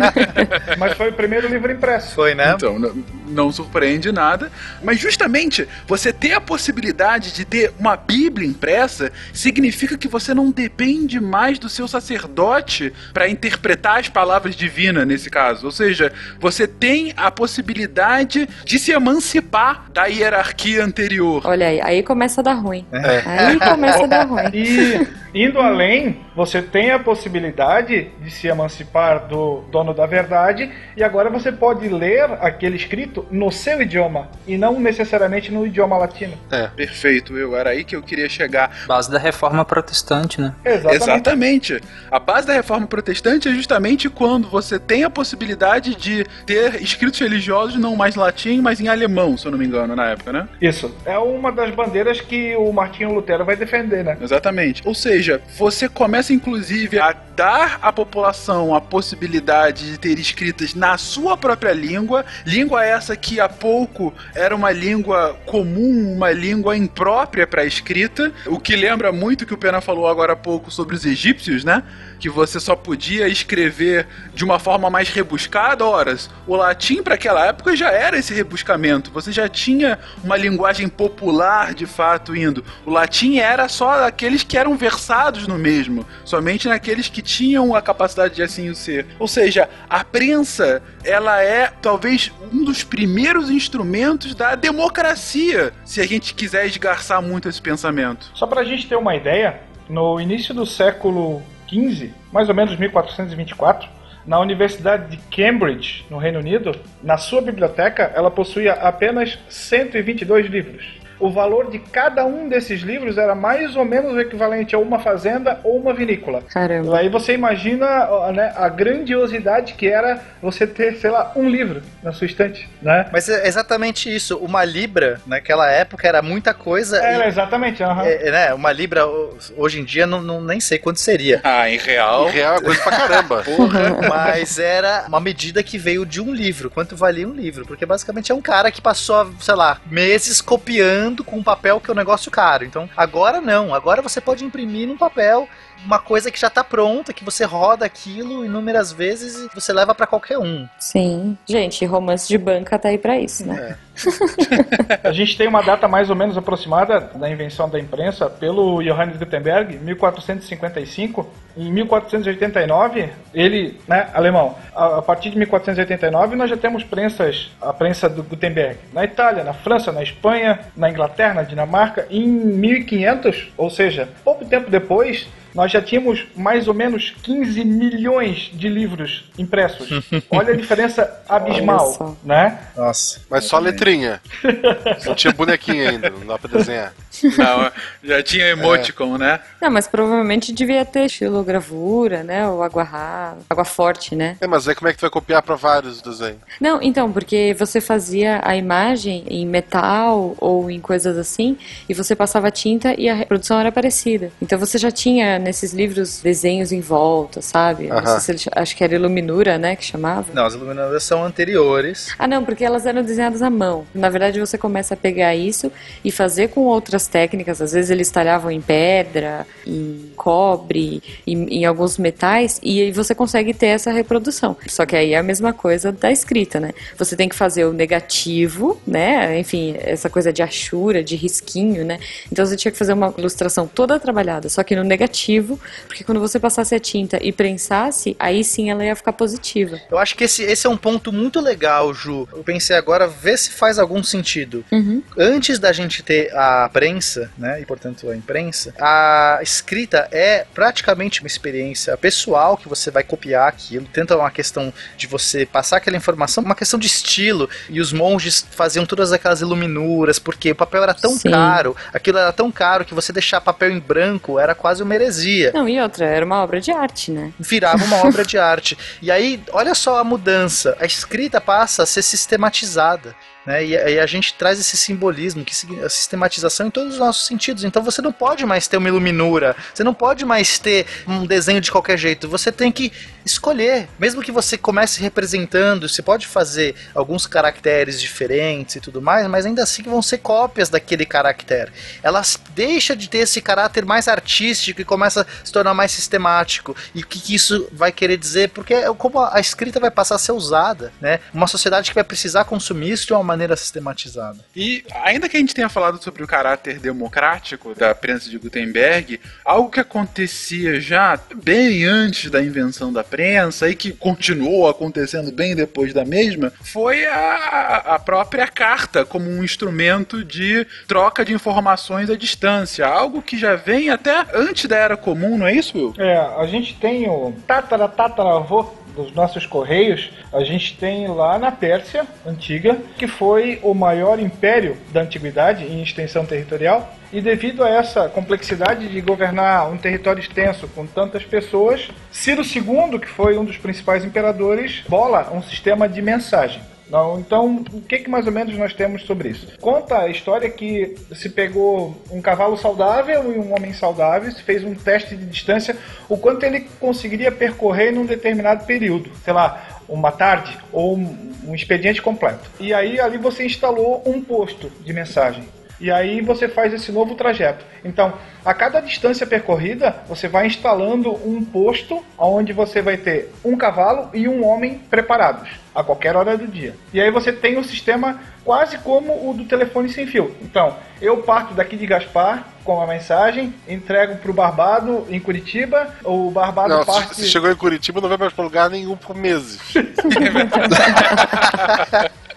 Mas foi o primeiro livro impresso. Foi, né? Então, não, surpreende nada. Mas justamente você ter a possibilidade de ter uma Bíblia impressa significa que você não depende mais do seu sacerdote para interpretar as palavras divinas nesse caso. Ou seja, você tem a possibilidade de se emancipar da hierarquia anterior. Olha aí, aí começa a dar ruim. É. Aí começa a dar ruim. E indo além, você tem a possibilidade de se emancipar do dono da verdade e agora você pode ler aquele escrito no seu idioma e não necessariamente no idioma latino. Perfeito, eu era aí que eu queria chegar. Base da reforma protestante, né? Exatamente. Exatamente. A base da reforma protestante é justamente quando você tem a possibilidade de ter escritos religiosos não mais em latim, mas em alemão, se eu não me engano, na época, né? Isso. É uma das bandeiras que o Martinho Lutero vai defender, né? Exatamente. Ou seja, você começa inclusive a dar à população a possibilidade de ter escritas na sua própria língua, língua essa que há pouco era uma língua comum, uma língua imprópria para escrita, o que lembra muito o que o Pena falou agora há pouco sobre os egípcios, né? Que você só podia escrever de uma forma mais rebuscada. Horas, o latim para aquela época já era esse rebuscamento. Você já tinha uma linguagem popular de fato indo. O latim era só aqueles que eram versados no mesmo, somente naqueles que tinham a capacidade de assim o ser. Ou seja, a prensa, ela é talvez dos primeiros instrumentos da democracia, se a gente quiser esgarçar muito esse pensamento. Só pra gente ter uma ideia, no início do século XV, mais ou menos 1424, na Universidade de Cambridge, no Reino Unido, na sua biblioteca, ela possuía apenas 122 livros. O valor de cada um desses livros era mais ou menos o equivalente a uma fazenda ou uma vinícola. Caramba. Aí você imagina né, a grandiosidade que era você ter, sei lá, um livro na sua estante, né? Mas é exatamente isso. Uma libra, naquela época, era muita coisa. Era e, exatamente, aham. é, né, uma libra, ho- hoje em dia, não, não- nem sei quanto seria. Ah, em real. Em real é coisa pra caramba. Mas era uma medida que veio de um livro. Quanto valia um livro? Porque basicamente é um cara que passou, sei lá, meses copiando com um papel que é um negócio caro. Então, agora não. Agora você pode imprimir num papel uma coisa que já tá pronta, que você roda aquilo inúmeras vezes e você leva pra qualquer um. Sim. Gente, romance de banca tá aí pra isso, né? A gente tem uma data mais ou menos aproximada da invenção da imprensa pelo Johannes Gutenberg, 1455. Em 1489, ele, né, alemão, a, a partir de 1489 nós já temos prensas, a prensa do Gutenberg, na Itália, na França, na Espanha, na Inglaterra, na Dinamarca. Em 1500, ou seja, pouco tempo depois, nós já tínhamos mais ou menos 15 milhões de livros impressos. Olha a diferença abismal, né? Nossa. Mas só letrinha. Não tinha bonequinho ainda, não dá pra desenhar. Não, já tinha emoticon, né? Não, mas provavelmente devia ter estilogravura, né? Ou água rasa, água forte, né? É, mas aí como é que tu vai copiar pra vários desenhos? Não, então, porque você fazia a imagem em metal ou em coisas assim, e você passava tinta e a reprodução era parecida. Então você já tinha nesses livros desenhos em volta, sabe? Não Aham. sei se ele, ch- acho que era Iluminura, né, que chamava. Não, as iluminadoras são anteriores. Ah, não, porque elas eram desenhadas à mão. Na verdade, você começa a pegar isso e fazer com outras técnicas. Às vezes eles talhavam em pedra, em cobre, em, em alguns metais, e aí você consegue ter essa reprodução. Só que aí é a mesma coisa da escrita, né? Você tem que fazer o negativo, né? Enfim, essa coisa de achura, de risquinho, né? Então você tinha que fazer uma ilustração toda trabalhada, só que no negativo, porque quando você passasse a tinta e prensasse, aí sim ela ia ficar positiva. Eu acho que esse, esse é um ponto muito legal, Ju. Eu pensei agora, vê se faz algum sentido. Uhum. Antes da gente ter a prensa, né, e portanto a imprensa, a escrita é praticamente uma experiência pessoal que você vai copiar aquilo. Tenta uma questão de você passar aquela informação, uma questão de estilo. E os monges faziam todas aquelas iluminuras, porque o papel era tão Sim. caro, aquilo era tão caro que você deixar papel em branco era quase uma heresia Não, e outra, era uma obra de arte, né? virava uma obra de arte. E aí, olha só a mudança. A escrita passa a ser sistematizada. Né? E, e a gente traz esse simbolismo, que a sistematização em todos os nossos sentidos. Então você não pode mais ter uma iluminura, você não pode mais ter um desenho de qualquer jeito. Você tem que escolher. Mesmo que você comece representando, você pode fazer alguns caracteres diferentes e tudo mais, mas ainda assim vão ser cópias daquele caractere. Ela deixa de ter esse caráter mais artístico e começa a se tornar mais sistemático. E o que, que isso vai querer dizer? Porque é como a a escrita vai passar a ser usada, né? Uma sociedade que vai precisar consumir isso de uma maneira sistematizada. E ainda que a gente tenha falado sobre o caráter democrático da prensa de Gutenberg, algo que acontecia já bem antes da invenção da prensa e que continuou acontecendo bem depois da mesma, foi a, a própria carta como um instrumento de troca de informações à distância, algo que já vem até antes da era comum, não é isso, Will? É, a gente tem o tatara tataravô dos nossos correios, a gente tem lá na Pérsia antiga, que foi o maior império da antiguidade em extensão territorial, e devido a essa complexidade de governar um território extenso com tantas pessoas, Ciro II, que foi um dos principais imperadores, bola um sistema de mensagem. Não, então, o que, que mais ou menos nós temos sobre isso? Conta a história que se pegou um cavalo saudável e um homem saudável, se fez um teste de distância, o quanto ele conseguiria percorrer num determinado período, sei lá, uma tarde ou um, um expediente completo. E aí ali você instalou um posto de mensagem. E aí você faz esse novo trajeto. Então, a cada distância percorrida, você vai instalando um posto onde você vai ter um cavalo e um homem preparados a qualquer hora do dia. E aí você tem um sistema quase como o do telefone sem fio. Então, eu parto daqui de Gaspar com a mensagem, entrego para o Barbado em Curitiba, o Barbado Não, parte... se, se chegou em Curitiba, não vai mais pra lugar nenhum por meses.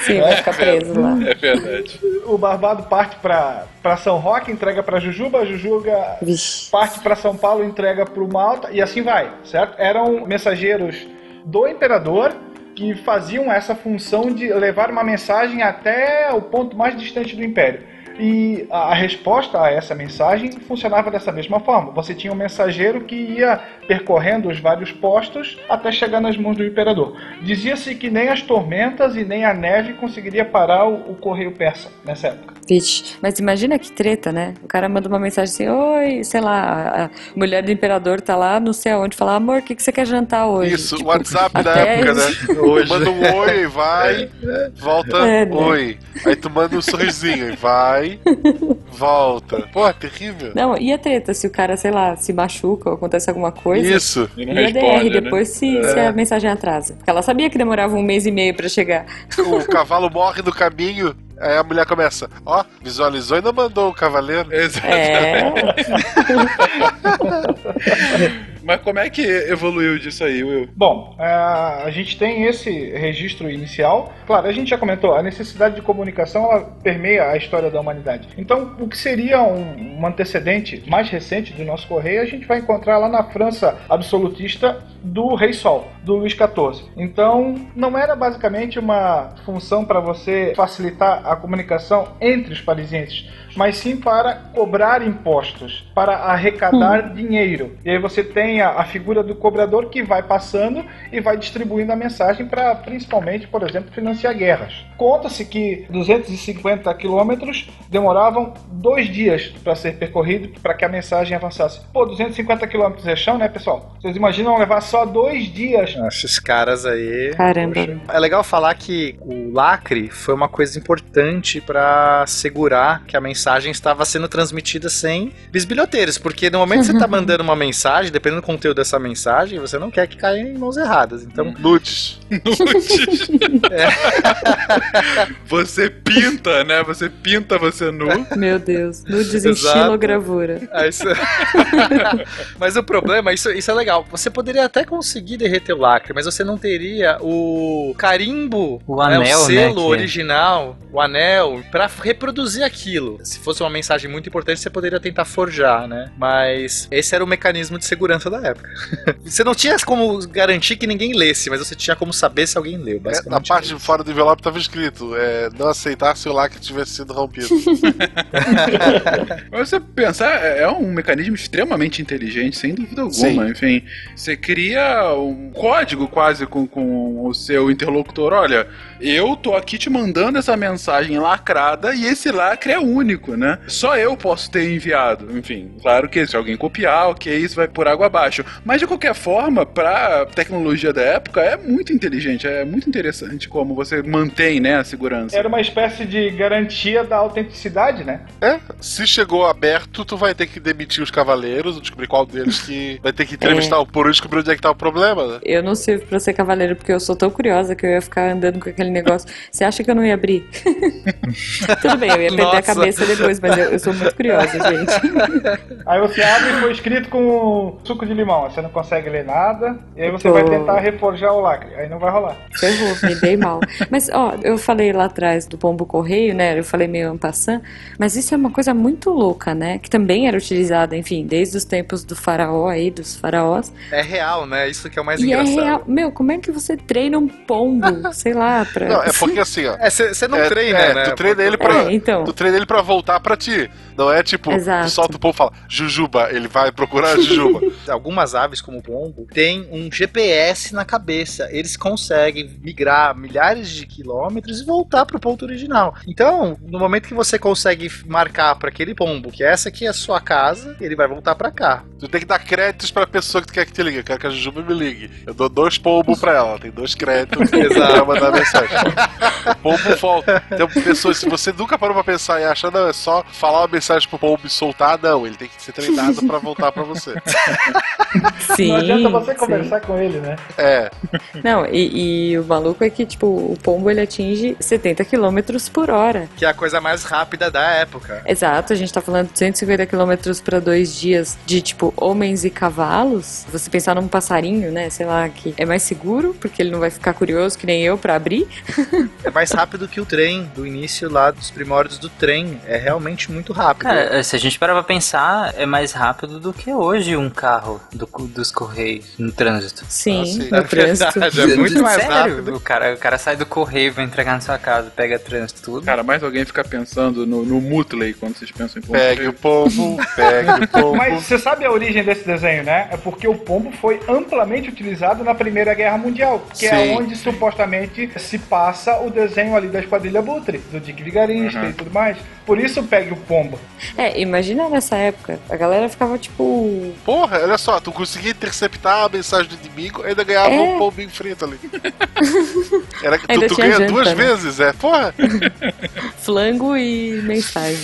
Sim, vai ficar preso lá. É verdade. O Barbado parte para São Roque, entrega para Jujuba, a Jujuga Vixe. parte para São Paulo, entrega para o Malta e assim vai, certo? Eram mensageiros do imperador que faziam essa função de levar uma mensagem até o ponto mais distante do império. E a resposta a essa mensagem funcionava dessa mesma forma. Você tinha um mensageiro que ia percorrendo os vários postos até chegar nas mãos do imperador. Dizia-se que nem as tormentas e nem a neve conseguiria parar o, o correio persa nessa época. Vixe, mas imagina que treta, né? O cara manda uma mensagem assim, oi, sei lá, a mulher do imperador tá lá não sei aonde, fala, amor, o que, que você quer jantar hoje? Isso, Tipo, WhatsApp da época, isso. né? Hoje. Manda um oi, vai, volta, É, né? oi. Aí tu manda um sorrisinho, vai, volta. Pô, terrível. Não, e a treta? Se o cara, sei lá, se machuca ou acontece alguma coisa. Isso. E E a DR né? depois se, se a mensagem atrasa. Porque ela sabia que demorava um mês e meio pra chegar. O cavalo morre no caminho, aí a mulher começa, ó, visualizou e não mandou o cavaleiro. É. Mas como é que evoluiu disso aí, Will? Bom, é, a gente tem esse registro inicial. Claro, a gente já comentou, a necessidade de comunicação ela permeia a história da humanidade. Então, o que seria um, um antecedente mais recente do nosso correio, a gente vai encontrar lá na França absolutista do Rei Sol, do Luís XIV. Então, não era basicamente uma função para você facilitar a comunicação entre os parisienses, mas sim para cobrar impostos, para arrecadar dinheiro. E aí você tem tinha a figura do cobrador que vai passando e vai distribuindo a mensagem para, principalmente, por exemplo, financiar guerras. Conta-se que 250 quilômetros demoravam dois dias para ser percorrido para que a mensagem avançasse. Pô, 250 quilômetros é chão, né, pessoal? Vocês imaginam levar só dois dias? Acho esses caras aí. Caramba. É legal falar que o lacre foi uma coisa importante pra segurar que a mensagem estava sendo transmitida sem bisbilhoteiros, porque no momento que você tá mandando uma mensagem, dependendo do conteúdo dessa mensagem, você não quer que caia em mãos erradas. Então, Nudes. Nudes. Você pinta, né? Você pinta você nu. Meu Deus. Nudes em Exato. xilogravura. Ah, isso- mas o problema, isso, isso é legal. Você poderia até conseguir derreter o lacre, mas você não teria o carimbo, O né, anel, o né, selo que- original, o anel, pra reproduzir aquilo. Se fosse uma mensagem muito importante, você poderia tentar forjar, né? Mas esse era o mecanismo de segurança da época. você não tinha como garantir que ninguém lesse, mas você tinha como saber se alguém leu. É, na parte de fora do envelope estava escrito: é, não aceitar se o lacre tivesse sido rompido. Mas você pensar, é é um mecanismo extremamente inteligente, sem dúvida alguma. Sim. Enfim, você cria um código quase com, com o seu interlocutor. Olha, eu tô aqui te mandando essa mensagem lacrada e esse lacre é único, né? Só eu posso ter enviado. Enfim, claro que se alguém copiar, ok, isso vai por água abaixo. Mas de qualquer forma, pra tecnologia da época, é muito inteligente, é muito interessante como você mantém, né, a segurança. Era uma espécie de garantia da autenticidade, né? É, se chegou aberto, tu vai ter que demitir os cavaleiros, descobrir qual deles que vai ter que entrevistar o Poro e descobrir onde é que tá o problema, né? Eu não sirvo pra ser cavaleiro porque eu sou tão curiosa que eu ia ficar andando com aquele negócio. Você acha que eu não ia abrir? Tudo bem, eu ia perder a Nossa. cabeça depois, mas eu, eu sou muito curiosa, gente. Aí você abre e foi escrito com suco de limão. Você não consegue ler nada. E aí você Pô. vai tentar reforjar o lacre. Aí não vai rolar. Ferrou, me dei mal. Mas, ó, eu falei lá atrás do pombo correio, né? Eu falei meio ampassant, mas isso é uma coisa muito louca, né? Que também era utilizada, enfim, desde os tempos do faraó aí, dos faraós. É real, né? Isso que é o mais e é engraçado. real. Meu, como é que você treina um pombo, sei lá, pra. Não, é porque assim, ó. É, você não é, treina, é, né? Tu treina ele pra. É, então. Tu treina ele pra voltar pra ti. Não é tipo, Exato. tu solta o povo e fala, Jujuba, ele vai procurar a Jujuba. Algumas aves, como o pombo, têm um GPS na cabeça. Eles conseguem migrar milhares de quilômetros e voltar pro ponto original. Então, no momento que você consegue marcar para aquele pombo que essa aqui é a sua casa, ele vai voltar para cá. tu tem que dar créditos pra pessoa que tu quer que te ligue. Eu quero que a Jujuba me ligue. Eu dou dois pombos pra ela, tem dois créditos pra mandar mensagem. Pombo volta. Então, pessoas, se você nunca parou pra pensar e acha, não, é só falar uma mensagem pro pombo e soltar, não. Ele tem que ser treinado pra voltar pra você. Sim. não adianta você sim. conversar com ele, né? É. Não, e, e o maluco é que, tipo, o pombo ele atinge 70 km por hora. Que é a coisa mais rápida da época. Exato, a gente tá falando de 250 km para dois dias de tipo homens e cavalos. Você pensar num passarinho, né? Sei lá, que é mais seguro, porque ele não vai ficar curioso que nem eu pra abrir. É mais rápido que o trem, do início lá dos primórdios do trem. É realmente muito rápido. Cara, se a gente parar pra pensar, é mais rápido do que hoje um carro do- dos Correios no trânsito. Sim, sim. no É trânsito. verdade, é muito mais Sério? rápido. O cara, o cara sai do correio, vai entregar na sua casa, pega trânsito, tudo. Cara, mais alguém fica pensando no, no Mutley quando vocês pensam em pombo. Pegue o pombo, pegue o pombo. Mas você sabe a origem desse desenho, né? É porque o pombo foi amplamente utilizado na Primeira Guerra Mundial, que é Sim. onde supostamente se passa o desenho ali da Esquadrilha Butre, do Dick Vigarista e tudo mais. Por isso pegue o pombo. É, imagina nessa época, a galera ficava tipo. Porra, olha só, tu conseguia interceptar a mensagem do inimigo e ainda ganhava É. um pombinho frito ali. Era, tu Ainda tu tinha ganha janta, duas né? vezes, é. Porra, flango e mensagem.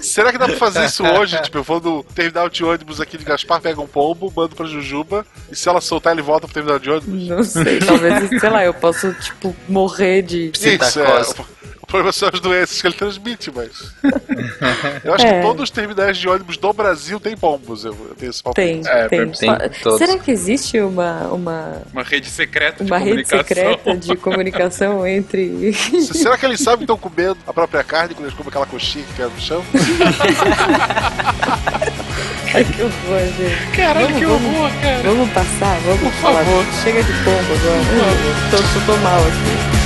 será que dá pra fazer isso hoje? Tipo, eu vou no terminal de ônibus aqui de Gaspar, pego um pombo, mando pra Jujuba, e se ela soltar, ele volta pro terminal de ônibus? Não sei, talvez, sei lá, eu posso, tipo, morrer de. Isso, é. Psitacose. O problema são as doenças que ele transmite, mas. Eu acho É. que todos os terminais de ônibus do Brasil tem pombos. Eu, eu tenho esse palpite. Tem, É, tem. tem todos. Será que existe uma, uma, Uma rede secreta de uma rede comunicação. secreta de comunicação entre. Será que eles sabem que estão comendo a própria carne quando eles comem aquela coxinha que cai no chão? Ai, que horror, gente. Caralho, Vamos, que vamos. horror, cara. Vamos passar, vamos Por falar. favor. Chega de pombo agora. Tô, tô, tô mal aqui.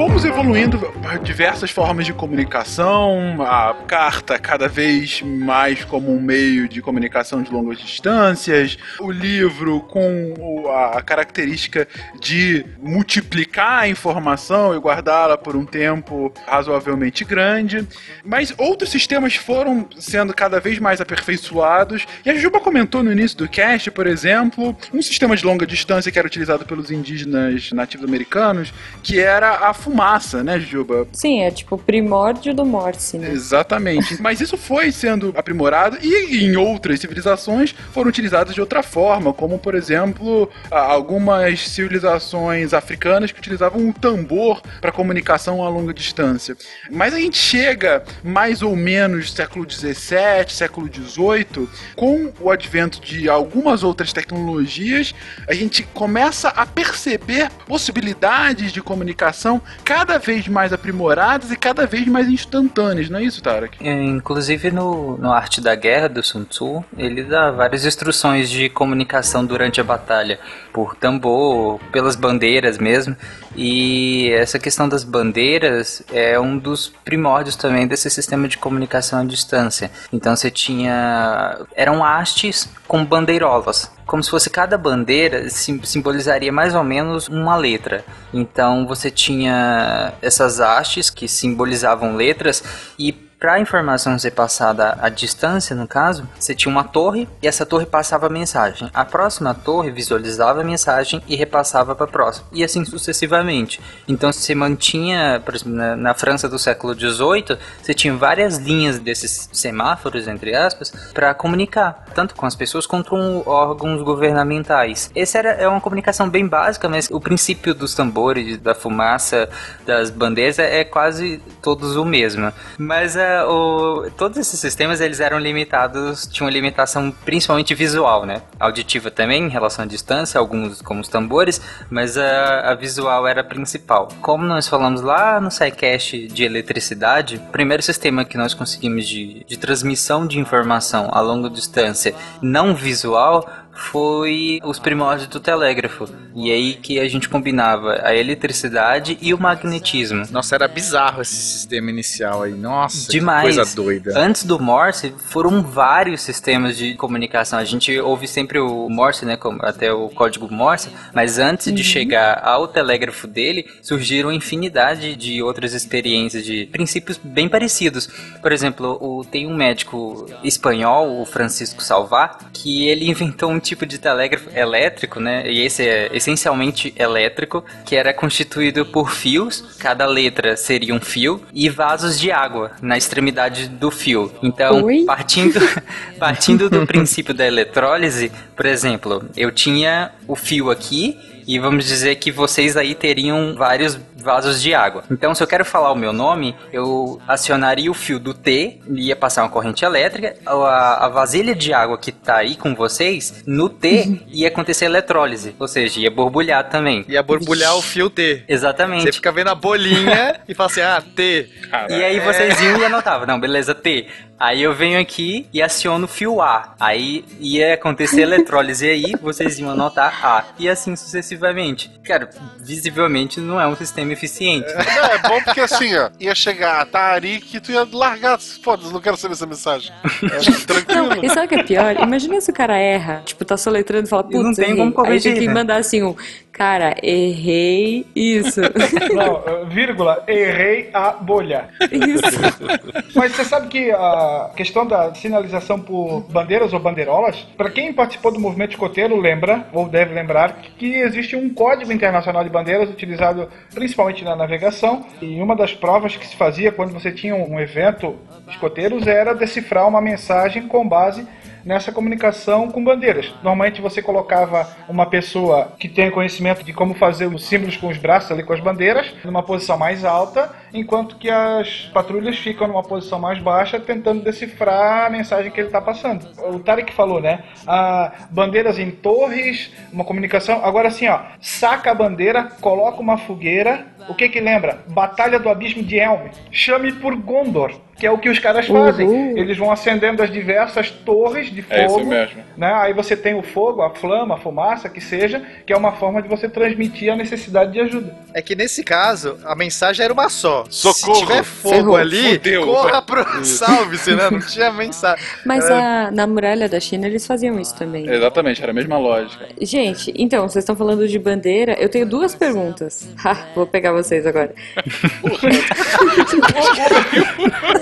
Fomos evoluindo diversas formas de comunicação, a carta cada vez mais como um meio de comunicação de longas distâncias, o livro com a característica de multiplicar a informação e guardá-la por um tempo razoavelmente grande. Mas outros sistemas foram sendo cada vez mais aperfeiçoados. E a Juba comentou no início do cast, por exemplo, um sistema de longa distância que era utilizado pelos indígenas nativos americanos, que era a fumaça, né, Juba? Sim, é tipo o primórdio do Morse, né? Exatamente. Mas isso foi sendo aprimorado e em outras civilizações foram utilizadas de outra forma, como por exemplo, algumas civilizações africanas que utilizavam um tambor para comunicação a longa distância. Mas a gente chega mais ou menos século XVII, século XVIII, com o advento de algumas outras tecnologias, a gente começa a perceber possibilidades de comunicação cada vez mais aprimoradas e cada vez mais instantâneas, não é isso, Tarek? É, inclusive no, no Arte da Guerra do Sun Tzu, ele dá várias instruções de comunicação durante a batalha, por tambor, pelas bandeiras mesmo. E essa questão das bandeiras é um dos primórdios também desse sistema de comunicação à distância. Então você tinha. eram hastes com bandeirolas. Como se fosse cada bandeira simbolizaria mais ou menos uma letra. Então você tinha essas hastes que simbolizavam letras e para a informação ser passada à distância, no caso, você tinha uma torre e essa torre passava a mensagem. A próxima torre visualizava a mensagem e repassava para a próxima, e assim sucessivamente. Então você mantinha, por exemplo, na, na França do século XVIII, você tinha várias linhas desses semáforos, entre aspas, para comunicar, tanto com as pessoas quanto com órgãos governamentais. Essa era, é uma comunicação bem básica, mas o princípio dos tambores, da fumaça, das bandeiras é, é quase todos o mesmo. Mas a o, todos esses sistemas eles eram limitados, tinham uma limitação principalmente visual, né? Auditiva também, em relação à distância, alguns como os tambores, mas a, a visual era a principal. Como nós falamos lá no SciCast de eletricidade, o primeiro sistema que nós conseguimos de, de transmissão de informação a longa distância não visual foi os primórdios do telégrafo. E aí que a gente combinava a eletricidade e o magnetismo. Nossa, era bizarro esse sistema inicial aí. Nossa, Demais. coisa doida. Antes do Morse, foram vários sistemas de comunicação. A gente ouve sempre o Morse, né, até o código Morse, mas antes uhum. de chegar ao telégrafo dele, surgiram infinidade de outras experiências de princípios bem parecidos. Por exemplo, o, tem um médico espanhol, o Francisco Salvar, que ele inventou um tipo de telégrafo elétrico, né? E esse é essencialmente elétrico, que era constituído por fios, cada letra seria um fio, e vasos de água na extremidade do fio. Então, Oi? partindo, partindo do princípio da eletrólise, por exemplo, eu tinha o fio aqui e vamos dizer que vocês aí teriam vários vasos de água. Então, se eu quero falar o meu nome, eu acionaria o fio do T, ia passar uma corrente elétrica, a, a vasilha de água que tá aí com vocês, no T uhum. ia acontecer eletrólise, ou seja, ia borbulhar também. Ia borbulhar o fio T. Exatamente. Você fica vendo a bolinha e fala assim, ah, T. E aí vocês iam e anotavam, não, beleza, T. Aí eu venho aqui e aciono o fio A. Aí ia acontecer eletrólise aí, vocês iam anotar A. E assim sucessivamente. Cara, visivelmente não é um sistema eficiente. Não, é bom porque assim, ó, ia chegar a Tarik e tu ia largar. Foda-se, não quero saber essa mensagem. É, tranquilo. E sabe o que é pior? Imagina se o cara erra, tipo, tá soletrando e fala, putz, não tem como corrigir. Aí tem que mandar assim um, cara, errei isso. Não, vírgula, errei a bolha. Isso. Mas você sabe que a a questão da sinalização por bandeiras ou bandeirolas, para quem participou do movimento escoteiro lembra, ou deve lembrar, que existe um código internacional de bandeiras utilizado principalmente na navegação, e uma das provas que se fazia quando você tinha um evento escoteiros era decifrar uma mensagem com base nessa comunicação com bandeiras. Normalmente você colocava uma pessoa que tem conhecimento de como fazer os símbolos com os braços ali com as bandeiras numa posição mais alta, enquanto que as patrulhas ficam numa posição mais baixa tentando decifrar a mensagem que ele está passando. O Tarek falou, né? Ah, bandeiras em torres, uma comunicação. Agora assim, ó, saca a bandeira, coloca uma fogueira. O que que lembra? Batalha do Abismo de Helm. Chame por Gondor. Que é o que os caras Uhum. fazem. Eles vão acendendo as diversas torres de É isso fogo. mesmo. né? Aí você tem o fogo, a flama, a fumaça, que seja, que é uma forma de você transmitir a necessidade de ajuda. É que nesse caso, a mensagem era uma só. Socorro. Se tiver fogo Ferrou. ali, Fudeu. corra pro salve-se, né? Não tinha mensagem. Mas É. a- na muralha da China eles faziam isso também. Exatamente, era a mesma lógica. Gente, então, vocês estão falando de bandeira. Eu tenho duas perguntas. Ha, vou pegar vocês agora.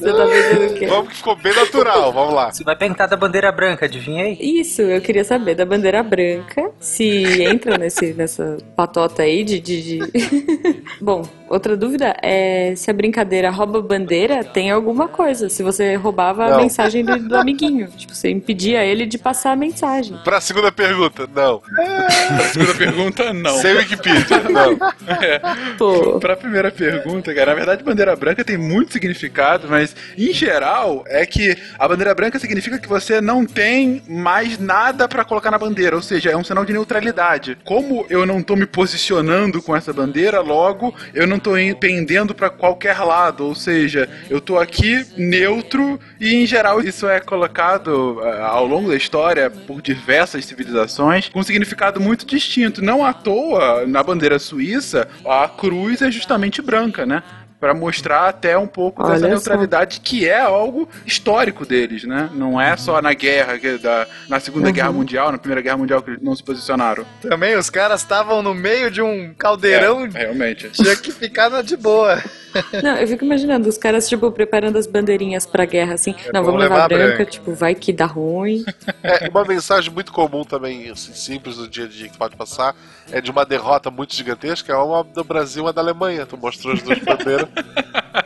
Você tá pensando o quê? Vamos que ficou bem natural, vamos lá. Você vai perguntar da bandeira branca, adivinha aí? Isso, eu queria saber da bandeira branca, se entra nesse, nessa patota aí de. de, de- Bom, outra dúvida é se a brincadeira rouba bandeira tem alguma coisa. Se você roubava a Não. mensagem do, do amiguinho. Tipo, você impedia ele de passar a mensagem. Pra segunda pergunta, não. Segunda pergunta, não. Sem Wikipedia, não. Pô. Pra primeira pergunta, cara, na verdade, bandeira branca tem muito significado, mas em geral é que a bandeira branca significa que você não tem mais nada pra colocar na bandeira, ou seja, é um sinal de neutralidade. Como eu não tô me posicionando com essa bandeira, logo eu não tô pendendo pra qualquer lado, ou seja, eu tô aqui neutro e em geral isso é colocado ah, ao longo da história por diversas civilizações com um significado muito distinto. Não à toa, na bandeira suíça, a cruz é justamente branca, né? Pra mostrar até um pouco Olha dessa só. neutralidade que é algo histórico deles, né? Não é só na guerra, que da, na Segunda Uhum. Guerra Mundial, na Primeira Guerra Mundial que eles não se posicionaram. Também os caras estavam no meio de um caldeirão. É, realmente. Tinha que ficar na de boa. Não, eu fico imaginando os caras, tipo, preparando as bandeirinhas pra guerra, assim. não, bom vamos levar levar branca, branca. tipo, vai que dá ruim. É, uma mensagem muito comum também, assim, simples do dia a dia que pode passar, é de uma derrota muito gigantesca, é uma do Brasil e uma da Alemanha. Tu mostrou as duas bandeiras,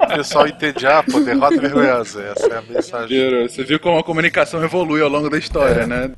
o pessoal entende, ah, pô, derrota vergonhosa. Essa é a mensagem. Você viu como a comunicação evolui ao longo da história, né?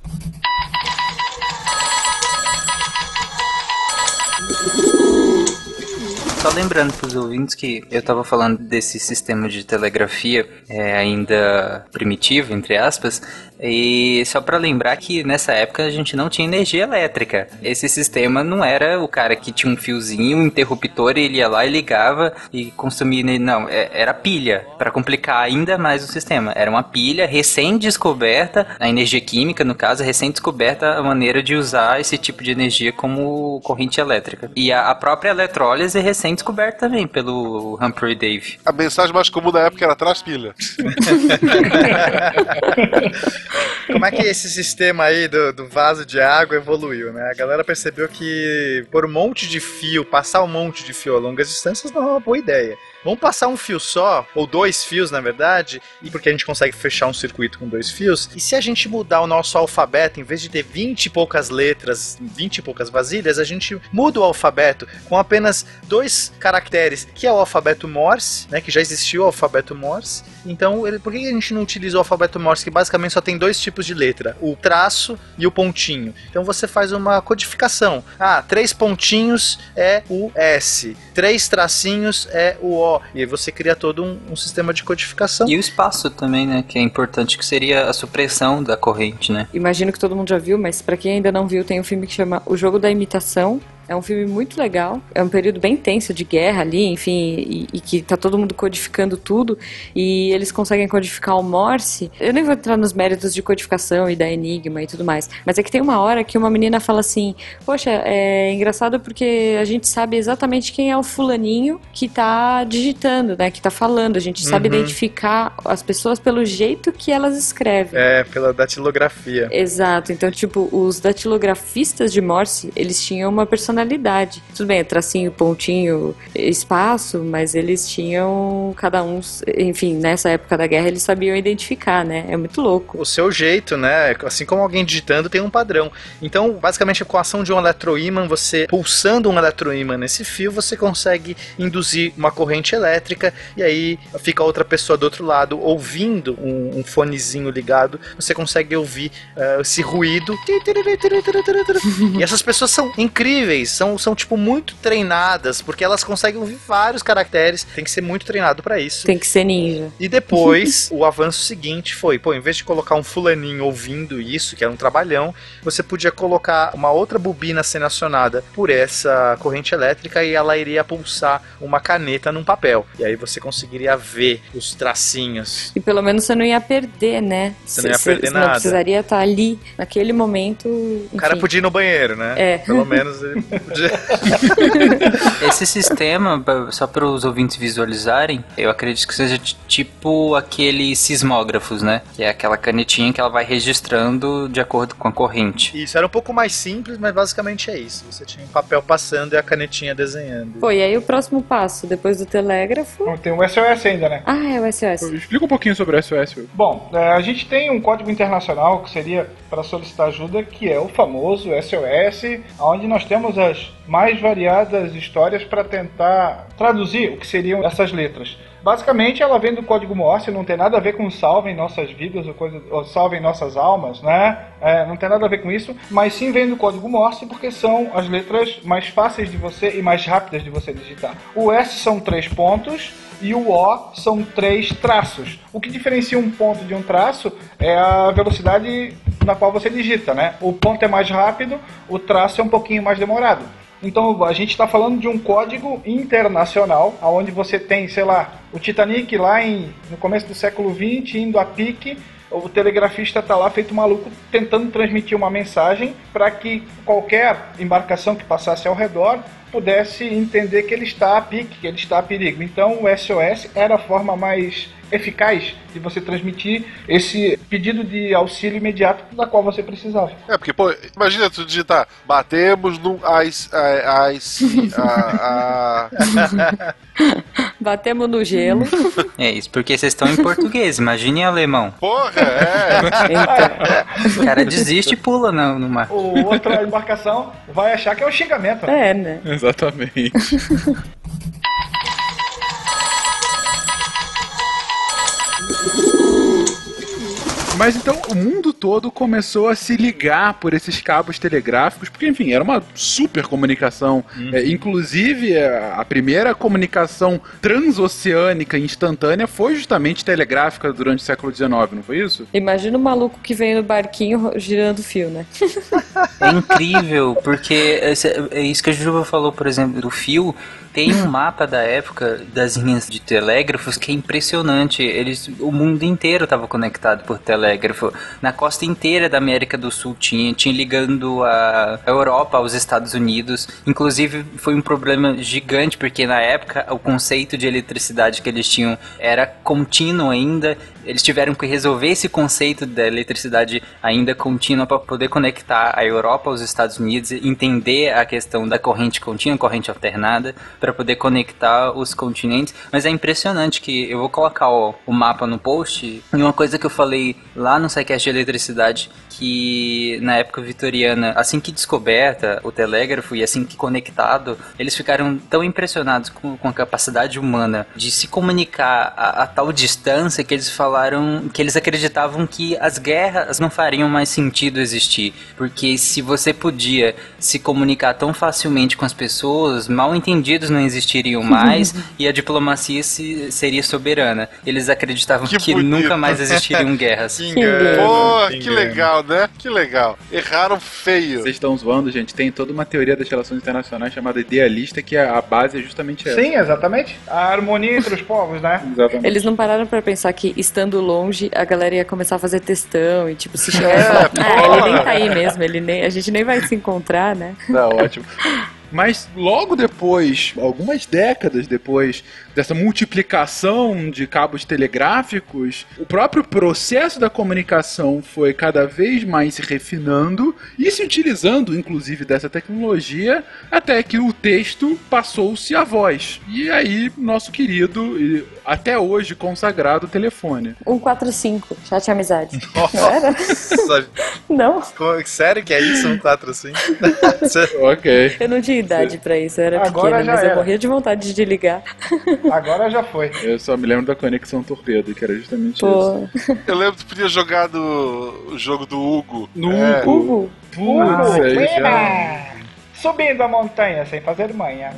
Só lembrando para os ouvintes que eu estava falando desse sistema de telegrafia é, ainda primitivo, entre aspas, e só para lembrar que nessa época a gente não tinha energia elétrica. Esse sistema não era o cara que tinha um fiozinho, um interruptor, e ele ia lá e ligava e consumia. Não, é- era pilha, para complicar ainda mais o sistema. Era uma pilha recém-descoberta, a energia química, no caso, recém-descoberta a maneira de usar esse tipo de energia como corrente elétrica. E a, própria eletrólise é recém-descoberta também pelo Humphrey Davy. A mensagem mais comum da época era atrás pilha. Como é que esse sistema aí do, do vaso de água evoluiu, né? A galera percebeu que por um monte de fio, passar um monte de fio a longas distâncias não é uma boa ideia. Vamos passar um fio só, ou dois fios na verdade, e porque a gente consegue fechar um circuito com dois fios. E se a gente mudar o nosso alfabeto, em vez de ter 20 e poucas letras, 20 e poucas vasilhas, a gente muda o alfabeto com apenas dois caracteres, que é o alfabeto Morse, né? Que já existiu o alfabeto Morse. Então, ele- por que a gente não utiliza o alfabeto Morse, que basicamente só tem dois tipos de letra, o traço e o pontinho? Então você faz uma codificação. Ah, três pontinhos é o S, três tracinhos é o O. E aí você cria todo um, um sistema de codificação. E o espaço também, né? Que é importante, que seria a supressão da corrente, né? Imagino que todo mundo já viu, mas pra quem ainda não viu, tem um filme que chama O Jogo da Imitação. É um filme muito legal. É um período bem tenso de guerra ali, enfim, e, e que tá todo mundo codificando tudo. E eles conseguem codificar o Morse. Eu nem vou entrar nos méritos de codificação e da Enigma e tudo mais. Mas é que tem uma hora que uma menina fala assim: Poxa, é engraçado porque a gente sabe exatamente quem é o fulaninho que tá digitando, né? Que tá falando. A gente sabe Uhum. identificar as pessoas pelo jeito que elas escrevem. É, pela datilografia. Exato, então, tipo, os datilografistas de Morse, eles tinham uma personalidade. Tudo bem, tracinho, pontinho, espaço, mas eles tinham cada um, enfim, nessa época da guerra eles sabiam identificar, né? É muito louco. o seu jeito, né? Assim como alguém digitando tem um padrão. Então, basicamente, com a ação de um eletroímã, você pulsando um eletroímã nesse fio, você consegue induzir uma corrente elétrica e aí fica outra pessoa do outro lado ouvindo um, um fonezinho ligado, você consegue ouvir eh, esse ruído. E essas pessoas são incríveis. São, são tipo muito treinadas, porque elas conseguem ouvir vários caracteres, tem que ser muito treinado pra isso. Tem que ser ninja. E depois, o avanço seguinte foi, pô, em vez de colocar um fulaninho ouvindo isso, que era um trabalhão, você podia colocar uma outra bobina sendo acionada por essa corrente elétrica e ela iria pulsar uma caneta num papel. E aí você conseguiria ver os tracinhos. E pelo menos você não ia perder, né? Você não ia perder não nada. precisaria estar ali, naquele momento. O cara podia ir no banheiro, né? É. Pelo menos ele. Esse sistema, só para os ouvintes visualizarem, eu acredito que seja tipo aqueles sismógrafos, né? Que é aquela canetinha que ela vai registrando de acordo com a corrente. Isso era um pouco mais simples, mas basicamente é isso. Você tinha um papel passando e a canetinha desenhando. Pô, e aí o próximo passo, depois do telégrafo. Não tem o SOS ainda, né? Ah, é o SOS. Explica um pouquinho sobre o SOS. Will. Bom, é, a gente tem um código internacional que seria para solicitar ajuda, que é o famoso SOS, onde nós temos as mais variadas histórias para tentar traduzir o que seriam essas letras. Basicamente, ela vem do código Morse, não tem nada a ver com salvem nossas vidas ou, coisa, ou salvem nossas almas, né? É, não tem nada a ver com isso, mas sim vem do código Morse porque são as letras mais fáceis de você e mais rápidas de você digitar. O S são três pontos e o O são três traços. O que diferencia um ponto de um traço é a velocidade na qual você digita, né? O ponto é mais rápido, o traço é um pouquinho mais demorado. Então a gente está falando de um código internacional, onde você tem, sei lá, o Titanic lá em, no começo do século XX indo a pique, o telegrafista está lá feito maluco tentando transmitir uma mensagem para que qualquer embarcação que passasse ao redor pudesse entender que ele está a pique, que ele está a perigo. Então o SOS era a forma mais eficaz de você transmitir esse pedido de auxílio imediato da qual você precisava. É, porque, pô, imagina tu digitar, batemos no as, a, as, a, a... Batemos no gelo. É isso, porque vocês estão em português, imagine em alemão. Porra, é. Então, O cara desiste e pula no, no mar. O outra embarcação vai achar que é um xingamento. é, né? Exatamente. Mas então o mundo todo começou a se ligar por esses cabos telegráficos, porque enfim, era uma super comunicação. É, inclusive, é, a primeira comunicação transoceânica instantânea foi justamente telegráfica durante o século XIX, não foi isso? Imagina o maluco que vem no barquinho girando o fio, né? É incrível, porque é isso que a Jujuba falou, por exemplo, do fio. Tem um mapa da época das linhas de telégrafos que é impressionante. Eles, o mundo inteiro estava conectado por telégrafo. Na costa inteira da América do Sul tinha, tinha ligando a Europa aos Estados Unidos. Inclusive foi um problema gigante porque na época o conceito de eletricidade que eles tinham era contínuo ainda. Eles tiveram que resolver esse conceito da eletricidade ainda contínua para poder conectar a Europa aos Estados Unidos, entender a questão da corrente contínua, corrente alternada, para poder conectar os continentes. Mas é impressionante que eu vou colocar o, o mapa no post. E uma coisa que eu falei lá no SciCast de eletricidade, que na época vitoriana, assim que descoberta o telégrafo e assim que conectado, eles ficaram tão impressionados com, com a capacidade humana de se comunicar a, a tal distância que eles falaram que eles acreditavam que as guerras não fariam mais sentido existir, porque se você podia se comunicar tão facilmente com as pessoas, mal entendidos não existiriam mais e a diplomacia se, seria soberana. Eles acreditavam Que que, nunca mais existiriam guerras. Que Pô, que que legal, né? Que legal. Erraram feio. Vocês estão zoando, gente. Tem toda uma teoria das relações internacionais chamada idealista, que a, a base é justamente essa. Sim, exatamente. A harmonia entre os povos, né? Exatamente. Eles não pararam pra pensar que, estando longe, a galera ia começar a fazer testão e, tipo, se chegar e falar, ah, ele nem tá aí mesmo, ele nem, a gente nem vai se encontrar, né? Tá ótimo. Mas logo depois, algumas décadas depois dessa multiplicação de cabos telegráficos, o próprio processo da comunicação foi cada vez mais se refinando e se utilizando, inclusive, dessa tecnologia, até que o texto passou-se à voz. E aí, nosso querido, até hoje consagrado telefone. 145, chat amizade. Não era? Nossa, Não, sério que é isso? Um 4 5? Ok. eu não tinha idade pra isso, eu era Agora pequena, já mas eu era. morria de vontade de ligar. Agora já foi. Eu só me lembro da conexão torpedo, que era justamente isso. Pô, Eu lembro que tu podia jogar do o jogo do Hugo. No É. Hugo. Hugo, Putz, já- Ueba! Subindo a montanha sem fazer manha.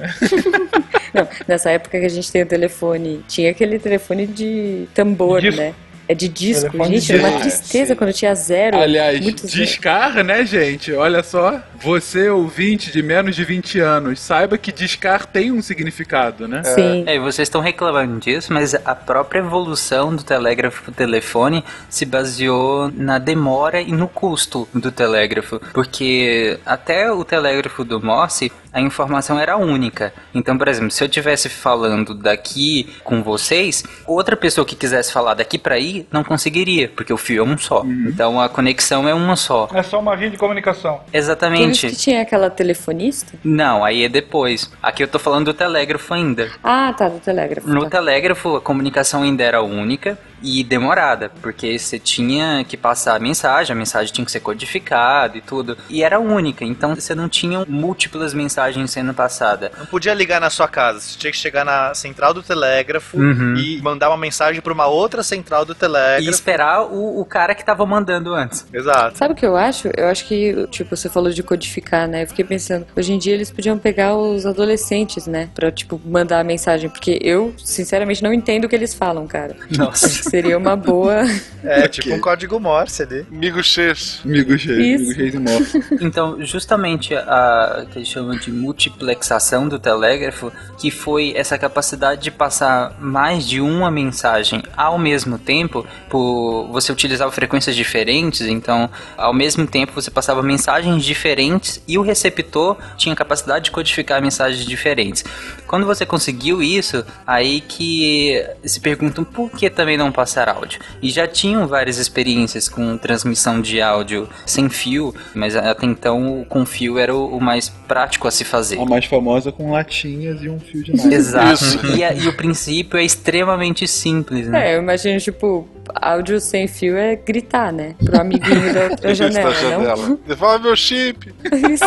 Não, nessa época que a gente tem o telefone, tinha aquele telefone de tambor, Disco. né? É de disco, Telefone gente, era uma de tristeza quando tinha zero. Aliás, muito zero. Discar, né, gente? Olha só. Você, ouvinte de menos de 20 anos, saiba que Discar tem um significado, né? Sim. É, e vocês estão reclamando disso, mas a própria evolução do telégrafo pro telefone se baseou na demora e no custo do telégrafo. Porque até o telégrafo do Morse, a informação era única. Então, por exemplo, se eu estivesse falando daqui com vocês, outra pessoa que quisesse falar daqui para aí não conseguiria, porque o fio é um só. Então a conexão é uma só. É só uma via de comunicação. Por isso Exatamente. que tinha aquela telefonista? Não, aí é depois. Aqui eu tô falando do telégrafo ainda. Ah, tá, do telégrafo. No tá. telégrafo, a comunicação ainda era única e demorada, porque você tinha que passar a mensagem, a mensagem tinha que ser codificada e tudo, e era única, então você não tinha múltiplas mensagens sendo passadas. Não podia ligar na sua casa, você tinha que chegar na central do telégrafo Uhum. e mandar uma mensagem para uma outra central do E telégrafo. esperar o, o cara que tava mandando antes. Exato. Sabe o que eu acho? Eu acho que, tipo, você falou de codificar, né? Eu fiquei pensando, hoje em dia eles podiam pegar os adolescentes, né? Pra, tipo, mandar a mensagem. Porque eu, sinceramente, não entendo o que eles falam, cara. Nossa. Seria uma boa. É, tipo um código Morse ali. Amigo X. Amigo cheio, Isso. amigo cheio de morte. Então, justamente a que eles chamam de multiplexação do telégrafo, que foi essa capacidade de passar mais de uma mensagem ao mesmo tempo, por você utilizava frequências diferentes, então ao mesmo tempo você passava mensagens diferentes e o receptor tinha capacidade de codificar mensagens diferentes. Quando você conseguiu isso, aí que se perguntam por que também não passar áudio. E já tinham várias experiências com transmissão de áudio sem fio, mas até então com fio era o, o mais prático a se fazer. A mais famosa com latinhas e um fio de nylon. Exato. E, a- e o princípio é extremamente simples, né? É, eu imagino, tipo, áudio sem fio é gritar, né? Pro amiguinho da outra janela, não? janela. Devolve meu chip. Isso.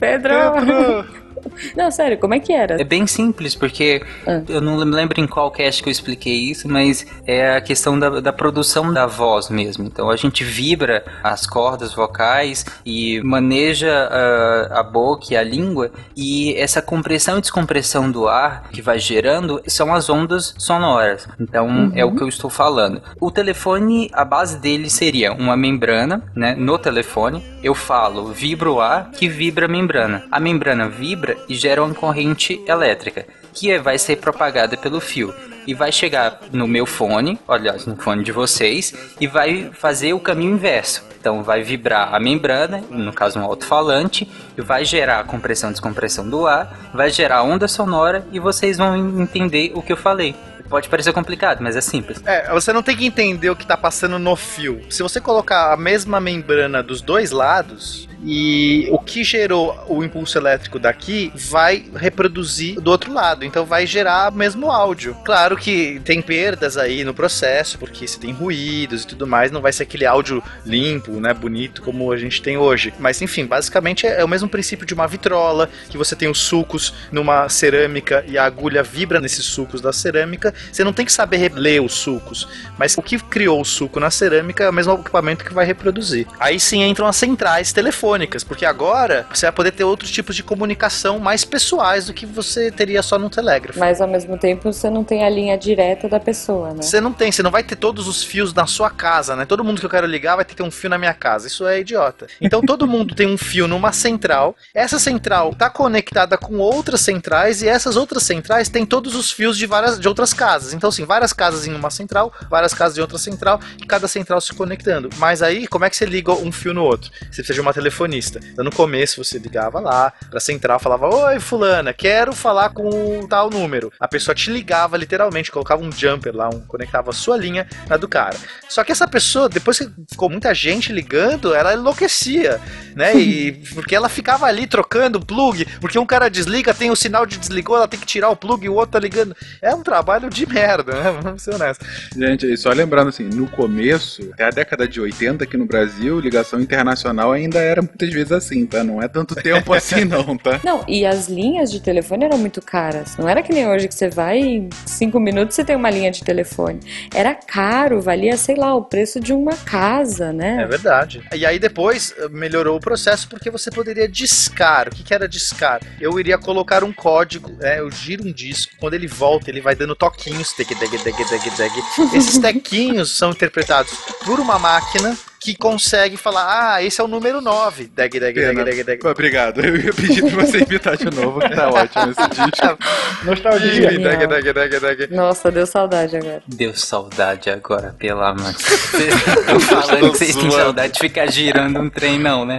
Pedro! Pedro. Não, sério, como é que era? É bem simples, porque Ah. eu não me lembro em qual cast que eu expliquei isso, mas é a questão da, da produção da voz mesmo. Então a gente vibra as cordas vocais e maneja ah, a boca e a língua, e essa compressão e descompressão do ar que vai gerando são as ondas sonoras. Então é o que eu estou falando. O telefone, a base dele seria uma membrana, né? No telefone, eu falo, vibra o ar que vibra a membrana. A membrana vibra e gera uma corrente elétrica, que é- vai ser propagada pelo fio. E vai chegar no meu fone, aliás, no fone de vocês, e vai fazer o caminho inverso. Então vai vibrar a membrana, no caso um alto-falante, e vai gerar a compressão e descompressão do ar, vai gerar onda sonora e vocês vão entender o que eu falei. Pode parecer complicado, mas é simples. É, você não tem que entender o que tá passando no fio. Se você colocar a mesma membrana dos dois lados e o que gerou o impulso elétrico daqui vai reproduzir do outro lado, então vai gerar o mesmo áudio. Claro que tem perdas aí no processo, porque se tem ruídos e tudo mais, não vai ser aquele áudio limpo, né, bonito como a gente tem hoje. Mas enfim, basicamente é o mesmo princípio de uma vitrola, que você tem os sucos numa cerâmica e a agulha vibra nesses sucos da cerâmica. Você não tem que saber ler os sucos, mas o que criou o suco na cerâmica é o mesmo equipamento que vai reproduzir. Aí sim entram as centrais telefônicas, porque agora você vai poder ter outros tipos de comunicação mais pessoais do que você teria só no telégrafo. Mas ao mesmo tempo você não tem a linha direta da pessoa, né? Você não tem, você não vai ter todos os fios na sua casa, né? Todo mundo que eu quero ligar vai ter que ter um fio na minha casa. Isso é idiota. Então todo mundo tem um fio numa central. Essa central tá conectada com outras centrais e essas outras centrais têm todos os fios de várias de outras casas. Então assim, várias casas em uma central, várias casas em outra central e cada central se conectando. Mas aí, como é que você liga um fio no outro? Você precisa de uma telefonista. Então no começo você ligava lá pra central, falava: "Oi, fulana, quero falar com o tal número". A pessoa te ligava literalmente, colocava um jumper lá, um, conectava a sua linha na do cara. Só que essa pessoa, depois que ficou muita gente ligando, ela enlouquecia, né? E porque ela ficava ali trocando plug, porque um cara desliga, tem o sinal de desligou, ela tem que tirar o plug e o outro tá ligando. É um trabalho de merda, né? Vamos ser honestos. Gente, só lembrando assim, no começo, até a década de 80 aqui no Brasil, ligação internacional ainda era muitas vezes assim, tá? Não é tanto tempo assim, não, tá? Não, e as linhas de telefone eram muito caras. Não era que nem hoje que você vai em cinco minutos você tem uma linha de telefone. Era caro, valia, sei lá, o preço de uma casa, É né? verdade. E aí depois eh, melhorou o processo porque você poderia discar. O que, que era discar? Eu iria colocar um código, né, eu giro um disco, quando ele volta, ele vai dando toquinhos, tec, deg, deg, deg, deg. Esses tequinhos são interpretados por uma máquina que consegue falar, ah, esse é o número 9. Deg, deg, deg, Pena. deg, deg. Obrigado. Eu ia pedir pra você imitar de novo, que tá ótimo esse disco. Nostalgia. Deg, deg, deg, deg, deg. Nossa, deu saudade agora. Deu saudade agora, pela amor. Vocês estão falando que vocês têm saudade de ficar girando um trem, não, né?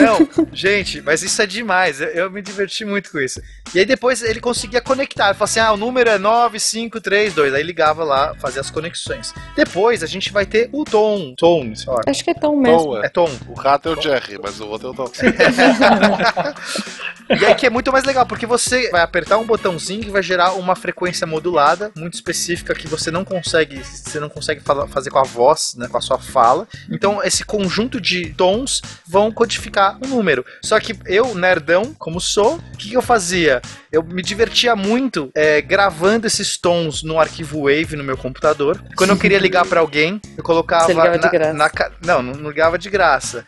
Não, gente, mas isso é demais. Eu, eu me diverti muito com isso. E aí depois ele conseguia conectar. Ele falou assim: ah, o número é 9532. Aí ligava lá, fazia as conexões. Depois a gente vai ter o tom. Tom, sei lá. Acho que é tão mesmo. Tom, É é. tom. O rato é o Jerry, mas o outro é o Tom. E aí que é muito mais legal, porque você vai apertar um botãozinho que vai gerar uma frequência modulada, muito específica, que você não consegue, você não consegue fala- fazer com a voz, né, com a sua fala. Então, esse conjunto de tons vão codificar um número. Só que eu, nerdão, como sou, o que, que eu fazia? Eu me divertia muito é, gravando esses tons no arquivo Wave no meu computador. Quando eu queria ligar pra alguém, eu colocava Você ligava de na- graça. na não, não ligava de graça.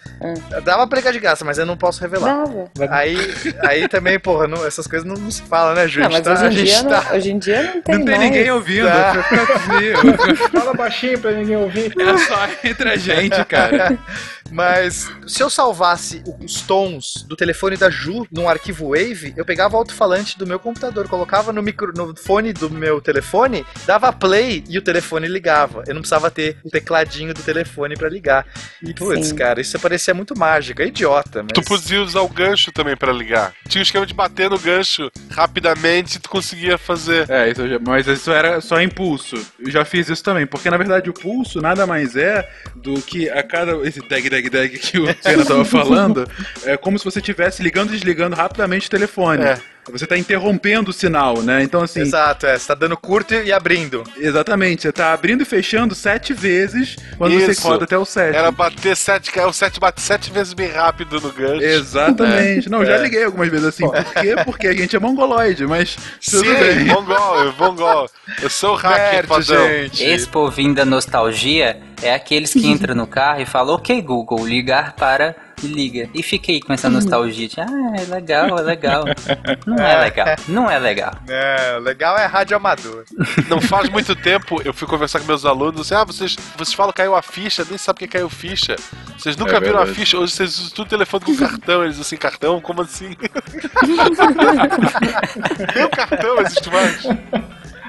Dava pra ligar de graça, mas eu não posso revelar. Dava. Aí, aí também, porra, não- essas coisas não, não se fala, né, Ju? Não, A gente mas tá- hoje em, dia tá- não, hoje em dia não tem Não tem mais. ninguém ouvindo, Tá. Fala baixinho pra ninguém ouvir. É só entre a gente, cara. Mas se eu salvasse os tons do telefone da Ju num arquivo Wave, eu pegava o alto-falante do meu computador, colocava no, micro, no fone do meu telefone, dava play e o telefone ligava. Eu não precisava ter o tecladinho do telefone pra ligar. E, putz, Sim. cara, isso parecia muito mágico. É idiota, mas... Tu podia usar o gancho também pra ligar. Tinha o esquema de bater no gancho rapidamente e tu conseguia fazer. É, isso mas isso era só impulso. Eu já fiz isso também, porque na verdade o pulso nada mais é do que a cada. Esse dag, dag, que o Pena tava falando, é como se você estivesse ligando e desligando rapidamente o telefone. É. Você tá interrompendo o sinal, né? Então, assim, Exato, é. Você tá dando curto e abrindo. exatamente, você tá abrindo e fechando sete vezes quando você Isso. roda até o sete. Era bater sete, o sete bate sete vezes bem rápido no gancho. Exatamente. Não, já É. liguei algumas vezes assim. Por quê? Porque a gente é mongoloide, mas tudo Sim, bem. mongol, mongol. Eu sou o hacker, gente. Esse povinho da nostalgia é aqueles que entram no carro e falam, ok, Google, ligar para e liga. E fiquei com essa nostalgia de, ah, é legal, é legal. Não é legal, não é legal. É, o legal é rádio amador. Não faz muito tempo eu fui conversar com meus alunos ah, vocês, vocês falam que caiu a ficha, nem sabem o que caiu ficha. Vocês nunca É viram a ficha, hoje vocês usam tudo telefone com cartão. Eles assim, cartão? Como assim? Nem o cartão existe mais.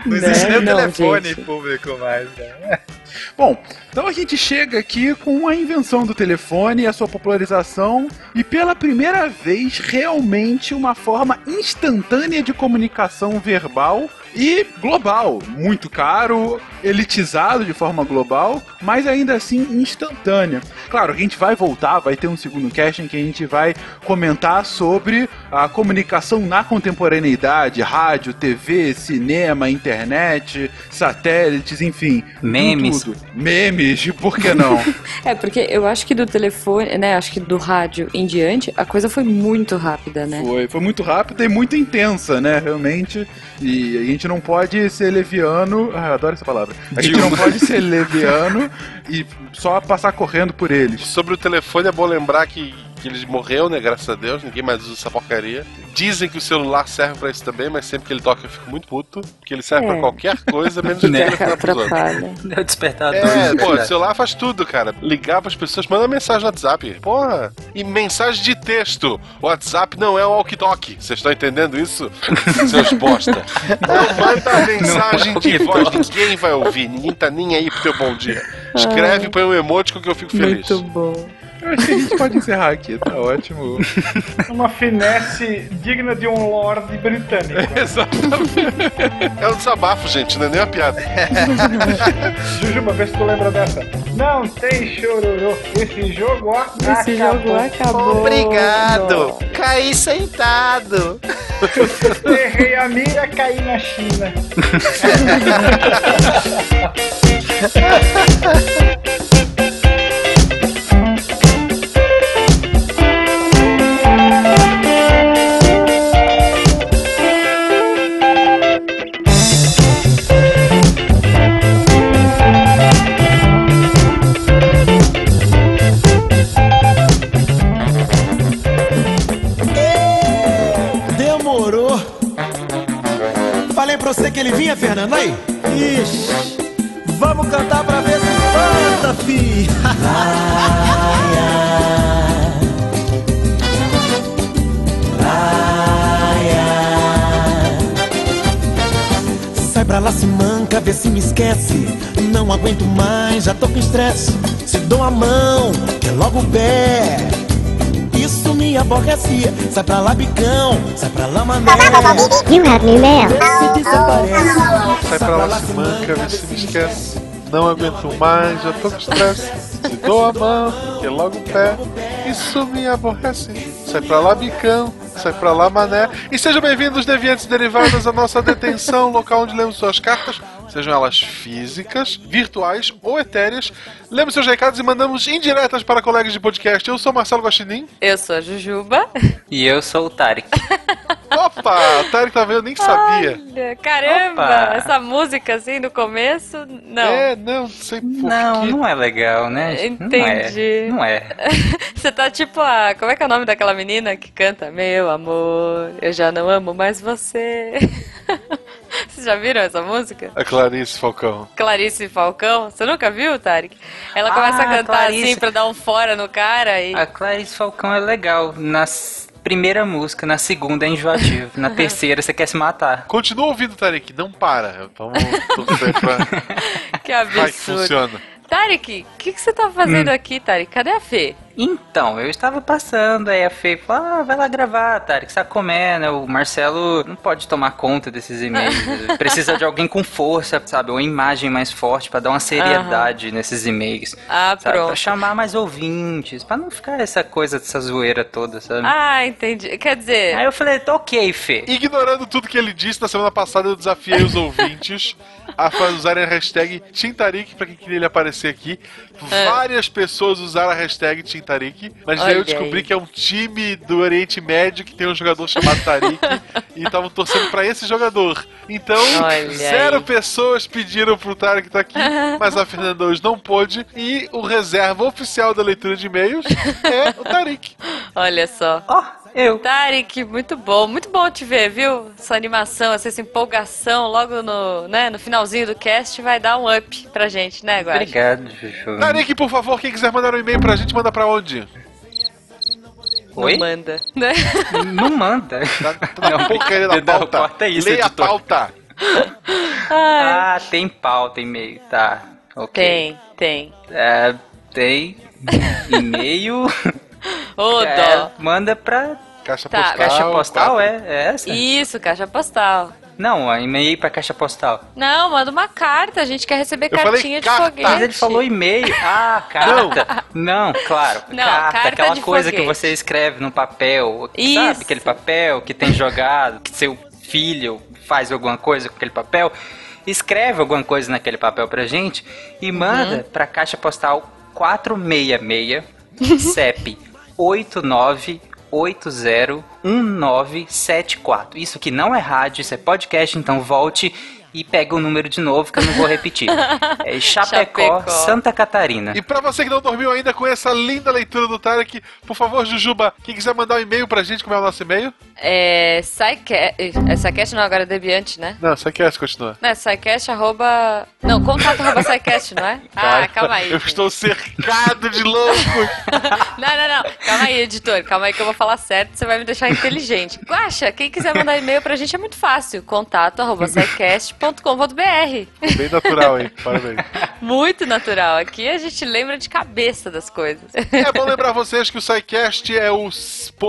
Não existe nem o telefone gente. público mais, cara. Bom, então a gente chega aqui com a invenção do telefone, a sua popularização e pela primeira vez realmente uma forma instantânea de comunicação verbal e global. Muito caro, elitizado de forma global, mas ainda assim instantânea. Claro, a gente vai voltar, vai ter um segundo cast em que a gente vai comentar sobre a comunicação na contemporaneidade, rádio, TV, cinema, internet, satélites, enfim. Memes. tudo. Memes, por que não? É, porque eu acho que do telefone, né, acho que do rádio em diante, a coisa foi muito rápida, né? Foi, foi muito rápida e muito intensa, né? Realmente. E a gente não pode ser leviano. Ah, eu adoro essa palavra. A gente não pode ser leviano e só passar correndo por eles. Sobre o telefone é bom lembrar que, que ele morreu, né? Graças a Deus, ninguém mais usa essa porcaria. Dizem que o celular serve pra isso também, mas sempre que ele toca eu fico muito puto, porque ele serve É. pra qualquer coisa, menos o telefone pros outros. Atrapalha. É o despertador. É, Pô, o celular faz tudo, cara. Ligar pras pessoas, manda mensagem no WhatsApp. Porra. E mensagem de texto. O WhatsApp não é o walkie-talkie. Vocês estão entendendo isso? Seus bosta. Não manda mensagem de voz. Ninguém vai ouvir. Ninguém tá nem aí pro teu bom dia. Escreve, põe um emoji com que eu fico feliz. Muito bom. Eu acho que a gente pode encerrar aqui, tá ótimo. Uma finesse digna de um lord britânico. É um desabafo, gente, não é nem uma piada. Jujuba, vê se tu lembra dessa. Não tem chororô. Esse jogo acabou. Esse jogo acabou. Obrigado! Caí sentado! Errei a mira, caí na China. pra você que ele vinha, Fernando, aí. Ixi, vamos cantar pra ver se espanta, fi. Sai pra lá, se manca, vê se me esquece. Não aguento mais, já tô com estresse. Se dou a mão, que é logo o pé. Isso me aborrece. Sai pra lá, bicão. Sai pra lá, mané. You have new mail. Se desaparece. Sai pra lá, se manca, vê se me esquece. Não aguento mais, já tô com estresse. Se dou a mão, que logo o pé. Isso me aborrece. Sai pra lá, bicão. Sai pra lá, mané. E sejam bem-vindos, deviantes derivados, à nossa detenção, local onde lemos suas cartas, sejam elas físicas, virtuais ou etéreas. Lemos seus recados e mandamos indiretas para colegas de podcast. Eu sou Marcelo Guaxinim. Eu sou a Jujuba. E eu sou o Tarek. Opa, o Tarek tá vendo, eu nem sabia. Olha, caramba, Opa. essa música assim no começo, não. É, não, não sei por Não, quê. não é legal, né? Entendi. Não é. Não é. Você tá tipo a. Como é que é o nome daquela menina que canta? Meu amor, eu já não amo mais você. Vocês já viram essa música? A Clarice Falcão. Clarice Falcão? Você nunca viu, Tarek? Ela começa a Ah, cantar Clarice. assim pra dar um fora no cara e. A Clarice Falcão é legal. Na s- primeira música, na segunda é enjoativo. Na terceira você quer se matar. Continua ouvindo, Tarek, não para. Vamos torcer pra. Que Vai que absurdo. funciona. Tarek, o que, que você tá fazendo Hum. aqui, Tarek? Cadê a Fê? Então, eu estava passando, aí a Fê falou, ah, vai lá gravar, Tarek, você tá comendo, o Marcelo não pode tomar conta desses e-mails, precisa de alguém com força, sabe, uma imagem mais forte pra dar uma seriedade nesses e-mails, Ah, sabe, pra pronto. chamar mais ouvintes, pra não ficar essa coisa, dessa zoeira toda, sabe. Ah, entendi. Quer dizer. Aí eu falei, tá ok, Fê. Ignorando tudo que ele disse, na semana passada eu desafiei os ouvintes a usarem a hashtag Tintarik pra quem queria ele aparecer aqui. É. Várias pessoas usaram a hashtag Tintarik, mas aí Olha eu descobri aí. que é um time do Oriente Médio que tem um jogador chamado Tarik e estavam torcendo pra esse jogador. Então, Olha zero aí. pessoas pediram pro Tarik estar aqui, mas a Fernanda hoje não pôde e o reserva oficial da leitura de e-mails é o Tarik. Olha só. Ó, eu. Tarek, muito bom, muito bom te ver, viu? Essa animação, essa, essa empolgação logo no, né, no finalzinho do cast vai dar um up pra gente, né, Guax? Obrigado, Juju. Tarik, por favor, quem quiser mandar um e-mail pra gente, manda pra onde? Oi? Não manda, né? Não manda. Tá, tá porcaria da não, pauta. corta isso, Leia a editor. pauta. Ah, tem pauta e-mail, tá. Ok. Tem, tem. É, tem e-mail. Ô, É, dó. manda pra Caixa Tá. postal. caixa postal, é? É essa? Isso, caixa postal. Não, e-mail pra caixa postal. Não, manda uma carta, a gente quer receber Eu falei cartinha de carta. foguete. Mas ele falou e-mail. Ah, carta. Não, claro. Não, carta, carta aquela de coisa que foguete. você escreve no papel. Isso. Sabe aquele papel que tem jogado, que seu filho faz alguma coisa com aquele papel? Escreve alguma coisa naquele papel pra gente e Uhum. manda pra caixa postal 466 CEP 89801974. Isso que não é rádio, isso é podcast, então volte e pega o número de novo que eu não vou repetir. É Chapecó, Chapecó. Santa Catarina. E pra você que não dormiu ainda com essa linda leitura do Tarek, por favor, Jujuba, quem quiser mandar um e-mail pra gente, como é o nosso e-mail? É. Psycast. É Psycast não, agora é Deviante, né? Não, quer continua. Não, é Psycast arroba. Não, contato arroba Psycast, não é? Ah, calma aí. Eu estou cercado de loucos. Não, não, não. Calma aí, editor. Calma aí que eu vou falar certo, você vai me deixar inteligente. Guaxa, quem quiser mandar e-mail pra gente é muito fácil. Contato arroba. Bem natural, hein? Parabéns. Muito natural. Aqui a gente lembra de cabeça das coisas. É bom lembrar vocês que o SciCast é, o,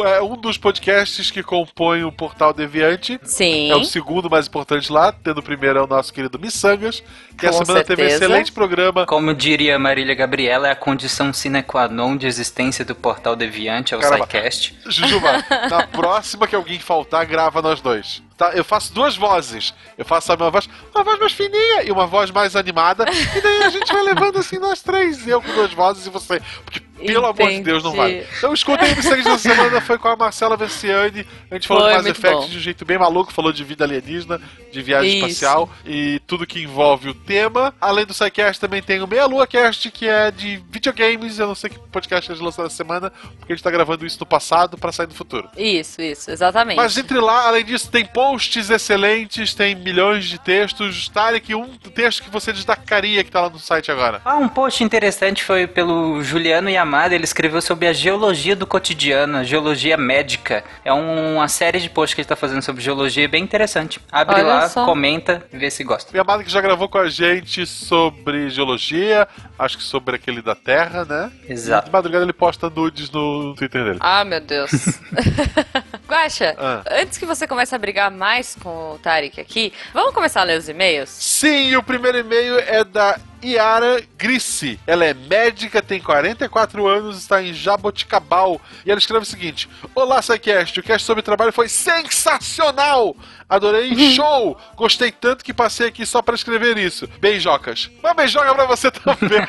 é um dos podcasts que compõe o Portal Deviante. Sim. É o segundo mais importante lá, tendo o primeiro é o nosso querido Missangas, que Com essa semana teve um certeza. excelente programa. Como diria Marília Gabriela, é a condição sine qua non de existência do portal Deviante, é o Caramba. SciCast. Jujuba, na próxima que alguém faltar, grava nós dois. Tá? Eu faço duas vozes. Eu faço sabe, uma voz, uma voz mais fininha e uma voz mais animada. E daí a gente vai levando assim nós três. Eu com duas vozes e você. Porque Pelo amor de Deus, não Entendi. vale. Então escutem o Missangues dessa semana, foi com a Marcela Venciani. A gente falou Foi, de Mass Effect bom. de um jeito bem maluco, falou de vida alienígena, de viagem Isso. espacial e tudo que envolve o tema. Além do SciCast, também tem o Meia Lua Cast, que é de videogames. Eu não sei que podcast eles lançaram essa semana, porque a gente tá gravando isso no passado pra sair no futuro. Isso, isso, exatamente. Mas entre lá, além disso, tem posts excelentes, tem milhões de textos. Tarek, um texto que você destacaria que tá lá no site agora. Ah, um post interessante foi pelo Juliano Yamada, ele escreveu sobre a geologia do cotidiano, a geologia médica. É um- uma série de posts que ele tá fazendo sobre geologia bem interessante. Abre Olha lá, só. comenta e vê se gosta. O Yamada que já gravou com a gente sobre geologia, acho que sobre aquele da Terra, né? Exato. De madrugada ele posta nudes no Twitter dele. Ah, meu Deus. Guaxa, Ah. antes que você comece a brigar mais com o Tarek aqui, vamos começar a ler os e-mails? Sim, o primeiro e-mail é da Iara Grissi. Ela é médica, tem 44 anos, está em Jaboticabal. E ela escreve o seguinte: Olá, SciCast. O cast sobre trabalho foi sensacional! Adorei, show! Gostei tanto que passei aqui só pra escrever isso. Beijocas. Uma beijoca pra você também.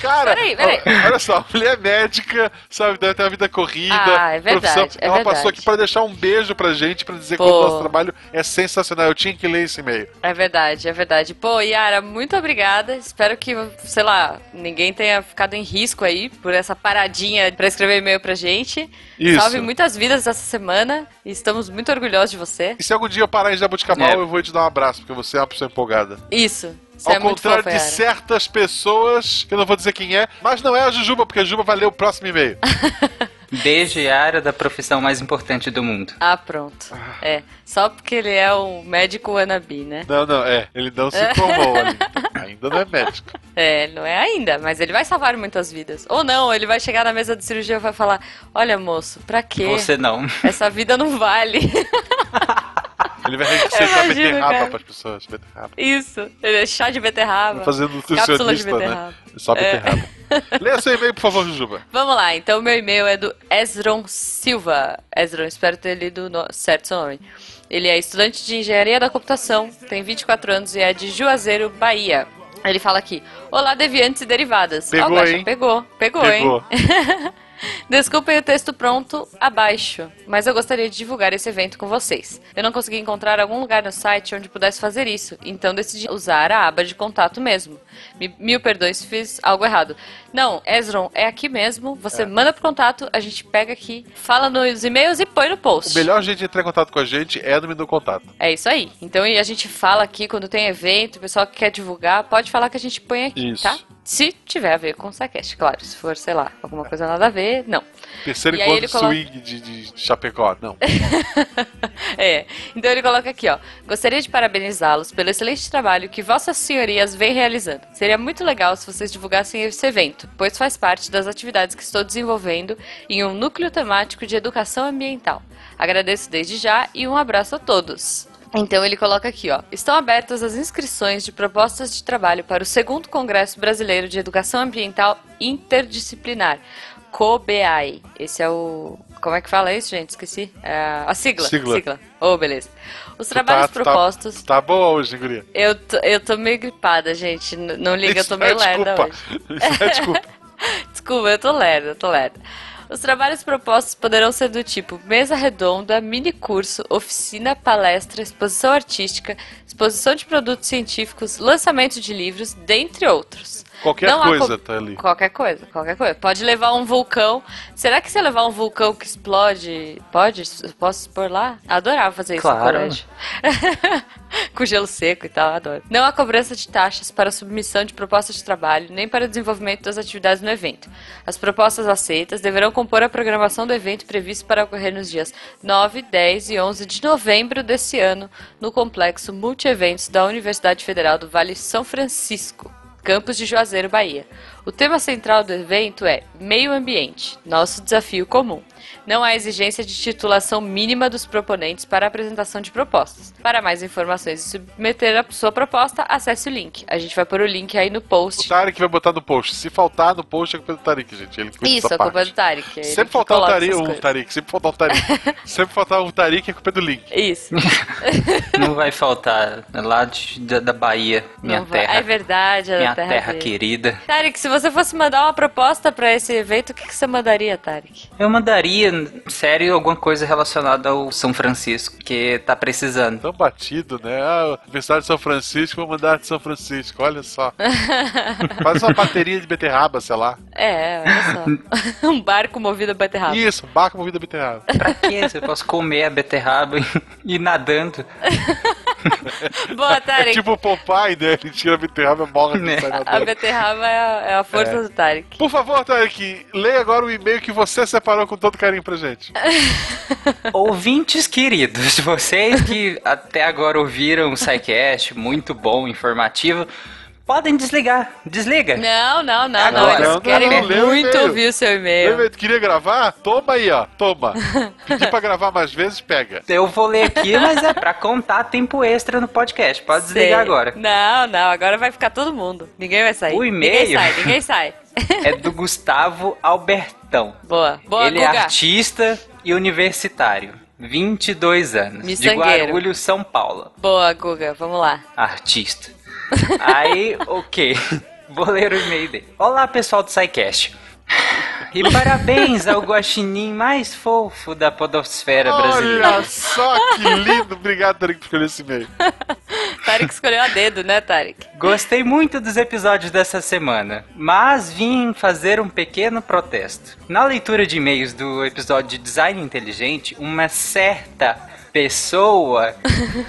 Cara, Peraí, peraí. olha só, mulher médica, sabe, deve ter uma vida corrida. Ah, é verdade, profissão. é ela passou verdade. aqui pra deixar um beijo pra gente, pra dizer que Pô. o nosso trabalho é sensacional. Eu tinha que ler esse e-mail. É verdade, é verdade. Pô, Yara, muito obrigada. Espero que, sei lá, ninguém tenha ficado em risco aí por essa paradinha pra escrever e-mail pra gente. Isso. Salve muitas vidas essa semana e estamos muito orgulhosos de você. E se algum dia eu parar em Jabuticabal, É. eu vou te dar um abraço, porque você é uma pessoa empolgada. Isso. Você Ao é muito contrário fofa, de certas pessoas, que eu não vou dizer quem é, mas não é a Jujuba, porque a Jujuba vai ler o próximo e-mail. Beijo e área da profissão mais importante do mundo. Ah, pronto. É, só porque ele é o médico wannabe, né? não, não, é. Ele não se formou ali. Ainda não é médico. É, não é ainda, mas ele vai salvar muitas vidas. Ou não, ele vai chegar na mesa de cirurgia e vai falar: Olha, moço, pra quê? Você não. Essa vida não vale. Ele vai receitar beterraba cara. pras pessoas. Beterraba. Isso. Ele é chá de beterraba. De nutricionista, né? beterraba. Só É. beterraba. Lê seu e-mail, por favor, Jujuba. Vamos lá, então meu e-mail é do Ezron Silva. Ezron, espero ter lido no- certo seu nome. Ele é estudante de engenharia da computação, tem 24 anos e é de Juazeiro, Bahia. Ele fala aqui: Olá, deviantes e derivadas. Pegou, Guaxa, hein? Pegou, pegou, Pegou. hein? Desculpem o texto pronto abaixo, mas eu gostaria de divulgar esse evento com vocês. Eu não consegui encontrar algum lugar no site onde pudesse fazer isso, então decidi usar a aba de contato mesmo. Me- mil perdões se fiz algo errado. Não, Ezron, é aqui mesmo. Você manda pro contato, a gente pega aqui, fala nos e-mails e põe no O post. melhor jeito de entrar em contato com a gente é no Menu Contato. É isso aí. Então a gente fala aqui quando tem evento, o pessoal que quer divulgar, pode falar que a gente põe aqui, Isso. tá? Se tiver a ver com o SciCast, claro. Se for, sei lá, alguma coisa nada a ver, não. Terceiro E encontro coloca- swing de, de Chapecó. Não. É, então ele coloca aqui, ó. Gostaria de parabenizá-los pelo excelente trabalho que vossas senhorias vêm realizando. Seria muito legal se vocês divulgassem esse evento, pois faz parte das atividades que estou desenvolvendo em um núcleo temático de educação ambiental. Agradeço desde já e um abraço a todos. Então ele coloca aqui, ó. Estão abertas as inscrições de propostas de trabalho para o segundo Congresso Brasileiro de Educação Ambiental Interdisciplinar, COBEAI. Esse é o. Como é que fala isso, gente? Esqueci. É a sigla. Sigla. Oh, beleza. Os trabalhos Tu tá- propostos. Tá, tá boa hoje, guria. Eu, tô, eu tô meio gripada, gente. Não liga, eu Isso tô não é meio lerda desculpa. hoje. Isso é desculpa. Desculpa, eu tô lerda, eu tô lerda. Os trabalhos propostos poderão ser do tipo mesa redonda, mini curso, oficina, palestra, exposição artística, exposição de produtos científicos, lançamento de livros, dentre outros. Qualquer Não coisa co- tá ali. Qualquer coisa, qualquer coisa. Pode levar um vulcão. Será que se eu levar um vulcão que explode, pode? Posso expor lá? Adorava fazer isso Claro. colégio. Com gelo seco e tal, adoro. Não há cobrança de taxas para submissão de propostas de trabalho, nem para o desenvolvimento das atividades no evento. As propostas aceitas deverão compor a programação do evento previsto para ocorrer nos dias 9, 10 e 11 de novembro desse ano, no complexo Multieventos da Universidade Federal do Vale São Francisco. Campos de Juazeiro, Bahia. O tema central do evento é Meio Ambiente, nosso desafio comum. Não há exigência de titulação mínima dos proponentes para a apresentação de propostas. Para mais informações e submeter a sua proposta, acesse o link. A gente vai pôr o link aí no O post. Tarek vai botar no post. Se faltar no post, é culpa do Tarek, gente. Ele cuida Isso, culpa é parte. do Tarek. é Sempre faltar coloca Tarek, um coisas. Tarek, sempre faltar um Tarek. sempre faltar um Tarek é culpa do link. Isso. Não vai faltar lá de- da, da Bahia, minha Não vai- terra. É verdade, é minha da terra, terra querida. Tarek, se você fosse mandar uma proposta pra esse evento, o que, que você mandaria, Tarek? Eu mandaria, sério, alguma coisa relacionada ao São Francisco, que tá precisando. Tão batido, né? Ah, Universidade de São Francisco, vou mandar de São Francisco, olha só. Faz uma bateria de beterraba, sei lá. É, olha só. um barco movido a beterraba. Isso, barco movido a beterraba. Pra quê? Eu posso comer a beterraba e ir nadando. Boa, É Tarek. tipo o Popeye, né? Ele tira a beterraba e morre Né? sai A beterraba é a, é a força É. do Tarek. Por favor, Tarek, leia agora o e-mail que você separou com todo carinho pra gente. Ouvintes queridos, vocês que até agora ouviram o SciCast, muito bom, informativo, podem desligar. Desliga. Não, não, não, Agora. não. Eles Não, não, querem não, muito ouvir o seu e-mail. Queria gravar? Toma aí, ó. Toma. Pedir pra gravar mais vezes, pega. Eu vou ler aqui, mas é pra contar tempo extra no podcast. Pode Sei. desligar agora. Não, não, agora vai ficar todo mundo. Ninguém vai sair. O Ninguém e-mail? sai, ninguém sai. É do Gustavo Albertão. Boa, boa, Ele é Guga. artista e universitário. 22 anos. De. Guarulhos, São Paulo. Boa, Guga, vamos lá. Artista. Aí, ok. Vou ler o e-mail dele. Olá, pessoal do SciCast. E parabéns ao guaxinim mais fofo da podosfera brasileira. Olha só que lindo. Obrigado, Tarek, por escolher esse e-mail. Tarek escolheu a dedo, né, Tarek? Gostei muito dos episódios dessa semana, mas vim fazer um pequeno protesto. Na leitura de e-mails do episódio de Design Inteligente, uma certa pessoa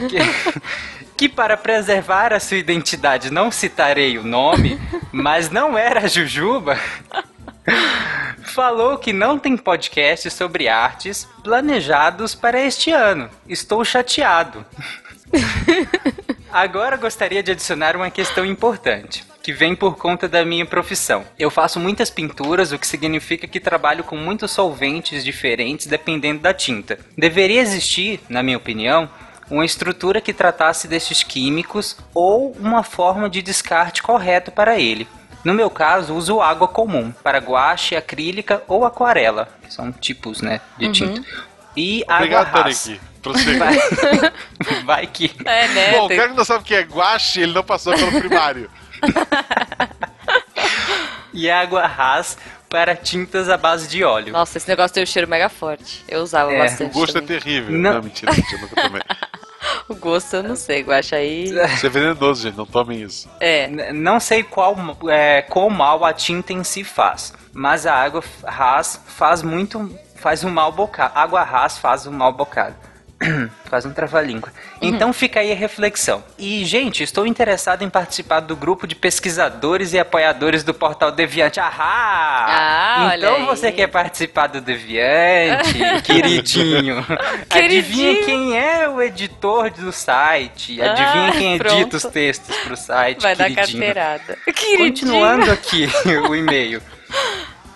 que, que para preservar a sua identidade não citarei o nome, mas não era Jujuba, falou que não tem podcast sobre artes planejados para este ano. Estou chateado. Agora gostaria de adicionar uma questão importante, que vem por conta da minha profissão. Eu faço muitas pinturas, o que significa que trabalho com muitos solventes diferentes dependendo da tinta. Deveria existir, na minha opinião, uma estrutura que tratasse destes químicos ou uma forma de descarte correto para ele. No meu caso, uso água comum para guache, acrílica ou aquarela, que são tipos, né, de Uhum. tinta. E Obrigado, água rasa. Tarek. Vai, vai que. É, né? Bom, o cara que não sabe o que é guache, ele não passou pelo primário. E água ras para tintas à base de óleo. Nossa, esse negócio tem um cheiro mega forte. Eu usava É, O bastante. gosto é também. terrível. Não. Não, mentira, mentira, nunca tomei. O gosto eu não sei, Guaxa aí. Isso é venenoso, gente. Não tomem isso. É. N- Não sei qual é, qual mal a tinta em si faz, mas a água ras faz muito. faz um mal bocado. Água ras faz um mal bocado. faz um trava-língua. Então fica aí a reflexão. E, gente, estou interessado em participar do grupo de pesquisadores e apoiadores do portal Deviante. Ahá! Ah, olha então você quer participar do Deviante, queridinho? Adivinha Queridinho. quem é o editor do site? Adivinha Ah, quem pronto. edita os textos pro site? Vai dar queridinho? carteirada. Queridinho. Continuando aqui o e-mail.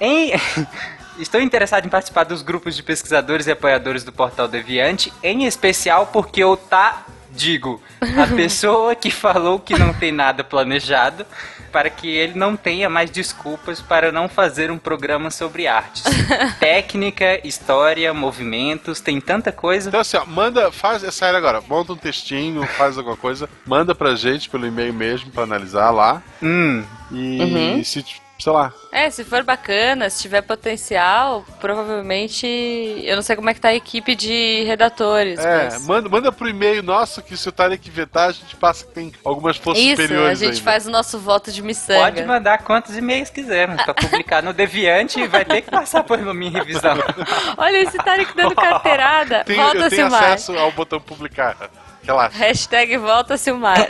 Em... Estou interessado em participar dos grupos de pesquisadores e apoiadores do Portal Deviante, em especial porque eu tá, digo, a pessoa que falou que não tem nada planejado, para que ele não tenha mais desculpas para não fazer um programa sobre artes. Técnica, história, movimentos, tem tanta coisa. Então, assim, ó, manda, faz, é sério agora, monta um textinho, faz alguma coisa, manda pra gente pelo e-mail mesmo pra analisar lá. Hum, E Uhum. se, sei lá, É, se for bacana, se tiver potencial, provavelmente. Eu não sei como é que tá a equipe de redatores. é, mas... manda, manda pro e-mail nosso que se o Tarek vetar, a gente passa que tem algumas forças Isso, a superiores gente ainda. faz o nosso voto de miçanga. Pode mandar quantos e-mails quisermos para publicar no Deviante e vai ter que passar por minha revisão. Olha esse Tarek dando carteirada. Tem- volta, eu tenho Silmar. acesso ao botão publicar. Relaxa. Hashtag volta, Silmar.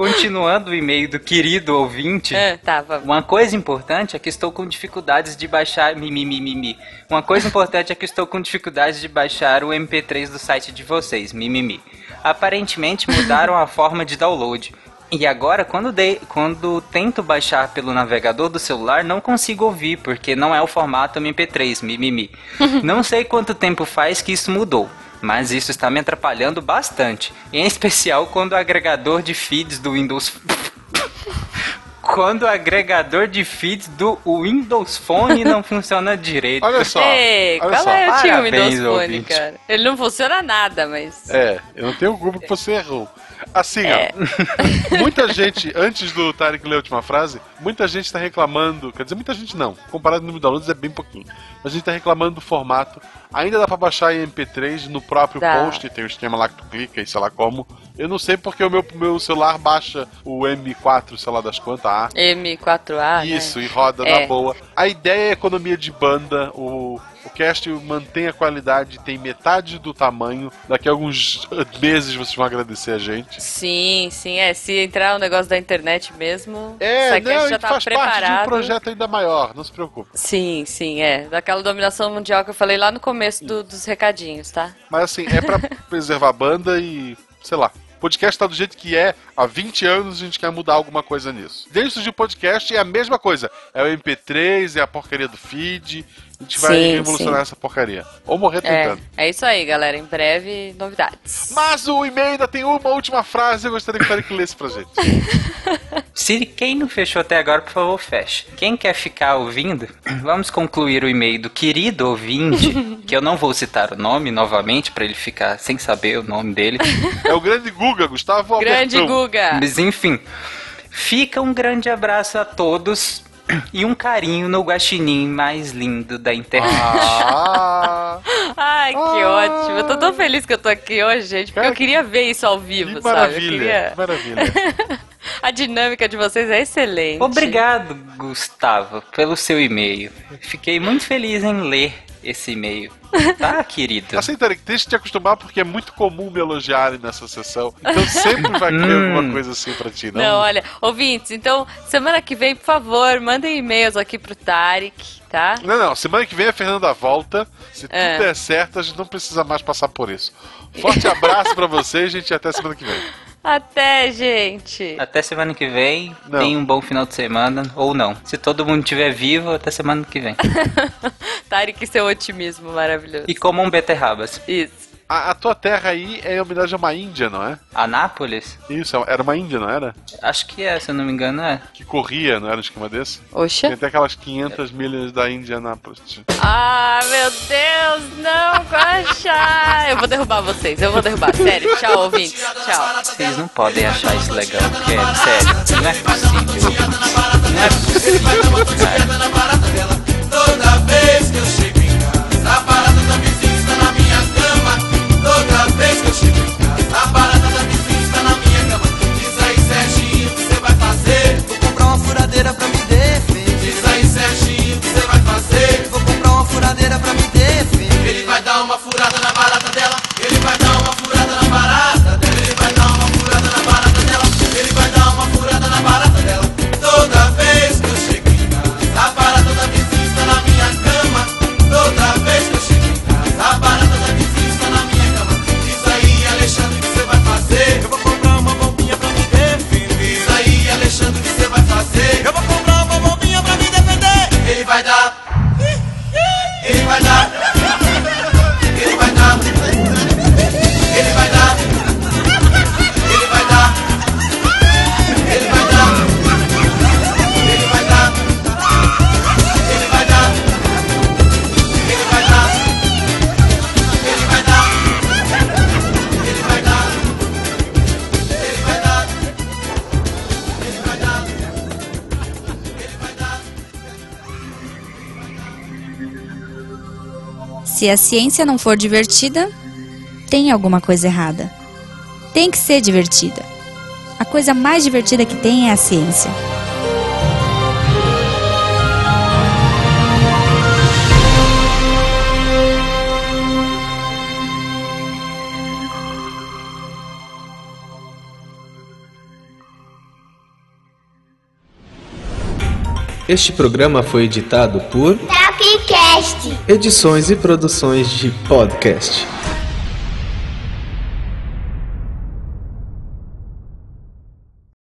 Continuando o e-mail do querido ouvinte. É, tá. Uma coisa importante é que estou com dificuldades de baixar. Mimimi. Uma coisa importante é que estou com dificuldades de baixar o MP3 do site de vocês. Mimimi. Aparentemente mudaram a forma de download. E agora, quando, dei, quando tento baixar pelo navegador do celular, não consigo ouvir, porque não é o formato MP3, mimimi. não sei quanto tempo faz que isso mudou, mas isso está me atrapalhando bastante. Em especial quando o agregador de feeds do Windows. quando o agregador de feeds do Windows Phone não funciona direito. Olha só. Ei, olha qual só. é o Parabéns, Windows Phone, ouvinte. cara? Ele não funciona nada, mas. É, eu não tenho culpa que você errou. Assim, É. ó. Muita gente, antes do Tarek ler a última frase, muita gente tá reclamando. Quer dizer, muita gente não. Comparado ao número de downloads é bem pouquinho. Mas a gente tá reclamando do formato. Ainda dá pra baixar em MP3 no próprio Dá. post, tem o esquema lá que tu clica e sei lá como. Eu não sei porque o meu, meu celular baixa o M4, sei lá das quantas, A. M4A. Isso, né? e roda É. na boa. A ideia é economia de banda. O, o cast mantém a qualidade, tem metade do tamanho. Daqui a alguns meses vocês vão agradecer a gente. Sim, sim, é. Se entrar o negócio da internet mesmo, É, o não, já tá faz parte de um preparado. projeto ainda maior, não se preocupe. Sim, sim, é. Daquela dominação mundial que eu falei lá no começo do- dos recadinhos, tá? Mas assim, é pra preservar a banda e, sei lá. O podcast tá do jeito que é, há 20 anos a gente quer mudar alguma coisa nisso. Desde o podcast é a mesma coisa. É o MP3, é a porcaria do feed. A gente vai Sim, revolucionar sim. essa porcaria. Ou morrer É, tentando. é isso aí, galera. Em breve, novidades. Mas o e-mail ainda tem uma última frase, eu gostaria que o Tarek lesse pra gente. Se quem não fechou até agora, por favor, feche. Quem quer ficar ouvindo, vamos concluir o e-mail do querido ouvinte, que eu não vou citar o nome novamente, pra ele ficar sem saber o nome dele. É o grande Guga, Gustavo Grande Albertão. Guga! Mas enfim, fica um grande abraço a todos e um carinho no guaxinim mais lindo da internet. Ah, Ai, que ótimo. Eu tô tão feliz que eu tô aqui hoje, gente, porque eu queria ver isso ao vivo, que sabe? Maravilha, queria... que maravilha. A dinâmica de vocês é excelente. Obrigado, Gustavo, pelo seu e-mail. Fiquei muito feliz em ler esse e-mail. Tá, querido? Assim, Tarek, deixa te acostumar porque é muito comum me elogiarem nessa sessão. Então sempre vai ter Hum. alguma coisa assim pra ti, não? Não, olha, ouvintes, então, semana que vem, por favor, mandem e-mails aqui pro Tarek, tá? Não, não. Semana que vem a Fernanda volta. Se É. tudo der certo, a gente não precisa mais passar por isso. Forte abraço pra vocês, gente, e até semana que vem. Até, gente! Até semana que vem. Não. Tenha um bom final de semana. Ou não. Se todo mundo estiver vivo, até semana que vem. Tarek, seu otimismo maravilhoso. E comam beterrabas. Isso. A, a tua terra aí é em homenagem a uma índia, não é? Anápolis? Isso, era uma índia, não era? Acho que é, se eu não me engano, é. Que corria, não era um esquema desse? Tem Oxa. até aquelas 500 milhas da Índia na... Ah, meu Deus, não, Guaxa! Eu vou derrubar vocês, eu vou derrubar. Sério, tchau, ouvintes. Tchau. Vocês não podem achar isso legal, porque, sério, não é possível. Não é possível, cara. Toda vez que eu uma furada na barata dela. Ele vai dar uma furada na barata dela. Ele vai dar uma furada na barata dela. Ele vai dar uma furada na barata dela. Toda vez que eu chego em casa, a parada da vizinha está na minha cama. Toda vez que eu chego em casa, a parada da vizinha está na minha cama. Diz aí, Alexandre, o que você vai fazer? Eu vou comprar uma bombinha pra me defender. Diz aí, Alexandre, o que você vai fazer? Eu vou comprar uma bombinha pra me defender. Ele vai dar. Ele vai dar. Se a ciência não for divertida, tem alguma coisa errada. Tem que ser divertida. A coisa mais divertida que tem é a ciência. Este programa foi editado por Tapcast. Edições e Produções de Podcast.